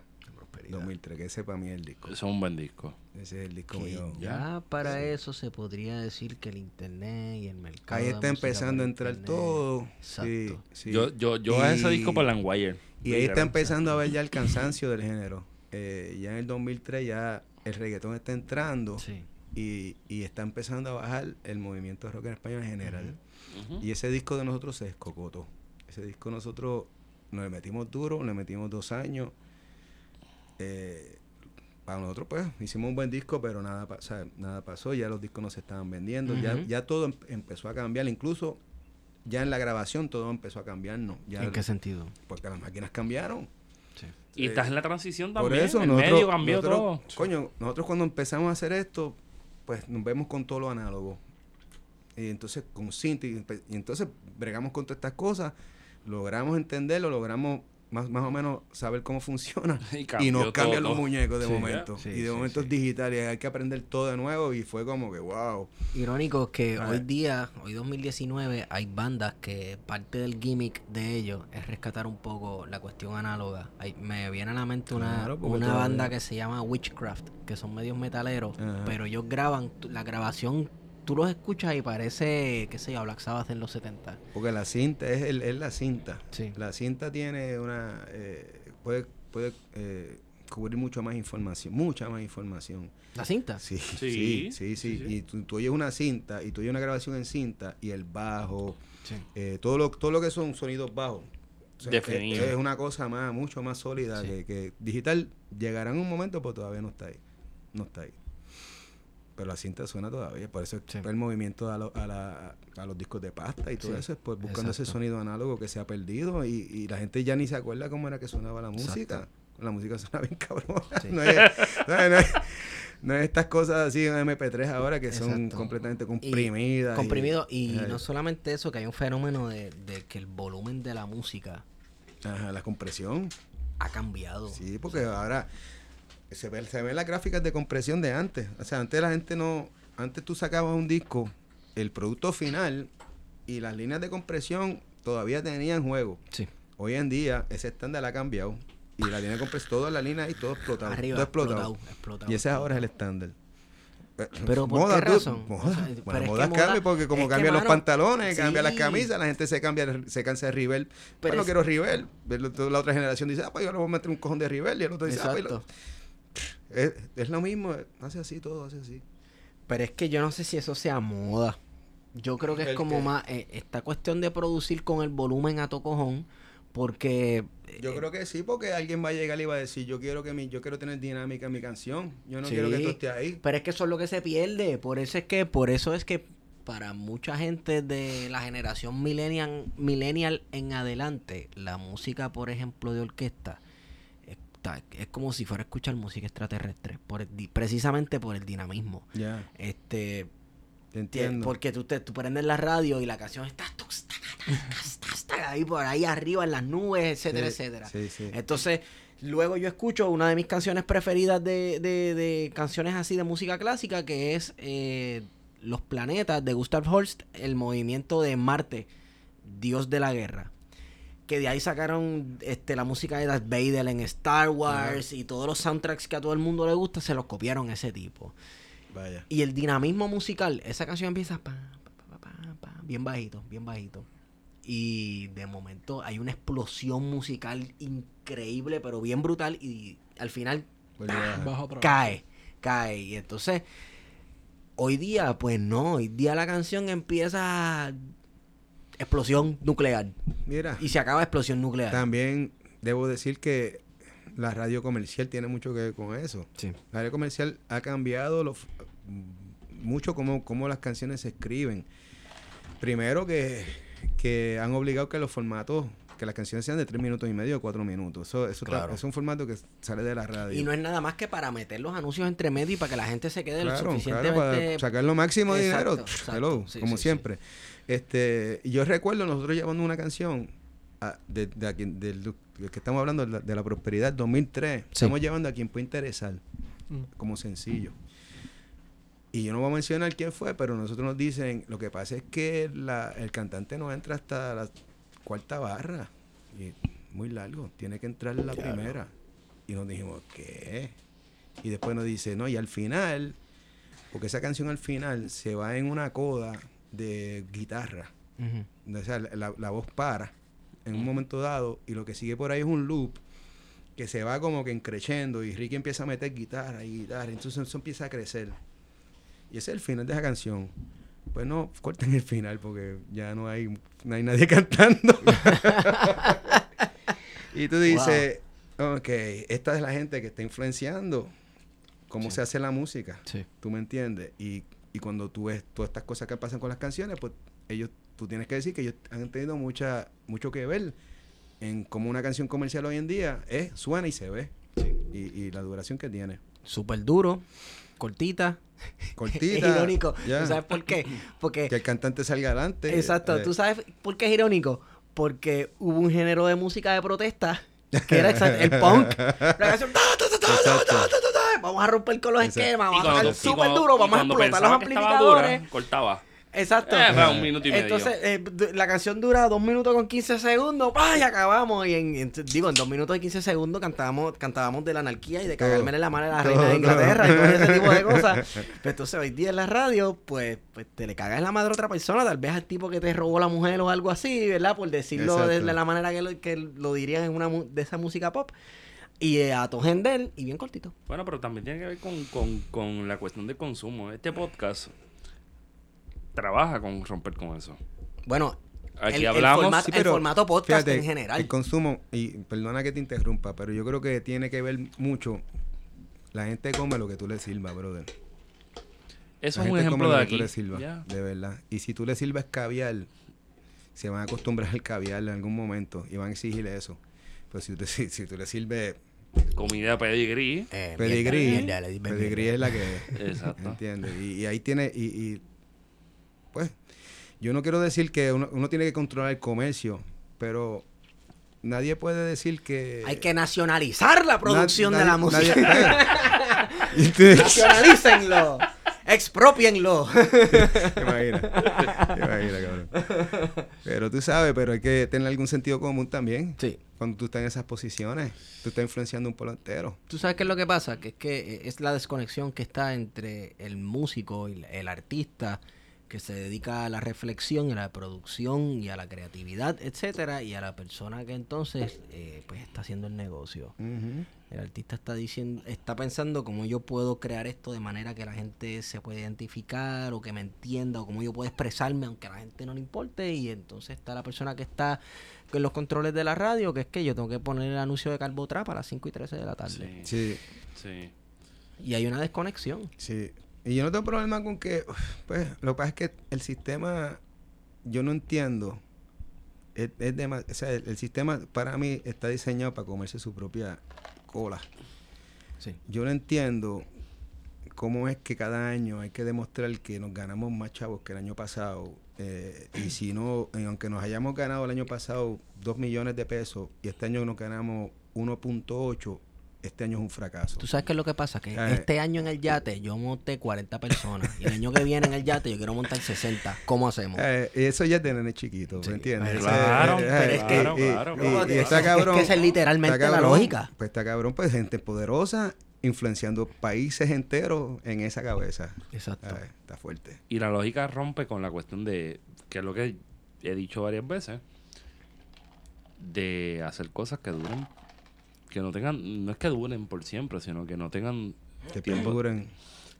S1: 2003, que ese para mí es el disco.
S3: Eso es un buen disco.
S1: Ese es el disco
S2: Que
S1: mío.
S2: ya para eso se podría decir que el internet y el mercado.
S1: Ahí está empezando a entrar
S2: internet.
S1: todo.
S2: Exacto.
S1: Sí, sí.
S3: Yo, yo, yo a ese
S1: Y-
S3: disco por Landwire.
S1: Y ahí está empezando a ver ya el *laughs* cansancio del género. Eh, ya en el 2003 ya el reggaetón está entrando
S2: Sí.
S1: Y, y está empezando a bajar el movimiento de rock en español en general. Y ese disco de nosotros se escocotó. Ese disco nosotros nos le metimos duro, le metimos dos años. Eh, para nosotros, pues, hicimos un buen disco, pero nada, pa- o sea, nada pasó. Ya los discos no se estaban vendiendo. ya, ya todo em- empezó a cambiar. Incluso ya en la grabación todo empezó a cambiar. No, ya,
S2: ¿En qué sentido?
S1: Porque las máquinas cambiaron.
S3: Y estás en la transición
S1: Por
S3: también.
S1: eso
S3: el
S1: nosotros,
S3: medio cambió
S1: nosotros-
S3: todo.
S1: Coño, nosotros cuando empezamos a hacer esto, pues nos vemos con todo lo análogo. Y entonces con Cinti, y, y entonces bregamos con todas estas cosas, logramos entenderlo, logramos más, más o menos saber cómo funciona. *laughs*
S3: Y
S1: Y, nos cambian
S3: todo.
S1: los muñecos de
S2: Sí.
S1: momento.
S2: Sí,
S1: y de
S2: sí,
S1: momentos
S2: sí.
S1: digitales, hay que aprender todo de nuevo y fue como que wow.
S2: Irónico que hoy día, hoy 2019, hay bandas que parte del gimmick de ellos es rescatar un poco la cuestión análoga. Hay- me viene a la mente una,
S1: Claro,
S2: una banda que se llama Witchcraft, que son medios metaleros,
S1: Ajá.
S2: pero ellos graban, la grabación, tú los escuchas y parece, qué sé yo, Black Sabbath en los 70.
S1: Porque la cinta es, el, es la cinta.
S2: Sí.
S1: La cinta tiene una... eh, puede puede eh, cubrir mucho más información, mucha más información.
S2: ¿La cinta?
S1: Sí,
S3: Sí,
S1: sí, sí, sí.
S3: sí, sí.
S1: Y tú, tú oyes una cinta y tú oyes una grabación en cinta y el bajo,
S2: Sí.
S1: eh, todo, lo, todo lo que son sonidos bajos. o sea,
S3: Definido.
S1: Es, es una cosa más, mucho más sólida
S2: Sí.
S1: que, que digital llegará en un momento, pero todavía no está ahí. No está ahí. Pero la cinta suena todavía, por eso es
S2: Sí.
S1: el movimiento a, lo- a, la- a los discos de pasta y todo
S2: Sí,
S1: eso, es pues buscando ese sonido análogo que se ha perdido y, y la gente ya ni se acuerda cómo era que sonaba la música.
S2: Exacto.
S1: La música suena bien cabrón.
S2: Sí. *laughs*
S1: No, es, no es- no es- no es estas cosas así en MP3 ahora que son
S2: Exacto.
S1: completamente comprimidas. y-
S2: Comprimido. Y no solamente eso, que hay un fenómeno de, de que el volumen de la música
S1: Ajá, la compresión.
S2: ha cambiado.
S1: Sí, porque ahora se, ve, se ven las gráficas de compresión de antes. O sea, antes la gente no. Antes tú sacabas un disco, el producto final y las líneas de compresión todavía tenían juego.
S2: Sí.
S1: Hoy en día ese estándar ha cambiado. Y la línea de compresión, todas las líneas y todo explotado.
S2: Arriba,
S1: todo explotado.
S2: explotado, explotado,
S1: Y ese ahora es el estándar. Eh,
S2: Pero ¿por qué
S1: tú-
S2: razón?
S1: Moda.
S2: O sea,
S1: Bueno,
S2: pero es que moda-
S1: porque como cambian los
S2: mano,
S1: pantalones, cambian las
S2: sí.
S1: camisas, la gente se cambia, se cansa de Rivel.
S2: Pero
S1: no
S2: es-
S1: quiero Rivel. La otra generación dice, ah, pues yo le voy a meter un cojón de Rivel. Y el otro dice, ah, pues
S2: Exacto.
S1: Es, es lo mismo, hace así todo, hace así.
S2: Pero es que yo no sé si eso sea moda. Yo creo que es
S1: ¿El
S2: como
S1: qué?
S2: más eh, esta cuestión de producir con el volumen a tocojón. Porque
S1: Yo creo que sí, porque alguien va a llegar y va a decir, yo quiero que mi, yo quiero tener dinámica en mi canción. Yo no
S2: Sí.
S1: quiero que esto esté ahí.
S2: Pero es que eso es lo que se pierde. Por eso es que, por eso es que para mucha gente de la generación millennial, millennial en adelante, la música, por ejemplo, de orquesta, es como si fuera a escuchar música extraterrestre. Por el precisamente por el dinamismo. Este,
S1: te
S2: Tie-
S1: entiendo.
S2: Porque tú, te, tú prendes la radio y la canción está ahí por ahí arriba en las nubes, etcétera,
S1: Sí,
S2: etcétera.
S1: Sí, sí.
S2: Entonces, luego yo escucho una de mis canciones preferidas de, de- de canciones así de música clásica, que es eh, Los planetas de Gustav Holst, el movimiento de Marte, Dios de la guerra. Que de ahí sacaron este, la música de Darth Vader en Star Wars y todos los soundtracks que a todo el mundo le gusta, se los copiaron a ese tipo.
S1: Vaya.
S2: Y el dinamismo musical, esa canción empieza pa, pa, pa, pa, pa, bien bajito, bien bajito. Y de momento hay una explosión musical increíble, pero bien brutal. Y al final cae, cae. Y entonces, hoy día, pues no, hoy día la canción empieza explosión nuclear.
S1: Mira,
S2: Y se acaba explosión nuclear.
S1: también debo decir que la radio comercial tiene mucho que ver con eso.
S2: Sí.
S1: La radio comercial ha cambiado lo- mucho cómo, cómo las canciones se escriben. Primero que, que han obligado que los formatos, que las canciones sean de tres minutos y medio o cuatro minutos. Eso, eso
S2: Claro.
S1: es un formato que sale de la radio.
S2: Y no es nada más que para meter los anuncios entre medio y para que la gente se quede lo
S1: claro, claro,
S2: suficientemente...
S1: para sacar lo máximo de dinero,
S2: exacto.
S1: hello,
S2: Sí,
S1: como
S2: sí,
S1: siempre. Este, yo recuerdo nosotros llevando una canción a- de, de del del que estamos hablando de la, de la prosperidad 2003, estamos llevando a quien puede interesar
S4: Mm.
S1: como sencillo. Y yo no voy a mencionar quién fue, pero nosotros nos dicen, lo que pasa es que la- el cantante no entra hasta la cuarta barra. Y muy largo, tiene que entrar la primera. Y nos dijimos, ¿qué? Y después nos dice, no, y al final, porque esa canción al final se va en una coda de guitarra. O sea, la, la- voz para en un momento dado y lo que sigue por ahí es un loop que se va como que encrechendo y Ricky empieza a meter guitarra y guitarra, entonces eso empieza a crecer. Y ese es el final de esa canción. Pues no, corten el final porque ya no hay, no hay nadie *laughs* cantando. y tú dices, ok, esta es la gente que está influenciando cómo
S2: Sí.
S1: se hace la música.
S2: Sí.
S1: ¿Tú me entiendes? Y, y cuando tú ves todas estas cosas que pasan con las canciones, pues ellos, tú tienes que decir que ellos han tenido mucha, mucho que ver en cómo una canción comercial hoy en día es, suena y se ve. Y, y la duración que tiene.
S2: Súper duro, cortita. *laughs*
S1: Cortita.
S2: Es irónico. ¿Tú sabes por qué? Porque
S1: Que el cantante salga adelante.
S2: Exacto,
S1: eh,
S2: ¿tú sabes por qué es irónico? Porque hubo un género de música de protesta que era el punk. *laughs* La canción, vamos a romper con los esquemas, vamos a tocar súper duro, vamos a explotar los amplificadores.
S3: dura, cortaba.
S2: Exacto.
S3: Eh, va, un minuto y medio.
S2: Entonces, eh, la canción dura dos minutos con 15 segundos, ¡pah! y acabamos. Y en, en- digo, en dos minutos y 15 segundos cantábamos, cantábamos de la anarquía y de cagarme la mano a la reina de. Inglaterra y todo ese tipo de cosas. *laughs* Pero entonces hoy día en la radio, pues, pues te le cagas la madre a otra persona, tal vez al tipo que te robó la mujer o algo así, ¿verdad? Por decirlo de, la manera que lo, que lo dirían en una de esa música pop. Y eh, a tu gender, y bien cortito.
S3: Bueno, pero también tiene que ver con, con, con la cuestión del consumo. Este podcast trabaja con romper con eso.
S2: Bueno,
S3: Aquí
S2: el, el
S3: hablamos-
S2: formato,
S1: Sí,
S2: el formato podcast
S1: fíjate,
S2: en general.
S1: El consumo, y perdona que te interrumpa, pero yo creo que tiene que ver mucho. La gente come lo que tú le sirvas, brother.
S3: Eso
S1: La
S3: es un
S1: gente come
S3: ejemplo
S1: lo
S3: de
S1: que tú le sirvas, de verdad. Y si tú le sirves caviar, se van a acostumbrar al caviar en algún momento y van a exigirle eso. Pero si tú, si, *laughs* si tú le sirves
S3: Comida pedigrí.
S2: Eh,
S1: pedigrí,
S2: mierda, mierda, le di-
S1: pedigrí es la que es.
S3: Exacto.
S1: ¿Entiendes? Y, y ahí tiene, y, y, pues, yo no quiero decir que uno, uno tiene que controlar el comercio, pero nadie puede decir que...
S2: Hay que nacionalizar la producción
S1: Na-
S2: de la música.
S1: nadie- *laughs*
S2: Nacionalícenlo. Expropienlo. *laughs*
S1: ¿Te imaginas, cabrón? Pero tú sabes, pero hay que tener algún sentido común también.
S2: Sí.
S1: Cuando tú estás en esas posiciones, tú estás influenciando un pueblo entero.
S2: ¿Tú sabes qué es lo que pasa? Que es que eh, es la desconexión que está entre el músico y el- el artista que se dedica a la reflexión y a la producción y a la creatividad, etcétera, y a la persona que entonces eh, pues está haciendo el negocio. El artista está diciendo, está pensando cómo yo puedo crear esto de manera que la gente se pueda identificar o que me entienda o cómo yo puedo expresarme aunque a la gente no le importe y entonces está la persona que está con los controles de la radio, que es que yo tengo que poner el anuncio de Carbotrap a las 5 y 13 de la tarde.
S3: Sí.
S1: Sí,
S3: Sí.
S2: Y hay una desconexión.
S1: sí. Y yo no tengo problema con que, pues, lo que pasa es que el sistema, yo no entiendo. Es, es dema- o sea, el, el sistema para mí está diseñado para comerse su propia cola.
S2: Sí.
S1: Yo no entiendo cómo es que cada año hay que demostrar que nos ganamos más chavos que el año pasado. eh, y si no, aunque nos hayamos ganado el año pasado 2 millones de pesos y este año nos ganamos 1.8, este año es un fracaso.
S2: ¿Tú sabes qué es lo que pasa? Que
S1: Eh.
S2: este año en el yate yo monté 40 personas y el año que viene en el yate yo quiero montar 60. ¿Cómo hacemos?
S1: Eh, eso ya es de nene chiquito,
S2: Sí,
S1: ¿me entiendes?
S3: claro,
S1: eh,
S2: pero es que-
S1: está
S2: Es que
S1: cabrón.
S2: esa es literalmente
S1: está
S2: la
S1: cabrón,
S2: lógica.
S1: Pues está cabrón, pues gente poderosa influenciando países enteros en esa cabeza.
S2: Exacto.
S1: Está fuerte.
S3: Y la lógica rompe con la cuestión de, que es lo que he dicho varias veces, de hacer cosas que duren, que no tengan, no es que duren por siempre, sino que no tengan
S1: Que
S3: tiempo,
S1: perduren.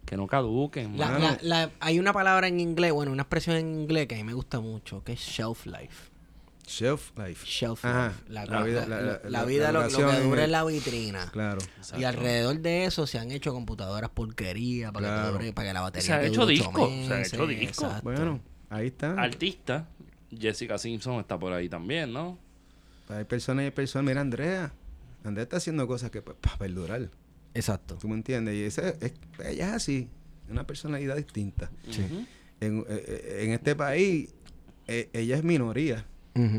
S3: Que no caduquen,
S2: La- la- la- hay una palabra en inglés, bueno, una expresión en inglés que a mí me gusta mucho, que es shelf life.
S1: Shelf life.
S2: Shelf
S1: Ajá.
S2: life. La,
S1: La vida-
S2: la-
S1: la-
S2: la-
S1: la-
S2: la
S1: la
S2: vida, lo, que dura en la vitrina.
S1: Claro.
S2: Y alrededor de eso se han hecho computadoras porquería para, que,
S1: Claro.
S2: te dure- para que la batería
S3: Se ha hecho disco, se ha hecho disco.
S2: exacto.
S1: Bueno, ahí está.
S3: Artista, Jessica Simpson está por ahí también, ¿no?
S1: Hay personas y hay personas. Mira, Andrea. Andrea está haciendo cosas que pues, para perdurar.
S2: Exacto.
S1: ¿Tú me entiendes? Y esa es, ella es así. Una personalidad distinta.
S3: Ujú.
S1: En, eh, eh, en este país, eh, ella es minoría.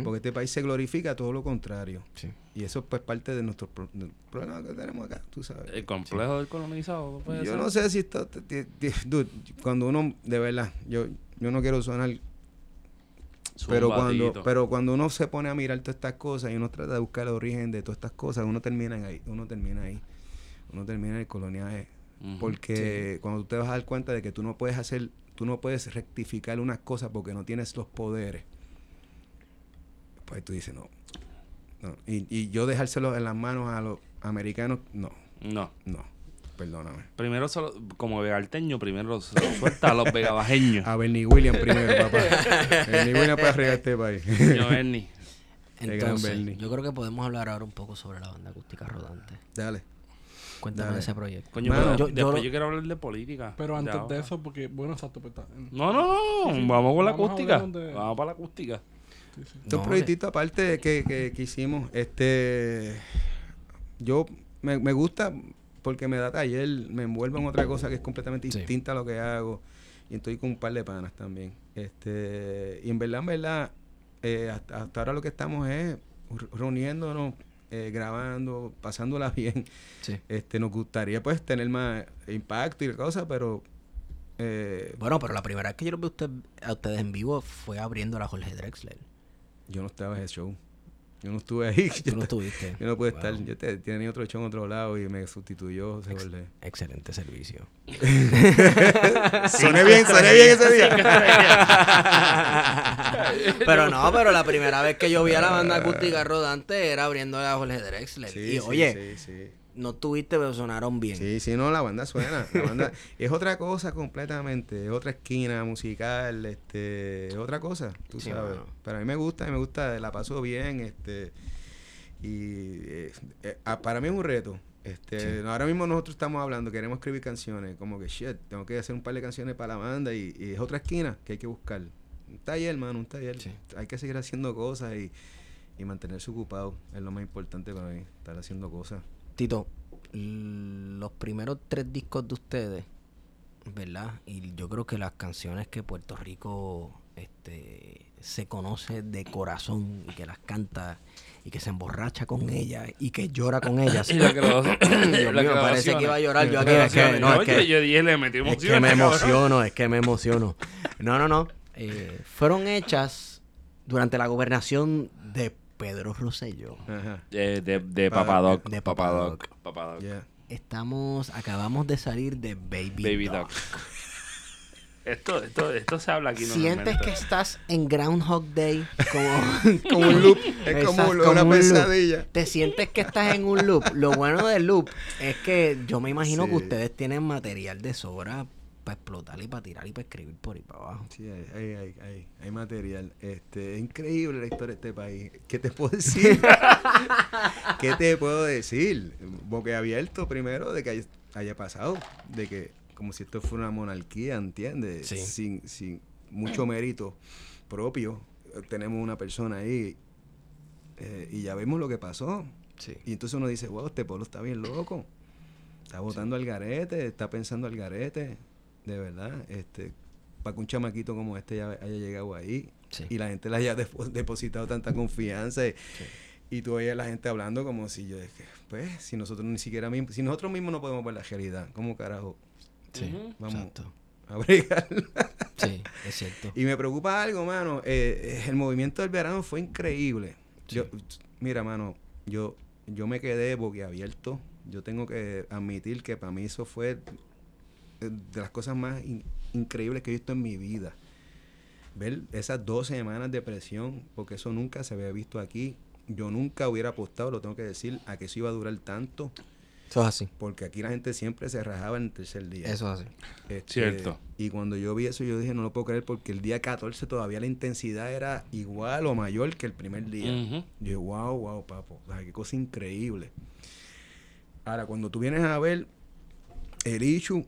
S1: Porque este país se glorifica todo lo contrario.
S2: Sí.
S1: Y eso pues parte de nuestro pro- del problema que tenemos acá, tú sabes.
S3: El complejo del colonizado. puede
S1: Yo
S3: ser.
S1: no sé si esto... dude, cuando uno, de verdad, yo, yo no quiero sonar... Pero cuando, pero cuando uno se pone a mirar todas estas cosas y uno trata de buscar el origen de todas estas cosas, uno termina en ahí, uno termina ahí. Uno termina en el coloniaje. Porque cuando tú te vas a dar cuenta de que tú no puedes hacer, tú no puedes rectificar unas cosas porque no tienes los poderes, pues tú dices, no. no. Y, y yo dejárselo en las manos a los americanos, no,
S3: No.
S1: no. Perdóname.
S3: Primero, solo, como vegalteño, primero se lo suelta a los *laughs* vegabajeños.
S1: A Bernie Williams primero, papá. *laughs* Bernie Williams para arriba de este país.
S3: Señor Ernie.
S1: El gran
S2: Entonces,
S1: Bernie.
S2: yo creo que podemos hablar ahora un poco sobre la banda acústica rodante.
S1: Dale.
S2: Cuéntame de ese proyecto.
S3: Coño, pero
S2: yo-
S3: después
S2: yo-
S3: yo, quiero hablar de política.
S4: Pero antes de eso, porque, bueno, exacto, pues, está-
S3: No, no, no.
S4: Sí, sí.
S3: Vamos con la
S4: Vamos
S3: acústica.
S4: de-
S3: Vamos para la acústica.
S4: sí, sí.
S1: Estos
S2: No,
S1: proyectitos aparte que, que, que hicimos, este yo me, me gusta porque me da taller, me envuelvo en otra cosa que es completamente
S2: Sí.
S1: distinta a lo que hago. Y estoy con un par de panas también. Este, y en verdad, en verdad, eh, hasta, hasta ahora lo que estamos es re- reuniéndonos, eh, grabando, pasándola *laughs* bien.
S2: Sí.
S1: Este, nos gustaría pues tener más impacto y cosas, pero eh,
S2: Bueno, pero la primera vez que yo los vi a, usted- a ustedes en vivo fue abriendo la Jorge Drexler.
S1: yo no estaba en ese show. Yo no estuve ahí.
S2: Tú no *laughs* estuviste.
S1: Yo no pude
S2: Wow.
S1: estar. Yo te- tenía otro show en otro lado y me sustituyó José Valdés.
S2: Excelente servicio. *laughs*
S1: Soné bien, soné bien ese día. *laughs*
S2: pero no, pero la primera vez que yo vi a la banda acústica rodante era abriendo a Jorge Drexler.
S1: Sí,
S2: y
S1: sí,
S2: oye,
S1: sí, sí.
S2: No tuviste, pero sonaron bien.
S1: Sí, sí, no, la banda suena. La banda *laughs* es otra cosa completamente. Es otra esquina musical, este, es otra cosa, tú
S2: Sí,
S1: sabes.
S2: mano.
S1: Pero a mí me gusta, me gusta, la paso bien, este, y eh, eh, para mí es un reto. Este, ahora mismo nosotros estamos hablando, queremos escribir canciones, como que shit, tengo que hacer un par de canciones para la banda y, y es otra esquina que hay que buscar. Un taller, hermano, un taller.
S2: Sí.
S1: Hay que seguir haciendo cosas y, y mantenerse ocupado. Es lo más importante para mí, estar haciendo cosas.
S2: Tito, los primeros tres discos de ustedes, ¿verdad? Y yo creo que las canciones que Puerto Rico este, se conoce de corazón y que las canta y que se emborracha con ellas y que llora con *coughs* ellas.
S3: Y la *coughs*
S2: Dios mío, parece que iba a llorar yo aquí. Es que, no, es que,
S3: yo dije, le metí
S2: es que me emociono, es que me emociono. No, no, no. Eh, fueron hechas durante la gobernación de Pedro Rosselló.
S1: Ajá.
S3: Eh, de, de
S1: Pa-
S3: Papadoc.
S2: de
S3: Papadoc. Papadoc.
S1: Yeah.
S2: Estamos, acabamos de salir de Baby,
S3: Baby
S2: Doc.
S3: Doc. *laughs* Esto, esto, esto se habla aquí
S2: Sientes que estás en Groundhog Day como, *laughs*
S1: Como un loop, es como una
S2: como un loop.
S1: pesadilla.
S2: Te sientes que estás en un loop. Lo bueno del loop es que yo me imagino
S1: Sí.
S2: que ustedes tienen material de sobra para explotar y para tirar y para escribir por ahí para abajo.
S1: Sí, hay, hay, hay, hay, hay material. Este, es increíble la historia de este país. ¿Qué te puedo decir? *laughs* ¿Qué te puedo decir? Boque abierto primero de que haya, haya pasado, de que como si esto fuera una monarquía, ¿entiendes?
S2: Sí.
S1: Sin, sin mucho mérito propio. Tenemos una persona ahí eh, y ya vemos lo que pasó.
S2: Sí.
S1: Y entonces uno dice, wow, este pueblo está bien loco. Está votando al garete, está pensando al garete, de verdad. Este, para que un chamaquito como este ya haya llegado ahí
S2: Sí.
S1: y la gente le haya depo- depositado tanta confianza. Y, y tú oyes a la gente hablando como si yo, es que, pues, si nosotros ni siquiera mismos, si nosotros mismos no podemos ver la realidad, ¿cómo carajo
S2: Sí,
S1: vamos
S2: exacto.
S1: a?
S2: Sí, es cierto.
S1: Y me preocupa algo, mano. eh, eh, el movimiento del verano fue increíble.
S2: Sí.
S1: Yo, mira, mano, yo, yo me quedé boquiabierto. Yo tengo que admitir que para mí eso fue de las cosas más in- increíbles que he visto en mi vida. Ver esas dos semanas de presión, porque eso nunca se había visto aquí. Yo nunca hubiera apostado, lo tengo que decir, a que eso iba a durar tanto.
S2: Eso es así.
S1: Porque aquí la gente siempre se rajaba en el tercer día.
S2: Eso es así.
S1: Este,
S3: Cierto.
S1: Y cuando yo vi eso, yo dije, no lo puedo creer porque el día 14 todavía la intensidad era igual o mayor que el primer día. Yo dije, wow, wow, papo. O sea, qué cosa increíble. Ahora, cuando tú vienes a ver el issue,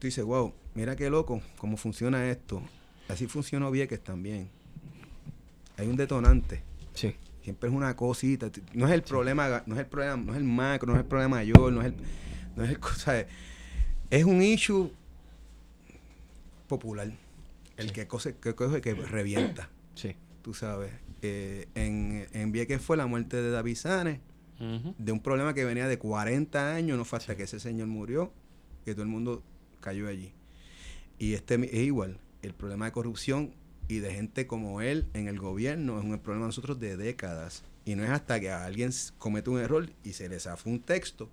S1: tú dices, wow, mira qué loco, cómo funciona esto. Así funcionó Vieques también. Hay un detonante.
S2: Sí.
S1: Siempre es una cosita. No es el problema, no es el problema, no es el macro, no es el problema mayor, no es el, no es el *laughs* cosa. de- Es un issue popular. El que coge, que coge que revienta. *clears throat*
S2: Sí.
S1: Tú sabes. Eh, en, en Vieques fue la muerte de David Sanes, de un problema que venía de 40 años, no fue hasta que ese señor murió, que todo el mundo cayó allí. Y este es igual, el problema de corrupción y de gente como él en el gobierno es un problema de nosotros de décadas. Y no es hasta que alguien comete un error y se le zafa un texto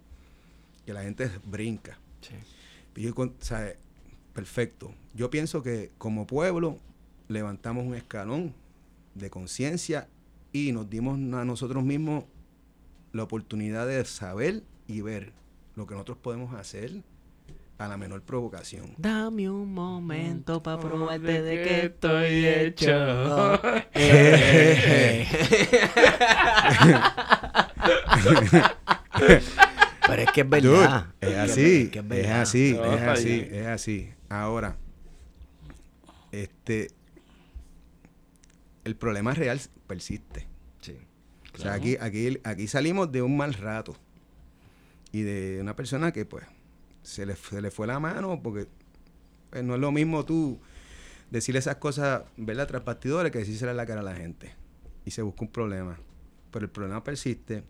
S1: que la gente brinca.
S2: Sí.
S1: Y yo con- ¿sabe? Perfecto. Yo pienso que como pueblo levantamos un escalón de conciencia y nos dimos a nosotros mismos la oportunidad de saber y ver lo que nosotros podemos hacer a la menor provocación.
S2: Dame un momento para probarte de
S3: que
S2: estoy hecho. *laughs* Pero es que es
S1: Dude,
S2: verdad.
S1: es así, es,
S2: verdad.
S1: así,
S3: No,
S1: es así, es así. Ahora, este, el problema real persiste.
S2: Sí.
S1: O sea, aquí, aquí, aquí salimos de un mal rato y de una persona que pues se le, se le fue la mano porque pues, no es lo mismo tú decirle esas cosas, ¿verdad? Tras bastidores que decírsela en la cara a la gente. Y se busca un problema. Pero el problema persiste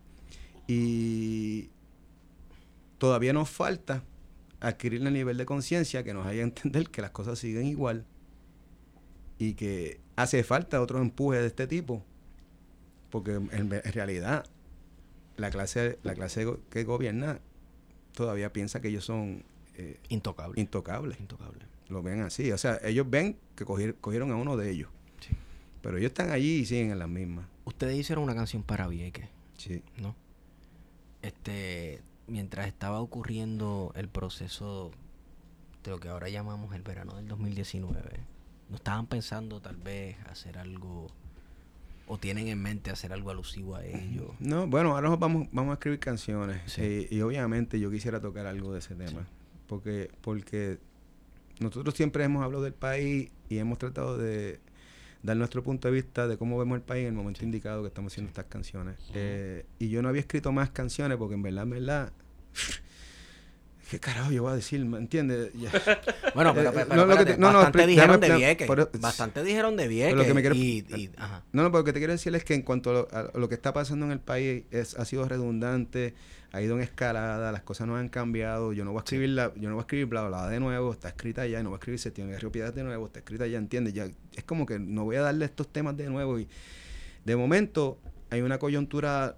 S1: y todavía nos falta adquirir el nivel de conciencia que nos haya entender que las cosas siguen igual y que hace falta otro empuje de este tipo porque en, en realidad la clase la clase que gobierna todavía piensa que ellos son eh,
S2: Intocable.
S1: intocables
S2: Intocable.
S1: lo ven así o sea ellos ven que cogier- cogieron a uno de ellos
S2: Sí.
S1: pero ellos están allí y siguen en las mismas
S2: Ustedes hicieron una canción para Vieques,
S1: sí
S2: ¿no? Este, mientras estaba ocurriendo el proceso de lo que ahora llamamos el verano del 2019, ¿no estaban pensando tal vez hacer algo o tienen en mente hacer algo alusivo a ello?
S1: no bueno ahora vamos vamos a escribir canciones
S2: Sí.
S1: eh, y obviamente yo quisiera tocar algo de ese tema porque porque nosotros siempre hemos hablado del país y hemos tratado de dar nuestro punto de vista de cómo vemos el país en el momento indicado que estamos haciendo estas canciones. Eh, y yo no había escrito más canciones porque en verdad, en verdad, ¿qué carajo yo voy a decir? ¿Me entiendes? *laughs*
S2: Bueno, pero,
S1: Eh,
S2: pero,
S1: no, lo que
S2: espérate,
S1: te- no, no,
S2: bastante dijeron de Vieques. bastante dijeron de Vieques.
S1: lo que me quiero-
S2: y, y- ajá.
S1: No, no, pero lo que te quiero decir es que en cuanto a lo, a lo que está pasando en el país es, ha sido redundante, ha ido en escalada, las cosas no han cambiado, yo no voy a escribir la, yo no voy a escribir bla bla bla de nuevo, está escrita ya, no voy a escribir Septiembre de Río Piedad de nuevo, está escrita ya, ¿entiendes? Ya, es como que no voy a darle estos temas de nuevo y de momento hay una coyuntura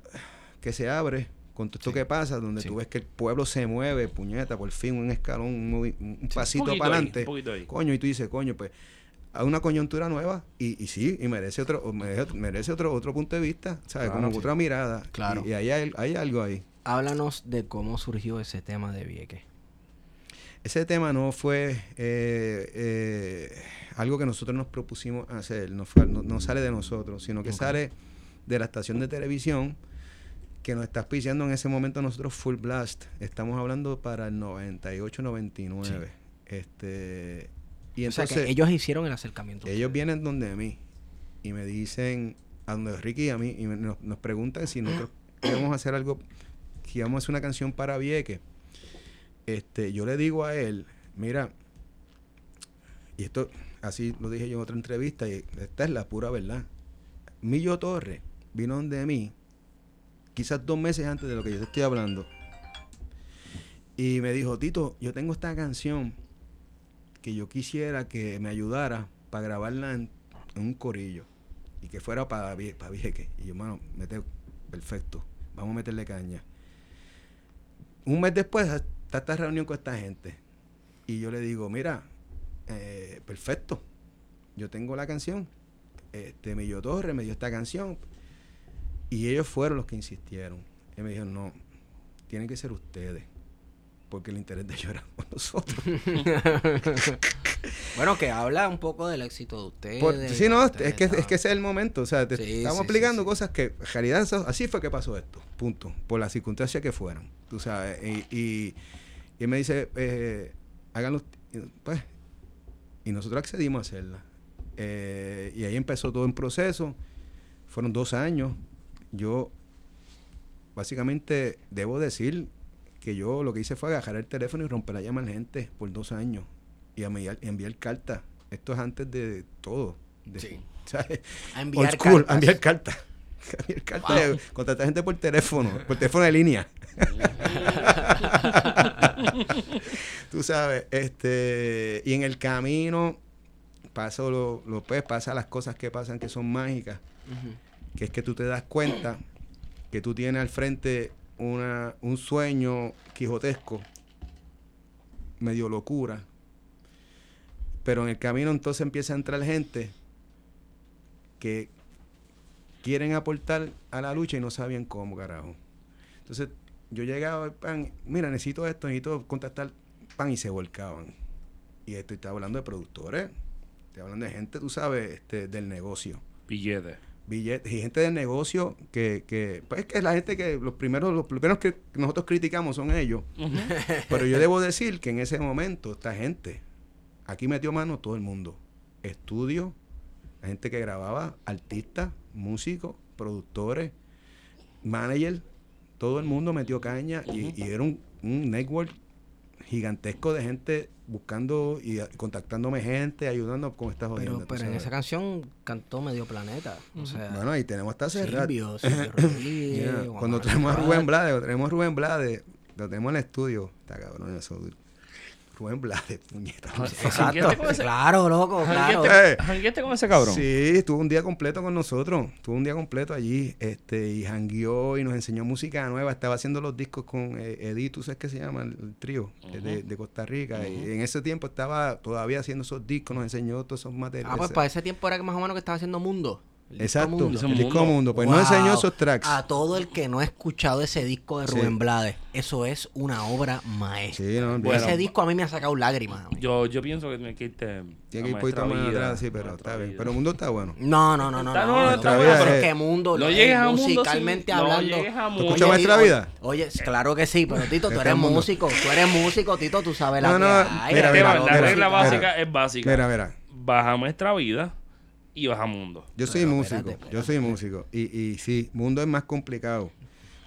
S1: que se abre con todo esto
S2: Sí.
S1: que pasa, donde
S2: Sí.
S1: tú ves que el pueblo se mueve, puñeta, por fin un escalón, un, un pasito para adelante
S3: un poquito ahí.
S1: coño, y tú dices, coño, pues hay una coyuntura nueva y, y sí, y merece otro, merece, merece otro, otro punto de vista, ¿sabes?
S2: Claro,
S1: Como
S2: sí.
S1: otra mirada.
S2: Claro.
S1: Y, y ahí hay, hay algo ahí.
S2: Háblanos de cómo surgió ese tema de Vieques.
S1: Ese tema no fue eh, eh, algo que nosotros nos propusimos hacer, no, fue- no, no sale de nosotros, sino que sale de la estación de televisión que nos está auspiciando en ese momento nosotros Full Blast. Estamos hablando para el 98, 99. Este, y
S2: o sea,
S1: entonces...
S2: que ellos hicieron el acercamiento. a
S1: Ellos
S2: ustedes.
S1: vienen donde mí y me dicen, a donde Ricky y a mí, y me- nos, nos preguntan si nosotros *clears throat* queremos hacer algo, si vamos a hacer una canción para Vieques. Este, yo le digo a él, mira, y esto así lo dije yo en otra entrevista, y esta es la pura verdad. Millo Torres vino donde mí, quizás dos meses antes de lo que yo te estoy hablando, y me dijo, Tito, yo tengo esta canción que yo quisiera que me ayudara para grabarla en, un corillo y que fuera para para. Y yo, mano, mete, perfecto, vamos a meterle caña. Un mes después está esta reunión con esta gente y yo le digo, mira, eh, perfecto, yo tengo la canción, este Millo Torres me dio esta canción y ellos fueron los que insistieron. Y me dijeron, no, tienen que ser ustedes. porque el interés de ellos era con nosotros. *laughs*
S2: Bueno, que habla un poco del éxito de ustedes.
S1: Por- sí, no,
S2: ustedes
S1: es que, es que ese es el momento. O sea, te
S2: Sí,
S1: estamos
S2: sí, sí.
S1: cosas que, en realidad, así fue que pasó esto. Punto. Por las circunstancias que fueran. Tú sabes. Y, y, me dice, eh, háganlo. Pues, y nosotros accedimos a hacerla. Eh, y ahí empezó todo un proceso. Fueron dos años. Yo, básicamente, debo decir que yo lo que hice fue agarrar el teléfono y romper la llama gente por dos años. Y enviar, enviar cartas. Esto es antes de todo. De,
S2: Sí. *laughs*
S1: ¿sabes?
S2: A enviar
S1: school,
S2: cartas.
S1: enviar cartas. *laughs* Enviar cartas, de- contratar gente por teléfono, por teléfono de línea. *laughs* Tú sabes, este, y en el camino paso lo, lo pues, pasa las cosas que pasan que son mágicas,
S2: Ujú.
S1: Que es que tú te das cuenta que tú tienes al frente una, un sueño quijotesco, medio locura, pero en el camino entonces empieza a entrar gente que quieren aportar a la lucha y no sabían cómo, carajo. Entonces, yo llegaba, pan, mira, necesito esto, necesito contactar, pan, y se volcaban. Y esto, estoy hablando de productores, estoy hablando de gente, tú sabes, este, del negocio.
S3: Billete.
S1: Billetes, y gente del negocio que, que, pues que es la gente que los primeros, los primeros que nosotros criticamos son ellos. Pero yo *laughs* debo decir que en ese momento, esta gente, aquí metió mano todo el mundo. Estudio, la gente que grababa, artistas, músicos, productores, manager, todo el mundo metió caña y, y era un, un network gigantesco de gente buscando y contactándome gente, ayudando con estas
S2: Pero,
S1: tú
S2: pero en esa canción cantó Medio Planeta. O sea,
S1: Bueno, ahí tenemos hasta cerrar.
S2: Silvio, *laughs* Silvio Rodríguez,
S1: Yeah,
S2: Juan
S1: Cuando traemos a. Rubén Blades, cuando traemos a Rubén Blades, lo tenemos en el estudio. Está cabrón eso. Rubén Blades, puñeta.
S3: ¿Jangueaste
S2: Exacto.
S3: con ese-
S2: Claro, loco, claro.
S3: ¿Jangueaste-
S1: Eh.
S3: con ese cabrón?
S1: Sí, estuvo un día completo con nosotros. Estuvo un día completo allí. este Y jangueó y nos enseñó música nueva. Estaba haciendo los discos con eh, Edith, ¿tú sabes qué se llama? El, el trío eh, de, de Costa Rica. Y en ese tiempo estaba todavía haciendo esos discos, nos enseñó todos esos materiales.
S2: Ah, pues para ese tiempo era que más o menos que estaba haciendo Mundo. El disco
S1: Exacto,
S2: Mundo.
S1: El disco
S3: Mundo.
S1: Pues
S2: Wow.
S1: nos enseñó esos tracks.
S2: A todo el que no ha escuchado ese disco de
S1: Sí.
S2: Rubén Blades, eso es una obra maestra.
S1: Sí, no,
S3: Bueno,
S2: ese disco a mí me ha sacado lágrimas.
S3: Yo, yo pienso que tiene que irte.
S1: Tiene que ir poquito más atrás, sí, pero está bien. Pero el mundo está bueno.
S2: No, no, no, no.
S3: Está-
S2: no,
S3: no, no,
S1: está
S2: pero
S1: bien.
S2: pero es que mundo,
S3: no
S2: eh,
S3: llegues a Mundo
S2: musicalmente
S3: no
S2: hablando.
S3: llegues a
S2: Tú
S1: escuchas
S2: Tito,
S1: Vida?
S2: Oye, claro que sí, pero Tito, tú
S1: Está
S2: eres músico, tú eres músico, Tito, tú sabes la
S1: No,
S2: que
S1: no, mira, mira,
S3: la regla básica es básica.
S1: Mira, mira.
S3: Baja Nuestra Vida y baja Mundo.
S1: Yo soy
S2: Pero
S1: músico,
S2: espérate, espérate.
S1: yo soy músico. Y, y sí, mundo es más complicado.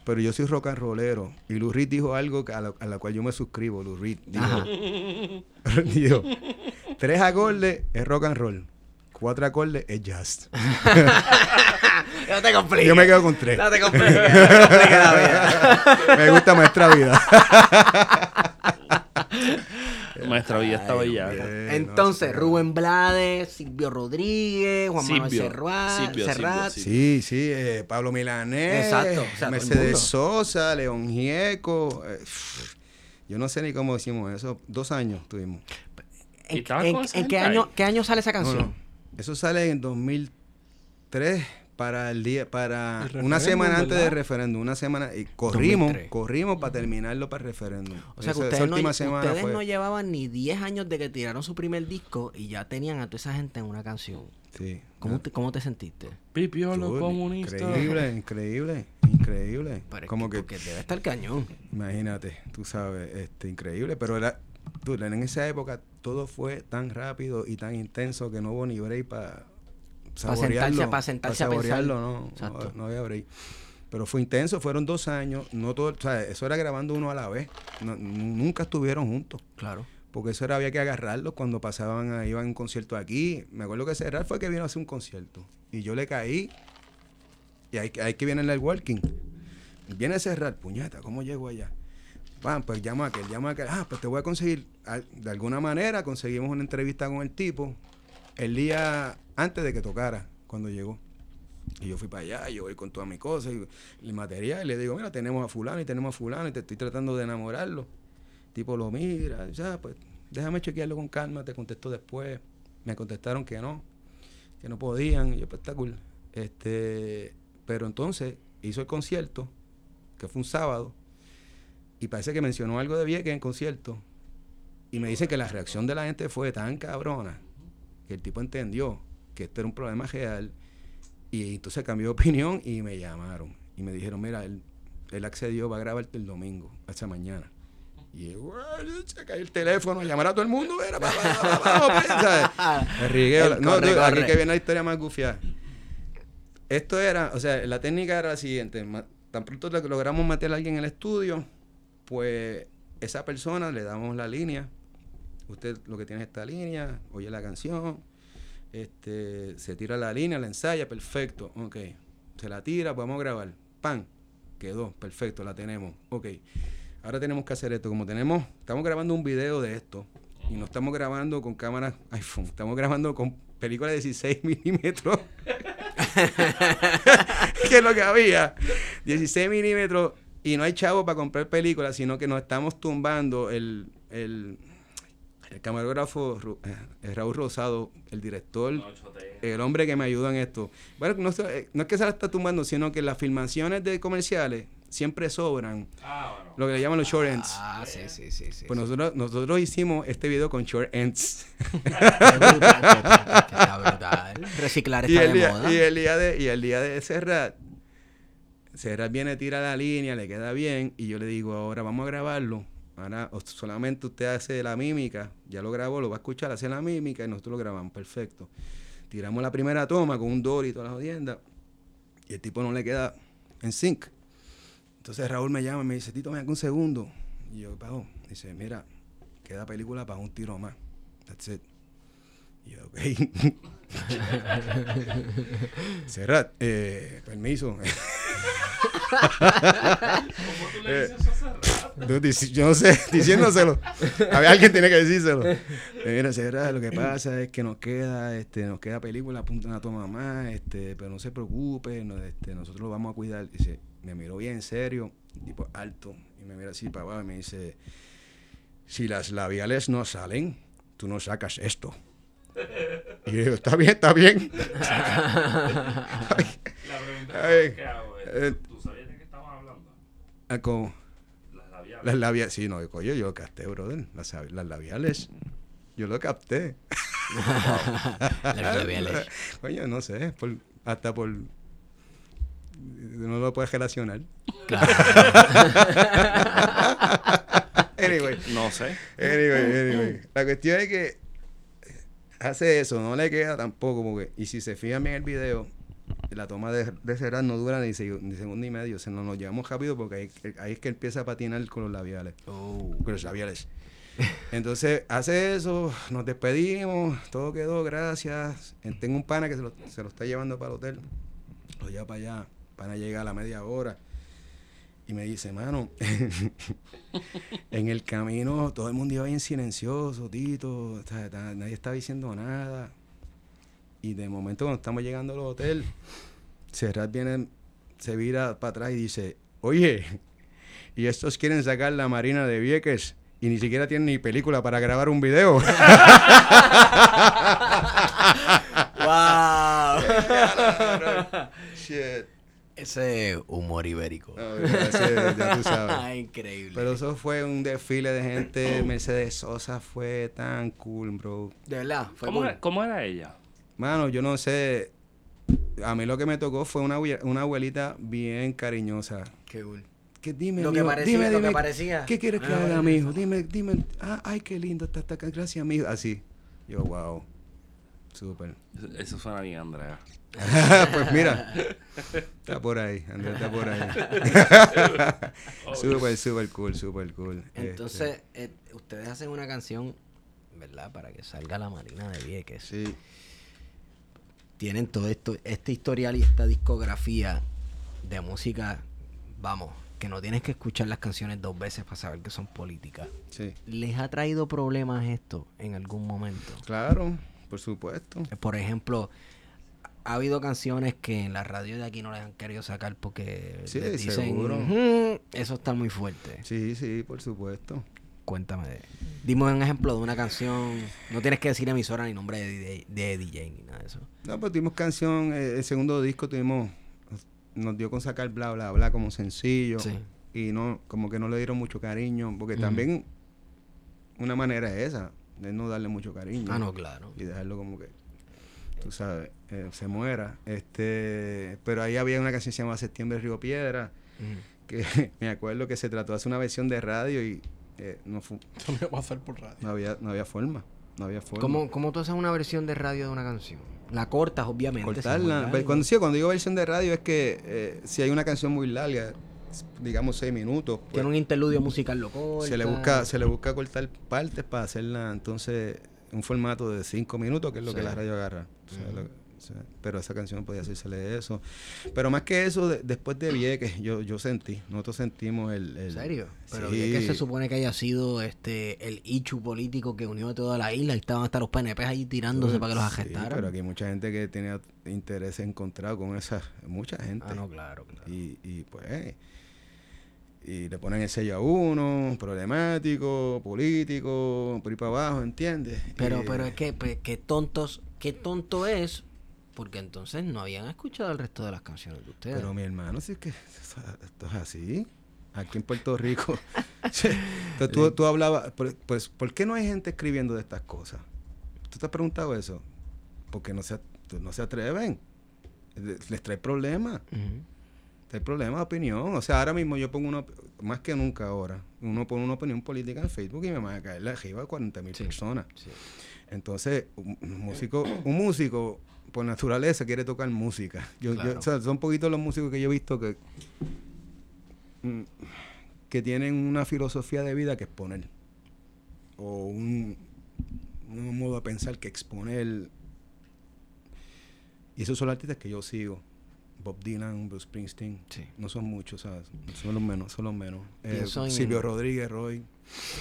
S1: Pero yo soy rock and rollero. Y Lou Reed dijo algo que a la, a la cual yo me suscribo. Lou Reed *laughs* dijo, tres acordes es rock and roll. Cuatro acordes es jazz. *laughs*
S2: No te compliques.
S1: Yo me quedo con tres.
S2: No te compliques, no te compliques la vida. *laughs*
S1: me gusta Maestra Vida.
S3: Está bella.
S1: Eh, no,
S2: Entonces. Rubén Blades, Silvio Rodríguez, Juan Manuel Serrat,
S3: Silvio,
S2: Serrat.
S3: Silvio,
S1: Sí, sí, eh, Pablo Milanés,
S2: Exacto, o sea, todo el
S1: Mercedes. Sosa, León Gieco. eh, yo no sé ni cómo decimos eso. Dos años tuvimos.
S3: ¿Y
S2: ¿En, en- qué año, qué año sale esa
S1: No,
S2: canción?
S1: no. Eso sale en 2003 para el día para
S4: El
S1: una semana antes
S4: ¿verdad?
S1: del referéndum, una semana y corrimos,
S2: 2003.
S1: corrimos para terminarlo para el referéndum.
S2: O sea que
S1: Esa- esa
S2: ustedes, no,
S1: última semana
S2: ustedes
S1: fue-
S2: no llevaban ni 10 años de que tiraron su primer disco y ya tenían a toda esa gente en una canción.
S1: sí.
S2: ¿Cómo,
S1: no,
S2: te, cómo te sentiste?
S3: Pipiolo comunista.
S1: Increíble, increíble, increíble. *laughs*
S2: Pero
S1: Como que,
S2: porque debe estar cañón.
S1: imagínate, tú sabes, este increíble, pero era tú, en esa época todo fue tan rápido y tan intenso que no hubo ni break para
S2: para sentarse a
S1: saborearlo,
S2: pensar.
S1: no,
S2: Exacto.
S1: no, no había break. Pero fue intenso, fueron dos años, no todo, o sea, eso era grabando uno a la vez, no- nunca estuvieron juntos.
S2: Claro.
S1: Porque eso era, había que agarrarlos cuando pasaban, a- iban a un concierto aquí. Me acuerdo que Cerrar fue que vino a hacer un concierto. Y yo le caí. Y ahí, ahí que viene el working. Viene a cerrar, puñeta, ¿cómo llego allá? Pam, pues llama a aquel, llama a aquel. Ah, pues te voy a conseguir. De alguna manera conseguimos una entrevista con el tipo el día antes de que tocara, cuando llegó. Y yo fui para allá, yo voy con todas mis cosas y el material. Y le digo, mira, tenemos a fulano y tenemos a fulano y te estoy tratando de enamorarlo. Tipo lo mira, ya, pues déjame chequearlo con calma, te contesto después. Me contestaron que no, que no podían. Y yo, cool. Este, pero entonces hizo el concierto, que fue un sábado, Y parece que mencionó algo de Vieques en concierto. Y me dicen que la reacción de la gente fue tan cabrona que el tipo entendió que esto era un problema real. Y entonces cambió de opinión y me llamaron. Y me dijeron, mira, él, él accedió, va a grabarte el domingo, hasta mañana. Y yo, "Bueno, se cayó el teléfono, a llamar a todo el mundo, era, va, va, va, vamos, pues", ¿sabes? *laughs* El rigueo.
S2: El
S1: No,
S2: corre,
S1: aquí que viene la historia más gufiada. Esto era, o sea, la técnica era la siguiente. Tan pronto lo- logramos meter a alguien en el estudio, pues esa persona le damos la línea. Usted lo que tiene es esta línea, oye la canción, este, se tira la línea, la ensaya, perfecto, ok. Se la tira, podemos grabar. ¡Pam! Quedó, perfecto, la tenemos. Ok. Ahora tenemos que hacer esto. Como tenemos, estamos grabando un video de esto. Y no estamos grabando con cámaras iPhone, estamos grabando con películas de 16 *laughs* milímetros. *laughs* que es lo que había. 16 milímetros. Y no hay chavo para comprar películas, sino que nos estamos tumbando el, el, el camarógrafo Ru- eh, Raúl Rosado, el director, el hombre que me ayuda en esto. Bueno, no, eh, no es que se la está tumbando, sino que las filmaciones de comerciales siempre sobran. Lo que le llaman los short ends.
S2: Ah, sí, sí, sí. sí
S1: Pues
S2: sí.
S1: nosotros, nosotros hicimos este video con short ends. *laughs*
S2: Qué brutal, que está brutal. Reciclar
S1: y,
S2: está
S1: el
S2: de
S1: día,
S2: moda.
S1: y el día de y el día de Serrat, Serrat viene, tira la línea, le queda bien, y yo le digo, ahora vamos a grabarlo. Ahora solamente usted hace la mímica, ya lo grabó, lo va a escuchar, hace la mímica y nosotros lo grabamos, perfecto. Tiramos la primera toma con un Dory y todas las jodiendas, y el tipo no le queda en sync. Entonces Raúl me llama y me dice, Tito, acá un segundo. Y yo, pago. Dice, mira, queda película para un tiro más. That's it. Y yo, ok. *laughs* Serrat, eh, permiso. Eh, no, dici- yo no sé, *laughs* diciéndoselo. A ver, alguien tiene que decírselo. Mira, Serrat, lo que pasa es que nos queda, este, nos queda película, apunta una toma más, este, pero no se preocupe, no, este, nosotros lo vamos a cuidar. Dice, me miró bien serio, tipo alto, y me mira así para abajo y me dice, si las labiales no salen, tú no sacas esto. Y yo digo, está bien, está bien. *laughs* *laughs*
S3: La pregunta
S1: Ay,
S3: que hago es,
S1: eh,
S3: ¿tú sabías de qué estaban hablando?
S1: ah, como *laughs*
S3: Las labiales.
S1: sí, no, coño, yo lo capté, brother. Las, las labiales, yo lo capté. *laughs*
S2: Las labiales. *laughs*
S1: Coño, no sé, por- hasta por... No lo puedes relacionar.
S2: Claro.
S1: Anyway.
S3: No sé.
S1: Anyway, anyway. La cuestión es que hace eso, no le queda tampoco, porque, y si se fijan bien en el video, la toma de, de Serrat no dura ni, seg- ni segundo y medio, se nos, nos llevamos rápido porque ahí, ahí es que empieza a patinar con los labiales.
S2: Oh.
S1: Con los labiales. Entonces, hace eso, nos despedimos, todo quedó, gracias. Eh, Tengo un pana que se lo, se lo está llevando para el hotel, lo lleva para allá, pana llega a la media hora. Y me dice, mano, *laughs* en el camino todo el mundo iba bien silencioso, Tito, o sea, nadie estaba diciendo nada. Y de momento cuando estamos llegando al hotel, Serrat viene, se vira para atrás y dice, oye, y estos quieren sacar la Marina de Vieques y ni siquiera tienen ni película para grabar un video. *laughs*
S2: ¡Wow!
S1: Shit.
S2: Ese humor ibérico.
S1: No, ya, sé, ya tú sabes. *laughs*
S2: Increíble.
S1: Pero eso fue un desfile de gente. Mercedes Sosa fue tan cool, bro.
S2: de verdad, fue
S3: ¿Cómo
S2: cool.
S3: era, ¿Cómo era ella?
S1: Mano, yo no sé. A mí lo que me tocó fue una, una abuelita bien cariñosa.
S2: Qué cool.
S1: Que dime,
S2: Lo que
S1: mijo,
S2: parecía-
S1: dime,
S2: lo que
S1: dime,
S2: parecía.
S1: ¿Qué quieres que
S2: Ah,
S1: haga, mijo? Dime, dime. Ah, ay, qué lindo está, acá. Gracias, mijo. Así. Yo, wow. Súper.
S3: Eso- Eso suena bien, Andrea. *laughs*
S1: pues mira. Está por ahí. Andrés está por ahí. *laughs* súper, súper cool, súper cool.
S2: Entonces, eh, ustedes hacen una canción, ¿verdad? Para que salga la Marina de Vieques.
S1: Este, sí.
S2: Tienen todo esto, este historial y esta discografía de música, vamos, que no tienes que escuchar las canciones dos veces para saber que son políticas.
S1: Sí.
S2: ¿Les ha traído problemas esto en algún momento?
S1: Claro, por supuesto.
S2: Por ejemplo, ha habido canciones que en la radio de aquí no les han querido sacar porque
S1: Sí,
S2: les dicen,
S1: seguro.
S2: "Ujú, eso está muy fuerte.
S1: Sí, sí, por supuesto.
S2: Cuéntame. de- Dime un ejemplo de una canción. No tienes que decir emisora ni nombre de DJ, de DJ ni nada de eso.
S1: No, pues tuvimos canción, eh, el segundo disco tuvimos, nos dio con sacar bla bla bla como sencillo.
S2: Sí.
S1: y no, como que no le dieron mucho cariño, porque también una manera es esa, de no darle mucho cariño.
S2: Ah, no, claro.
S1: y dejarlo como que, tú sabes, eh, se muera. Este, pero ahí había una canción que se llamaba Septiembre Río Piedra, que *laughs* me acuerdo que se trató de hacer una versión de radio y eh, no, fu- *laughs*
S4: Eso no iba a pasar por radio.
S1: no había no había forma, no había forma.
S2: ¿Cómo, ¿Cómo tú haces una versión de radio de una canción? La cortas, obviamente.
S1: cortarla?
S2: largo.
S1: Cuando, sí, cuando digo versión de radio es que eh, si hay una canción muy larga, digamos seis minutos, pues,
S2: Tiene un interludio musical loco.
S1: se le busca se le busca cortar partes para hacerla entonces un formato de cinco minutos que es lo
S2: Sí.
S1: que la radio agarra O sea,
S2: Ujú.
S1: lo- pero esa canción podía hacérsele eso pero más que eso de- después de Vieques yo yo sentí nosotros sentimos el, el-
S2: ¿En serio? Pero
S1: Sí.
S2: que se supone que haya sido este el ichu político que unió a toda la isla y estaban hasta los PNP ahí tirándose para que los arrestaran.
S1: pero aquí hay mucha gente que tiene intereses encontrados con esa mucha gente
S2: Ah, no, claro, claro.
S1: y, y pues y le ponen el sello a uno problemático político por ahí para abajo ¿entiendes?
S2: Pero, pero es que, pues, qué tontos, qué tonto es, porque entonces no habían escuchado el resto de las canciones de ustedes.
S1: Pero mi hermano, sí que eso- esto es así. Aquí en Puerto Rico. *laughs* Entonces, tú, tú hablabas, por- pues, ¿por qué no hay gente escribiendo de estas cosas? ¿Tú te has preguntado eso? Porque no se, no se atreven. Les, trae problemas.
S2: Ujú.
S1: Trae problemas de opinión. O sea, ahora mismo yo pongo una, más que nunca ahora, uno pone una opinión política en Facebook y me van a caer la arriba 40 mil
S2: Sí.
S1: personas.
S2: Sí.
S1: Entonces, un, un músico, un músico por naturaleza quiere tocar música. Yo, yo-
S2: Claro.
S1: o sea, son poquitos los músicos que yo he visto que mm, que tienen una filosofía de vida que exponer o un, un modo de pensar que exponer y esos son los artistas que yo sigo Bob Dylan, Bruce Springsteen
S2: Sí.
S1: no son muchos, ¿sabes? son los menos, son los menos Eh, Silvio Rodríguez, Roy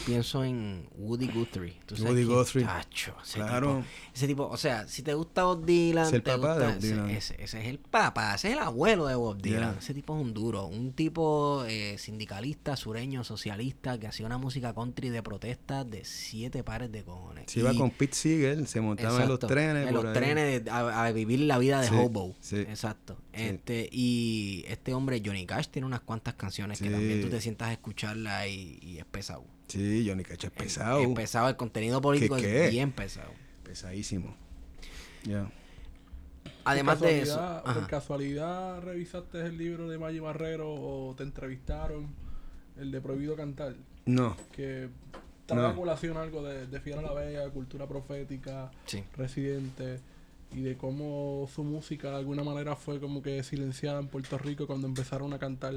S2: Pienso en Woody Guthrie. ¿Tú sabes
S1: Woody? Guthrie.
S2: Tacho, ese
S1: Claro.
S2: Tipo, ese tipo, o sea, si te gusta Bob Dylan,
S1: Es el papá de
S2: gusta-
S1: Bob Dylan.
S2: Ese, ese- ese es el papá, ese es el abuelo de Bob Dylan.
S1: Yeah.
S2: Ese tipo es un duro, un tipo eh, sindicalista, sureño, socialista, que hacía una música country de protesta de siete pares de cojones.
S1: se iba con Pete Seeger se montaba en los trenes
S2: en los
S1: ahí.
S2: trenes de- a, a vivir la vida de
S1: Sí,
S2: hobo
S1: sí.
S2: exacto
S1: Sí.
S2: este y este hombre Johnny Cash tiene unas cuantas canciones que también tú te sientas a escucharla y, y es pesado
S1: Sí, Johnny Cash es pesado.
S2: es pesado el contenido político
S1: qué?
S2: es bien pesado
S1: Pesadísimo. Ya.
S2: además
S4: ¿Por
S2: de eso ajá.
S4: ¿Por casualidad revisaste el libro de Maggie Barrero o te entrevistaron el de Prohibido Cantar?
S1: No.
S4: Que trae
S1: No.
S4: a colación algo de, de Fiera la Bella, cultura profética,
S2: sí
S4: residente y de cómo su música de alguna manera fue como que silenciada en Puerto Rico cuando empezaron a cantar.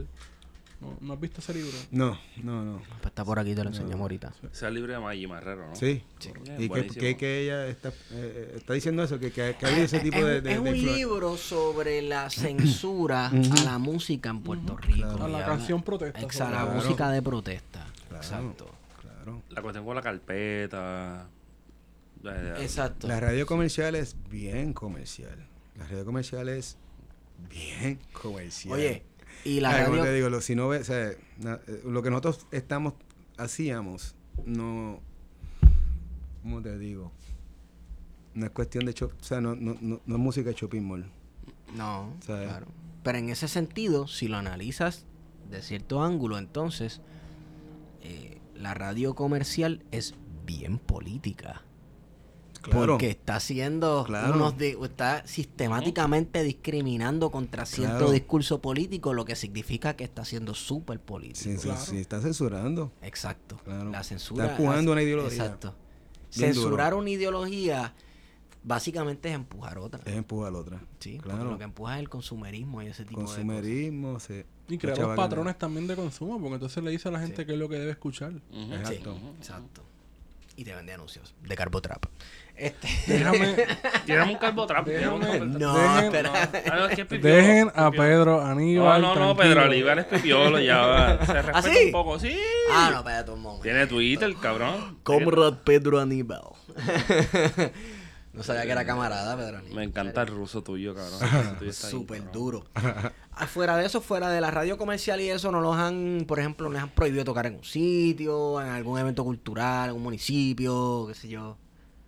S4: ¿No, ¿no has visto ese libro?
S1: No, no, no.
S2: pues está por aquí te lo enseñamos ahorita
S3: Ese es el libro de Maggie Marrero, ¿no?
S1: Sí.
S2: Sí.
S1: Y que,
S3: buenísimo.
S1: que, que ella está, eh, está diciendo eso, que, que, que hay ese tipo
S2: es,
S1: de...
S2: es un libro sobre la censura *clears throat* a la música en Puerto Rico
S1: Claro.
S4: A la canción protesta.
S2: Exa-
S4: sobre
S2: la
S1: Claro.
S2: música de protesta
S1: Claro.
S2: exacto
S1: Claro.
S3: La cuestión con la carpeta.
S2: exacto
S1: La radio comercial es bien comercial. La radio comercial es bien comercial.
S2: oye y la
S1: como
S2: radio
S1: te digo, lo, si no ves, o sea, eh, lo que nosotros estamos, hacíamos, no, ¿cómo te digo? No es cuestión de, cho- o sea, no, no, no, no es música de shopping mall.
S2: No,
S1: ¿Sabes?
S2: claro. Pero en ese sentido, si lo analizas de cierto ángulo, entonces eh, la radio comercial es bien política.
S1: Claro.
S2: Porque está haciendo
S1: Claro.
S2: unos está sistemáticamente discriminando contra cierto
S1: Claro.
S2: discurso político, lo que significa que está siendo súper político.
S1: Sí, sí,
S4: Claro.
S1: sí, está censurando.
S2: Exacto.
S1: Claro.
S2: La censura.
S1: Está empujando una ideología.
S2: Exacto.
S1: Bien
S2: Censurar
S1: duro.
S2: una ideología básicamente es empujar otra.
S1: Es empujar otra.
S2: Sí, porque
S1: claro.
S2: lo que empuja es el consumerismo y ese tipo de cosas.
S1: Consumerismo, se,
S4: Y crear
S1: los
S4: los
S1: chavales-
S4: patrones también de consumo, porque entonces le dice a la gente
S2: Sí.
S4: qué es lo que debe escuchar.
S2: Sí,
S1: Exacto.
S2: exacto. Y te vende anuncios de Carbotrap. Este. *laughs*
S4: Déjame,
S3: Tírame un carbotrap.
S4: Déjame-.
S2: No,
S4: Dejen-
S2: espera.
S3: Ah, no, es
S4: dejen a. Pedro
S3: No,
S4: Aníbal.
S3: no, no,
S4: tranquilo.
S3: Pedro Aníbal es pipiolo, ya va. Se *laughs* respeta
S2: sí?
S3: un poco, sí.
S2: Ah, no, espérate un momento.
S3: Tiene Twitter, cabrón.
S2: Comrade Pedro Aníbal. *laughs* no sabía que era camarada, Pedro Aníbal.
S3: Me encanta el ruso tuyo, cabrón. Tuyo
S2: Súper duro. Ah, fuera de eso, fuera de la radio comercial y eso, no los han, por ejemplo, les han prohibido tocar en un sitio, en algún evento cultural, en un municipio, qué sé yo.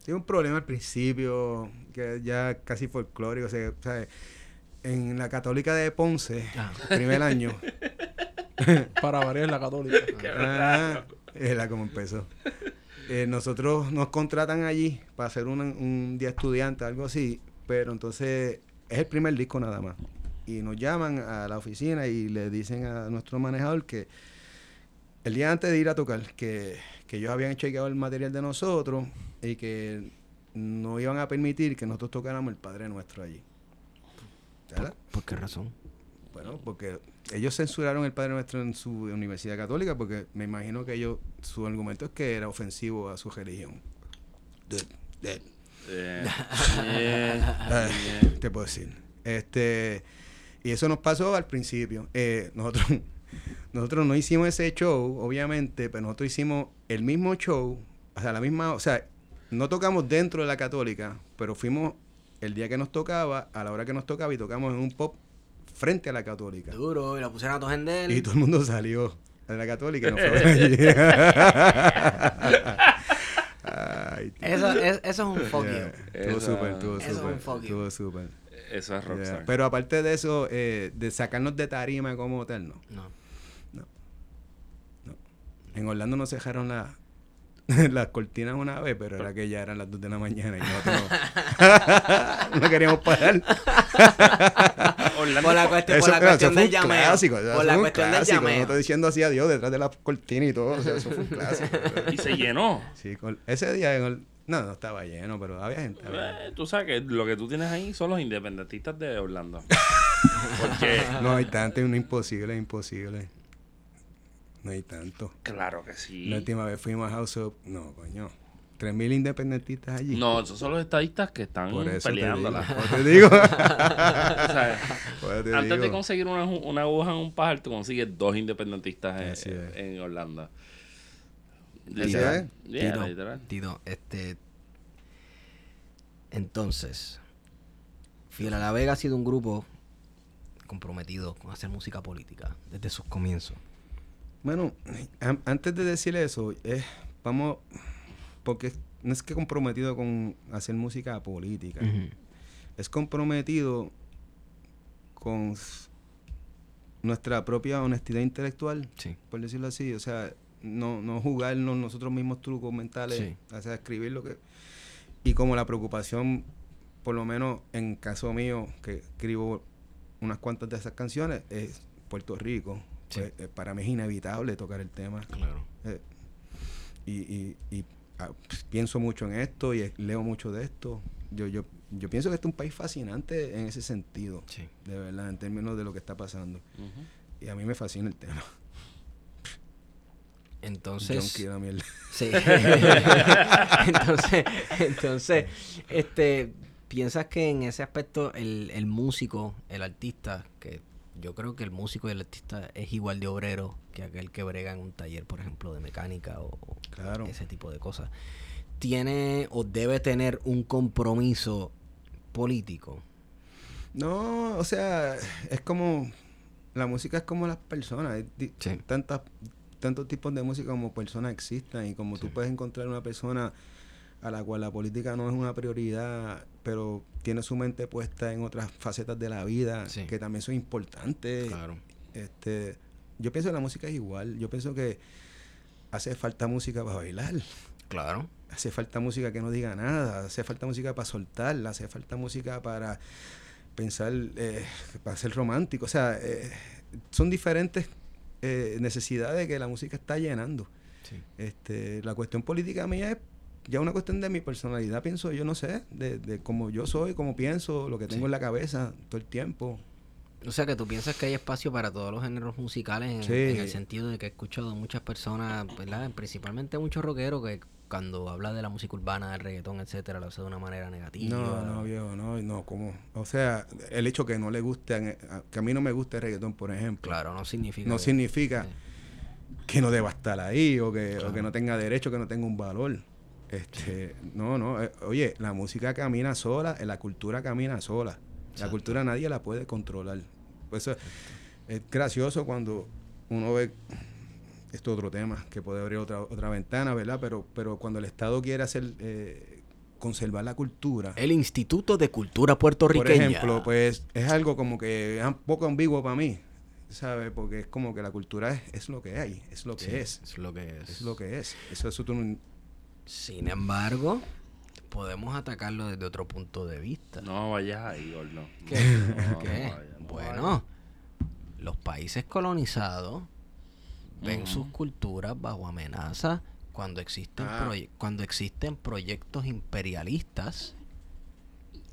S1: Sí, un problema al principio, que ya casi folclórico. O sea, ¿sabes? En la Católica de Ponce,
S2: Ah.
S1: primer año, *laughs*
S4: Para variar la católica. *laughs*
S1: Ah, era como empezó. Eh, nosotros nos contratan allí para hacer un, un día estudiante, algo así, pero entonces es el primer disco nada más. Y nos llaman a la oficina y le dicen a nuestro manejador que el día antes de ir a tocar, que, que ellos habían chequeado el material de nosotros y que no iban a permitir que nosotros tocáramos el Padre Nuestro allí. ¿Verdad?
S2: ¿Por qué razón?
S1: Bueno, porque ellos censuraron el Padre Nuestro en su universidad católica porque me imagino que ellos, su argumento es que era ofensivo a su religión. De- de-
S3: Eh, *laughs* eh, eh.
S1: te puedo decir. Este, y eso nos pasó al principio. Eh, nosotros, *laughs* nosotros no hicimos ese show, obviamente, pero nosotros hicimos el mismo show, o sea, la misma, o sea, no tocamos dentro de la católica, pero fuimos el día que nos tocaba, a la hora que nos tocaba, y tocamos en un pop frente a la católica.
S2: Duro, y la pusieron a todos en
S1: Y todo el mundo salió de la católica y nos fue *laughs* allí. *laughs* Ay, tío.
S2: Eso, es, eso es un fuck
S1: Yeah.
S2: you.
S1: Estuvo súper, estuvo
S2: Eso es un
S1: súper. Estuvo súper.
S3: Eso es
S1: Yeah.
S3: rockstar.
S1: Pero aparte de eso, eh, de sacarnos de tarima como tal, no.
S2: No.
S1: En Orlando nos dejaron la- *laughs* las cortinas una vez, pero era que ya eran las 2 de la mañana y nosotros no, *laughs* *laughs* no queríamos parar.
S2: Por la cuestión, por
S1: Eso,
S2: la
S1: claro,
S2: cuestión
S1: eso fue
S2: del llameo.
S1: clásico. o sea,
S2: Por
S1: eso
S2: la
S1: fue un
S2: cuestión del llameo.
S1: Nosotros diciendo así adiós detrás de las cortinas y todo. o sea, eso fue un clásico.
S3: y se llenó.
S1: Sí, con- ese día en Or- no, no estaba lleno, pero había gente. había-
S3: Eh, tú sabes que lo que tú tienes ahí son los independentistas de Orlando. Porque,
S1: No hay tanto, es imposible, imposible. No hay tanto.
S3: claro que sí.
S1: La última vez fuimos a House of... No, coño. 3.000 independentistas allí.
S3: No, esos son los estadistas que están
S1: Por eso te digo.
S3: peleándola.
S1: Por eso te digo. *laughs* *laughs*
S3: O sea,
S1: Por eso te
S3: antes de conseguir una, una aguja en un pájaro, tú consigues dos independentistas en, en Orlando. Literal.
S1: es.
S3: Yeah,
S2: Tito,
S3: literal.
S2: Tito, este. Entonces, Fiel a la Vega ha sido un grupo comprometido con hacer música política desde sus comienzos.
S1: Bueno, an- antes de decir eso, eh, vamos... Porque no es que comprometido con hacer música política. Es comprometido con nuestra propia honestidad intelectual.
S2: Sí.
S1: por decirlo así, o sea, no, no jugarnos nosotros mismos trucos mentales,
S2: Sí.
S1: o sea, escribir lo que... Y como la preocupación, por lo menos en caso mío, que escribo unas cuantas de esas canciones, es Puerto Rico.
S2: Sí.
S1: Pues, eh, para mí es inevitable tocar el tema.
S2: Claro.
S1: Eh, y y- y, ah, pues, pienso mucho en esto y leo mucho de esto. Yo, yo, yo pienso que este es un país fascinante en ese sentido,
S2: Sí.
S1: de verdad, en términos de lo que está pasando. Y a mí me fascina el tema.
S2: Entonces.
S1: Mierda.
S2: Sí. *laughs* entonces, entonces, este, piensas que en ese aspecto el, el músico, el artista, que yo creo que el músico y el artista es igual de obrero que aquel que brega en un taller, por ejemplo, de mecánica o,
S1: Claro.
S2: ese tipo de cosas, tiene o debe tener un compromiso político.
S1: No, o sea, es como. La música es como las personas.
S2: Sí.
S1: tantas, tantos tipos de música como personas existen. Y como tú puedes encontrar una persona a la cual la política no es una prioridad, pero tiene su mente puesta en otras facetas de la vida
S2: Sí.
S1: que también son importantes.
S2: Claro.
S1: Este, yo pienso que la música es igual. Yo pienso que hace falta música para bailar.
S2: Claro.
S1: Hace falta música que no diga nada, hace falta música para soltarla, hace falta música para pensar, eh, para ser romántico. O sea, eh, son diferentes eh, necesidades que la música está llenando.
S2: Sí.
S1: Este, la cuestión política mía es ya una cuestión de mi personalidad, pienso yo, no sé, de, de cómo yo soy, cómo pienso, lo que tengo
S2: Sí.
S1: en la cabeza todo el tiempo.
S2: O sea, que tú piensas que hay espacio para todos los géneros musicales en,
S1: Sí.
S2: en el sentido de que he escuchado muchas personas, ¿verdad? Principalmente muchos rockeros que cuando habla de la música urbana, del reggaetón, etcétera, lo hace de una manera negativa.
S1: No, no, viejo, no, no, ¿cómo? O sea, el hecho que no le guste, que a mí no me guste el reggaetón, por ejemplo,
S2: Claro, no significa.
S1: no
S2: que-
S1: significa
S2: Sí.
S1: que no deba estar ahí o que, o que no tenga derecho, que no tenga un valor. Este, no, no, eh, oye, la música camina sola, eh, la cultura camina sola. La cultura nadie la puede controlar. Por eso es gracioso cuando uno ve esto es otro tema que puede abrir otra otra ventana, ¿verdad? Pero pero cuando el Estado quiere hacer eh, conservar la cultura,
S2: El Instituto de Cultura
S1: por
S2: Puertorriqueña.
S1: ejemplo, pues es algo como que es un poco ambiguo para mí. ¿sabes? Porque es como que la cultura es, es lo que hay, es lo que
S2: Sí,
S1: es,
S2: Es lo que es.
S1: es lo que es. Eso, eso tú
S2: Sin embargo, podemos atacarlo desde otro punto de vista.
S3: No vayas ahí, gordo.
S2: ¿Qué?
S3: No,
S2: ¿Qué?
S3: vayas, no
S2: bueno, los países colonizados ven sus culturas bajo amenaza cuando existen
S1: Ah.
S2: proye- cuando existen proyectos imperialistas
S3: vayas.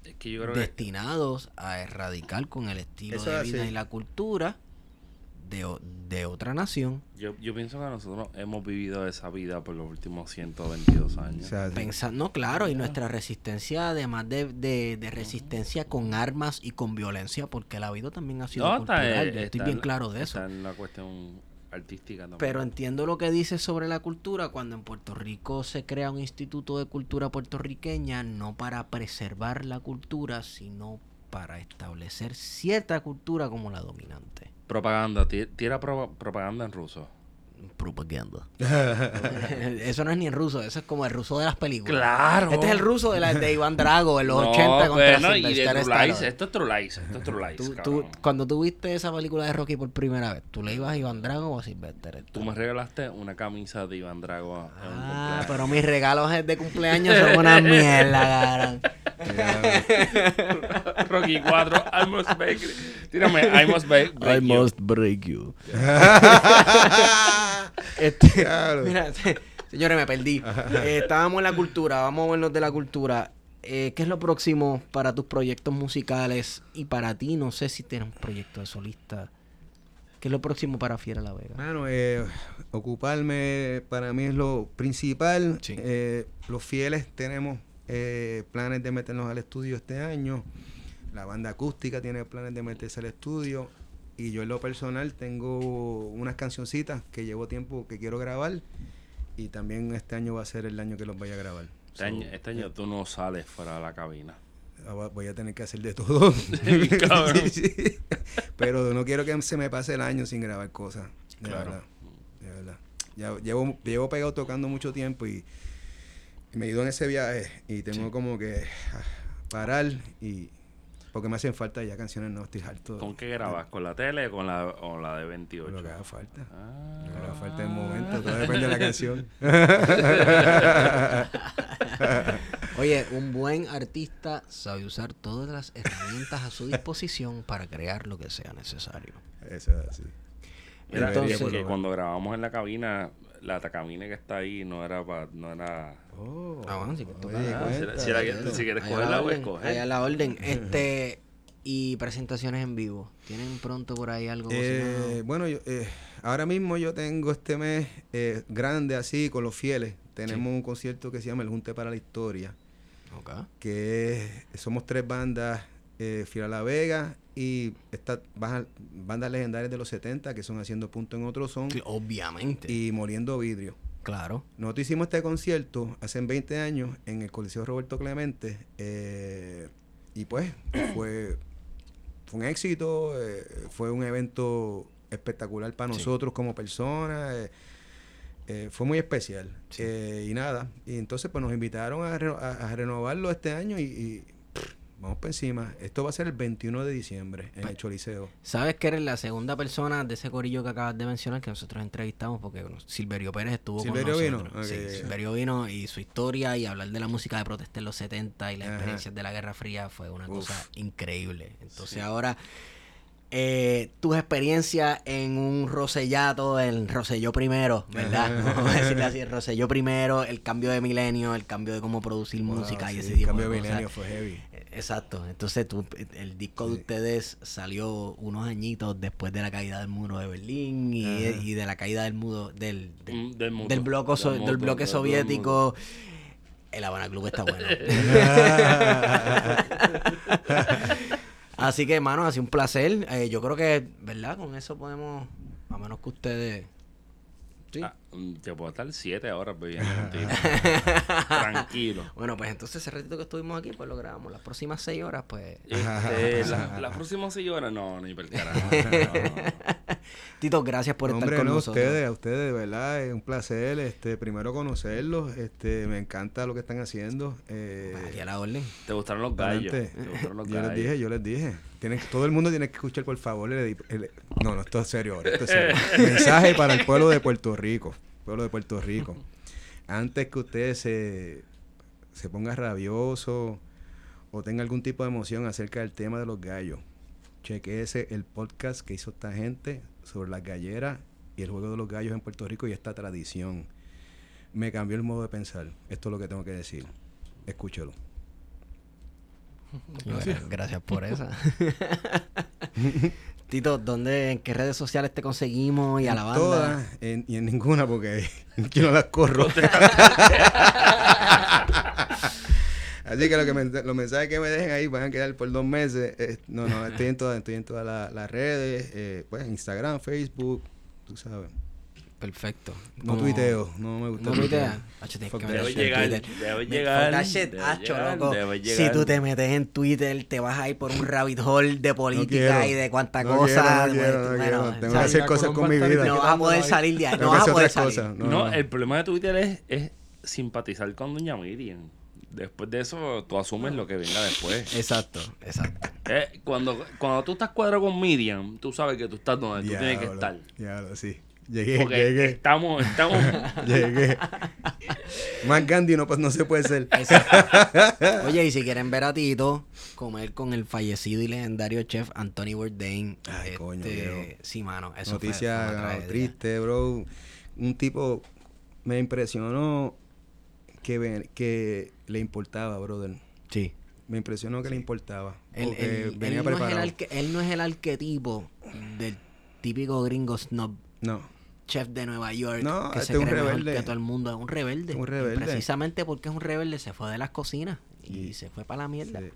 S3: Es que yo creo que
S2: destinados a erradicar con el estilo
S1: Eso
S2: de vida
S1: así.
S2: y la cultura de, o- de otra nación.
S3: yo, yo pienso que nosotros hemos vivido esa vida por los últimos 122
S1: o
S3: años.
S1: sea,
S2: Pensando, claro, y nuestra resistencia, además de, de- de resistencia con armas y con violencia, porque la vida también ha sido
S3: No, está,
S2: cultural.
S3: eh,
S2: yo estoy
S3: está
S2: bien
S3: en-
S2: claro de eso.
S3: Está en la cuestión artística también.
S2: Pero entiendo lo que dice sobre la cultura cuando en Puerto Rico se crea un instituto de cultura puertorriqueña, no para preservar la cultura, sino para establecer cierta cultura como la dominante.
S3: Propaganda, ti- tira pro- propaganda en ruso.
S2: Propaganda. *laughs* eso no es ni en ruso, eso es como el ruso de las películas.
S3: Claro.
S2: Este es el ruso de, la, de Iván Drago en los
S3: No,
S2: 80 contra
S3: bueno, y de True Lies, esto es True Lies, esto es True Lies,
S2: Tú- tú-
S3: cabrón.
S2: cuando tú viste esa película de Rocky por primera vez, ¿tú le ibas a Iván Drago o a Sylvester
S3: Tú me regalaste una camisa de Iván Drago un
S2: Ah,
S3: cumpleaños.
S2: pero mis regalos de cumpleaños *laughs* son una mierda. *laughs*
S3: Rocky 4, I must break. Tírame, I must break, break
S2: I
S3: you.
S2: must break you. *laughs* Este,
S1: Claro.
S2: mira, *laughs* señores, me perdí. Eh, estábamos en la cultura, vamos a movernos de la cultura. Eh, ¿Qué es lo próximo para tus proyectos musicales? Y para ti, no sé si tienes un proyecto de solista. ¿Qué es lo próximo para Fiera La Vega?
S1: Mano, eh, ocuparme para mí es lo principal.
S2: Sí.
S1: Eh, los fieles tenemos eh, planes de meternos al estudio este año. La banda acústica tiene planes de meterse al estudio. Y yo en lo personal tengo unas cancioncitas que llevo tiempo que quiero grabar. Y también este año va a ser el año que los vaya a grabar.
S3: Este
S1: So,
S3: año, este año tú no sales fuera de la cabina.
S1: Ah, Voy a tener que hacer de todo. *laughs* *laughs*
S3: cabrón.
S1: Sí, sí. Pero no quiero que se me pase el año sin grabar cosas. De
S3: Claro.
S1: verdad. De verdad. Ya llevo, llevo pegado tocando mucho tiempo y, y me ido en ese viaje y tengo como que ah, parar y porque me hacen falta ya canciones no estoy harto.
S3: ¿Con qué grabas? ¿Con la tele o con la, o la de 28?
S1: Lo que haga falta.
S3: Ah.
S1: Lo que haga falta en el momento. Todo depende de la canción. *laughs*
S2: Oye, un buen artista sabe usar todas las herramientas a su disposición para crear lo que sea necesario.
S1: Eso es así.
S3: Mira,
S2: Entonces-
S3: que- que cuando grabamos en la cabina, la cabina que está ahí no era para... No era...
S1: Oh,
S2: Ah, bueno, si quieres
S1: oye,
S3: si-
S1: cuenta.
S3: si la- si quieres cogerla,
S2: la
S3: puedes
S2: orden,
S3: coger.
S2: ahí a la orden. *laughs* Este, y presentaciones en vivo. ¿Tienen pronto por ahí algo
S1: Eh, bueno, yo, eh, ahora mismo yo tengo este mes eh, grande así con los fieles. Tenemos un concierto que se llama El Junte para la Historia,
S2: Ok.
S1: que somos tres bandas, eh, Fiera La Vega y estas bandas legendarias de los 70 que son Haciendo Punto en Otro Son
S2: Sí, Obviamente.
S1: y Moliendo Vidrio.
S2: claro.
S1: Nosotros hicimos este concierto hace 20 años en el Coliseo Roberto Clemente eh, y pues fue, *coughs* fue un éxito, eh, fue un evento espectacular para
S2: Sí.
S1: nosotros como personas, eh, fue muy especial y nada, y entonces pues nos invitaron a, reno- a- a renovarlo este año y, vamos por encima. Esto va a ser el 21 de diciembre en el Choliseo.
S2: Sabes que eres la segunda persona de ese corillo que acabas de mencionar que nosotros entrevistamos porque Silverio Pérez estuvo
S1: ¿Silverio
S2: con
S1: vino?
S2: nosotros.
S1: Ok.
S2: Sí, Silverio vino y su historia y hablar de la música de protesta en los 70 y las
S1: Ajá.
S2: experiencias de la Guerra Fría fue una
S1: Uf.
S2: cosa increíble. Entonces ahora eh, tus experiencias en un Rosellato, el Roselló primero, ¿verdad? Vamos a decirle así, el Roselló primero, el cambio de milenio, el cambio de cómo producir
S1: Wow,
S2: música y ese
S1: el
S2: tipo
S1: cambio
S2: de
S1: milenio fue heavy.
S2: Eh, Exacto, entonces tú, el disco de ustedes salió unos añitos después de la caída del muro de Berlín y, de la caída del muro del, del,
S3: Mm, del mundo.
S2: del bloco so-
S3: Del
S2: bloque
S3: del
S2: soviético. El Habana Club está bueno. *laughs* *laughs* Así que, hermano, ha sido un placer. Eh, yo creo que, ¿verdad? Con eso podemos, a menos que ustedes... Sí.
S3: Ah, te puedo estar siete horas bebiendo *laughs* contigo. Tranquilo.
S2: Bueno, pues entonces ese ratito que estuvimos aquí, pues lo grabamos. Las próximas seis horas, pues...
S3: Este, *laughs* la- las próximas seis horas, no, ni por *laughs* carajo. No.
S2: Tito, gracias por estar
S1: Hombre,
S2: con
S1: no, a
S2: nosotros.
S1: ustedes, a ustedes, de verdad, es un placer, este, primero conocerlos, este, me encanta lo que están haciendo. Eh,
S2: Aquí a la orden.
S3: ¿Te gustaron los gallos?
S1: adelante.
S3: ¿Te gustaron los
S1: Yo les dije, yo les dije. Tienen, todo el mundo tiene que escuchar, por favor. el- el- no, no, esto es serio ahora. Esto es serio. Mensaje para el pueblo de Puerto Rico. Pueblo de Puerto Rico. *laughs* Antes que usted se, se ponga rabioso o tenga algún tipo de emoción acerca del tema de los gallos, chequeese el podcast que hizo esta gente sobre las galleras y el juego de los gallos en Puerto Rico y esta tradición. Me cambió el modo de pensar. Esto es lo que tengo que decir. Escúchelo.
S2: Gracias. Gracias por esa. *laughs* *laughs* Tito, ¿dónde, en qué redes sociales te conseguimos y a la
S1: En
S2: banda?
S1: todas en- y en ninguna porque *laughs* yo no las corro. *laughs* Así que, lo que me- los mensajes que me dejen ahí van a quedar por dos meses. Eh, no, no, estoy en todas, estoy en todas la- las redes, eh, pues Instagram, Facebook, tú sabes.
S2: Perfecto.
S1: No
S2: Como-
S1: tuiteo, no me gusta.
S2: ¿No
S3: Debe
S1: shit.
S2: en
S3: llegar,
S2: Me-
S3: llegar,
S2: Si tú te metes en Twitter, te vas a ir por un rabbit hole de política y de cuánta
S1: No
S2: cosa.
S1: quiero, no quiero, no
S2: bueno,
S1: quiero.
S2: o
S1: Tengo que hacer cosas con mi vida.
S2: no vas a poder salir de ahí. No vas a poder salir.
S1: cosas. No,
S3: No,
S1: no.
S3: el problema de Twitter es, es simpatizar con Doña Miriam. Después de eso, tú asumes lo que venga después.
S2: Exacto, exacto.
S3: Eh, cuando, cuando tú estás cuadrado con Miriam, tú sabes que tú estás donde tú tienes que estar.
S1: diablo, sí. Llegué,
S3: Porque
S1: llegué,
S3: estamos, estamos. *laughs*
S1: llegué. Más Gandhi no, pues no se puede ser.
S2: Oye, y si quieren ver a Tito comer con el fallecido y legendario chef Anthony Bourdain.
S1: Ay, coño,
S2: este,
S1: viejo.
S2: Sí, mano. Eso fue
S1: Noticia triste, bro. Un tipo me impresionó que, que le importaba, brother.
S2: Sí.
S1: Me impresionó que le importaba.
S2: Él,
S1: porque
S2: él-
S1: venía
S2: él no es el él no es el arquetipo del típico gringo snob
S1: No,
S2: chef de Nueva York
S1: No,
S2: que
S1: este
S2: se
S1: es un
S2: cree mejor
S1: rebelde.
S2: que todo el mundo. Es un rebelde.
S1: Un
S2: Y
S1: rebelde.
S2: precisamente porque es un rebelde se fue de las cocinas y,
S1: Y-
S2: se fue para la mierda.
S1: sí.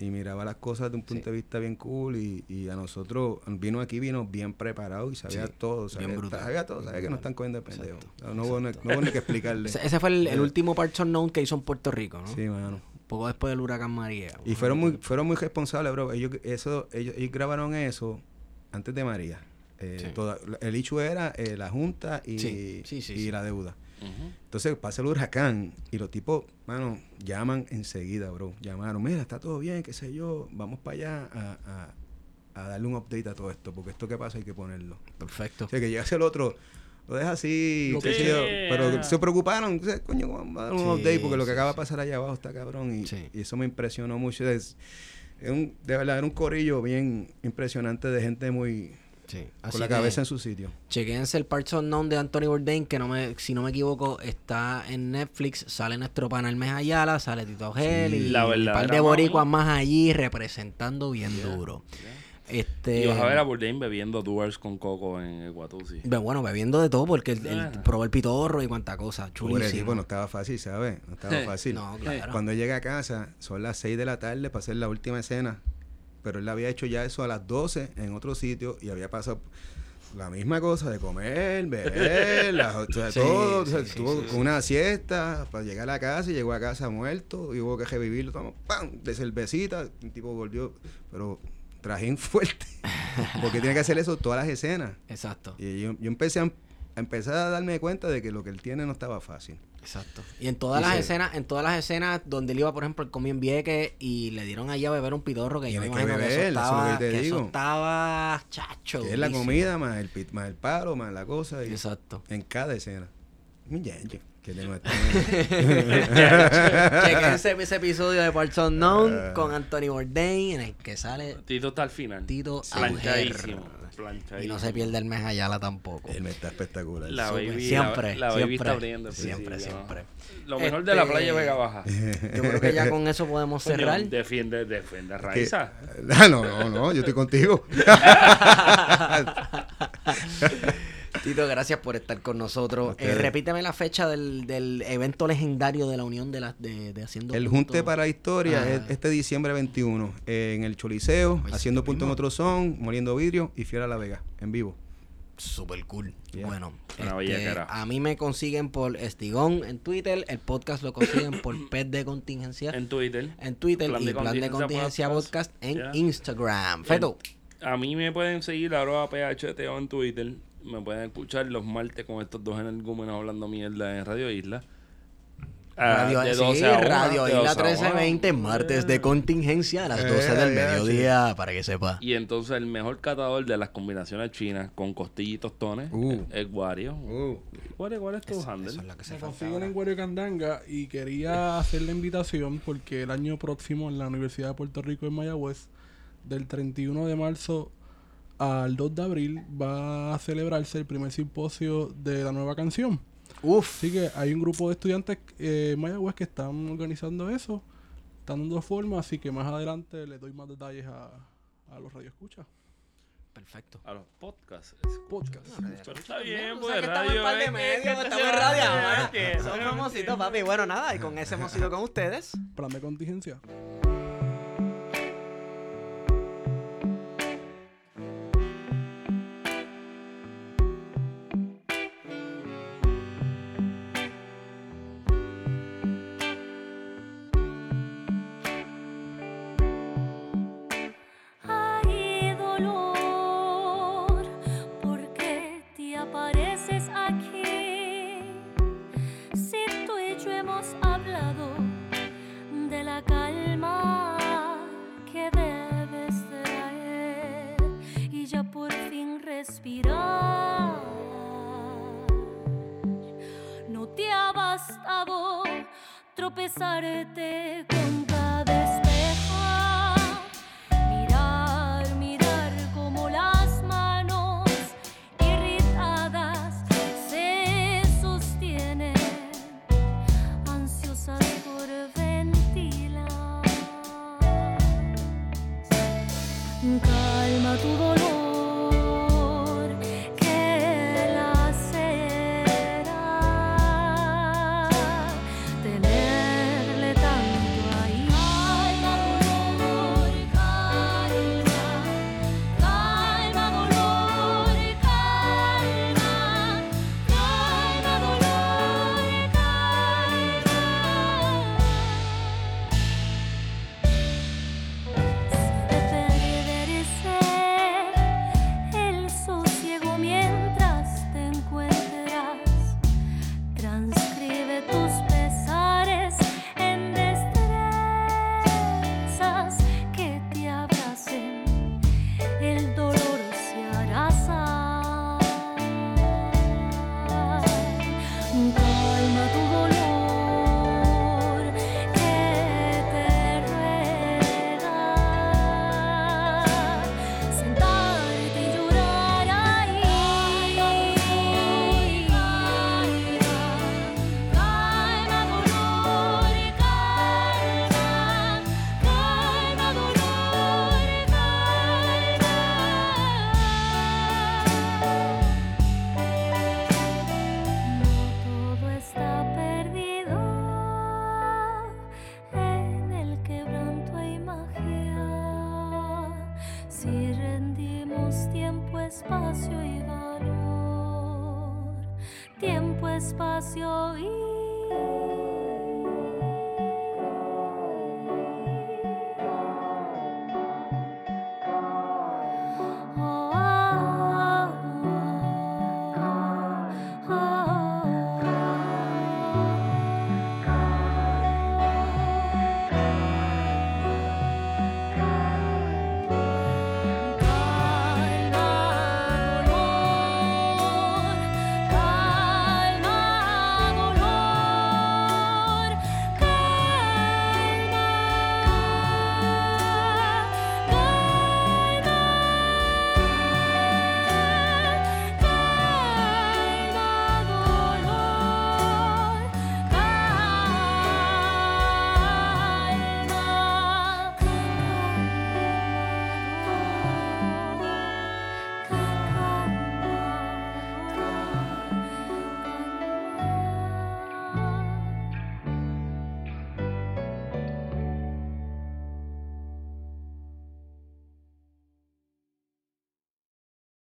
S1: Y miraba las cosas de un punto
S2: Sí.
S1: de vista bien cool. Y, y a nosotros, vino aquí, vino bien preparado y sabía
S2: Sí,
S1: todo.
S2: bien
S1: Sabía,
S2: brutal.
S1: sabía todo. Sabía que no están cogiendo de pendejo.
S2: Exacto.
S1: No, hubo, no, no hubo ni que explicarle.
S2: Ese, fue el, el último Parts Unknown que hizo en Puerto Rico, ¿no?
S1: Sí, mano.
S2: Poco después del huracán María.
S1: Y fueron muy, fueron muy responsables, bro. Ellos, eso, ellos, ellos grabaron eso antes de María. Eh,
S2: Sí.
S1: toda- el hecho era eh, la junta y,
S2: Sí, sí, sí,
S1: y
S2: sí.
S1: la deuda. Entonces pasa el huracán y los tipos, mano, llaman enseguida, bro. Llamaron, mira, está todo bien, qué sé yo, vamos para allá a, a- a darle un update a todo esto, porque esto que pasa hay que ponerlo.
S2: Perfecto.
S1: O sea, que llegase el otro, lo deja así,
S4: Lo que
S1: yo, pero se preocuparon, entonces, coño, vamos a dar un update, porque lo que acaba de pasar allá abajo está cabrón, y eso me impresionó mucho. Es, es un, de verdad, era un corillo bien impresionante de gente muy,
S2: Sí.
S1: con la cabeza en su sitio.
S2: Chequense el Parts Unknown de Anthony Bourdain, que no me, si no me equivoco, está en Netflix. Sale nuestro pana Hermes Ayala, sale Tito Gel
S1: Sí.
S2: y
S3: La
S2: un par de boricuas más allí representando bien duro. Este,
S3: Y vas a ver a Bourdain bebiendo Doers con coco en el Guatusi.
S2: Bueno, bebiendo de todo, porque él, él probó el pitorro y cuanta cosa.
S1: Pobre
S2: Chulísimo.
S1: tipo, no estaba fácil, ¿sabes? No estaba fácil.
S2: No, claro.
S1: Cuando llega a casa, son las 6 de la tarde para hacer la última escena. Pero él había hecho ya eso a las 12 en otro sitio y había pasado la misma cosa de comer, beber, la- o sea, *laughs*
S2: Sí,
S1: todo. o sea,
S2: sí, sí,
S1: con una siesta para llegar a la casa y llegó a casa muerto y hubo que revivirlo. Toma, ¡pam! De cervecita. Un tipo volvió, pero trajín *laughs* fuerte. Porque tiene que hacer eso todas las escenas.
S2: Exacto,
S1: Y yo, yo empecé a, a empezar a darme cuenta de que lo que él tiene no estaba fácil.
S2: Exacto. Y en todas
S1: Y
S2: las
S1: se-
S2: escenas, en todas las escenas donde él iba, por ejemplo, él comía en Vieques y le dieron allá a beber un pitorro que yo me
S1: que
S2: imagino que,
S1: beber,
S2: eso
S1: eso es lo
S2: estaba,
S1: que te
S2: que eso
S1: digo.
S2: estaba chacho.
S1: Que es la comida más el, pit- más el palo, más la cosa. Y
S2: Exacto.
S1: En cada escena. Que de nuevo
S2: Chequen ese, episodio de Parts Unknown
S1: Ah.
S2: con Anthony Bourdain en el que sale
S3: Tito está al final.
S2: Tito
S3: Planchadísimo. Planchadísimo.
S2: Y no se pierde el mes Ayala tampoco.
S1: Él me está espectacular.
S3: La baby,
S2: Siempre,
S3: la, la baby
S2: siempre,
S3: está abriendo.
S2: siempre, siempre.
S3: Lo mejor de la
S2: Este-
S3: playa Vega Baja. *laughs*
S2: Yo creo que ya con eso podemos cerrar.
S3: Defiende, defiende a Raiza. *laughs*
S1: Ah, no, no, no, yo estoy contigo. *laughs*
S2: Tito, gracias por estar con nosotros. Eh, repíteme la fecha del, del evento legendario de la unión de, las de, de Haciendo
S1: El
S2: Punto.
S1: Junte para la Historia
S2: Ah.
S1: es este diciembre 21 eh, en el Choliseo,
S2: Ay,
S1: haciendo punto en otro son, moliendo vidrio y Fiera La Vega, en vivo.
S2: Super cool.
S1: Yeah.
S2: Bueno, este, a mí me consiguen por Estigón en Twitter. El podcast lo consiguen por *coughs* Pet de Contingencia
S3: En Twitter.
S2: en Twitter
S3: Plan
S2: y
S3: de
S2: Plan de
S3: Contingencia
S2: Contingencia
S3: Podcast.
S2: Podcast en
S3: Yeah.
S2: Instagram. Feto.
S3: A mí me pueden seguir arroba PHTO en Twitter. Me pueden escuchar los martes con estos dos energúmenos hablando mierda en Radio Isla. Ah,
S2: Radio,
S3: de
S2: sí,
S3: 12 a 1,
S2: Radio
S3: de
S2: Isla
S3: 12 a 1.
S2: 1320, martes de contingencia a las
S1: Eh,
S2: 12 del
S1: ya,
S2: mediodía, para que sepa.
S3: Y entonces el mejor catador de las combinaciones chinas con costillas y tostones
S1: Uh.
S3: es Wario.
S1: Uh,
S3: ¿Cuál, es- cuál es tu handle?
S2: Eso es lo que se
S5: en Guario Candanga y quería hacer la invitación porque el año próximo en la Universidad de Puerto Rico en Mayagüez, del 31 de marzo al 2 de abril, va a celebrarse el primer simposio de la nueva canción.
S2: Uf,
S5: Así que hay un grupo de estudiantes eh, en Mayagüez que están organizando eso, están dando forma, así que más adelante les doy más detalles a, a los radioescuchas.
S2: perfecto.
S3: A los podcasts.
S5: Podcast.
S3: Pero está bien,
S2: O
S3: pues
S2: sea, que estamos
S3: radio.
S2: en par de medios, estamos en radio. ahora.
S3: que-
S2: Son famositos, papi. Bueno, nada, y con ese hemos ido con ustedes.
S5: Plan de contingencia.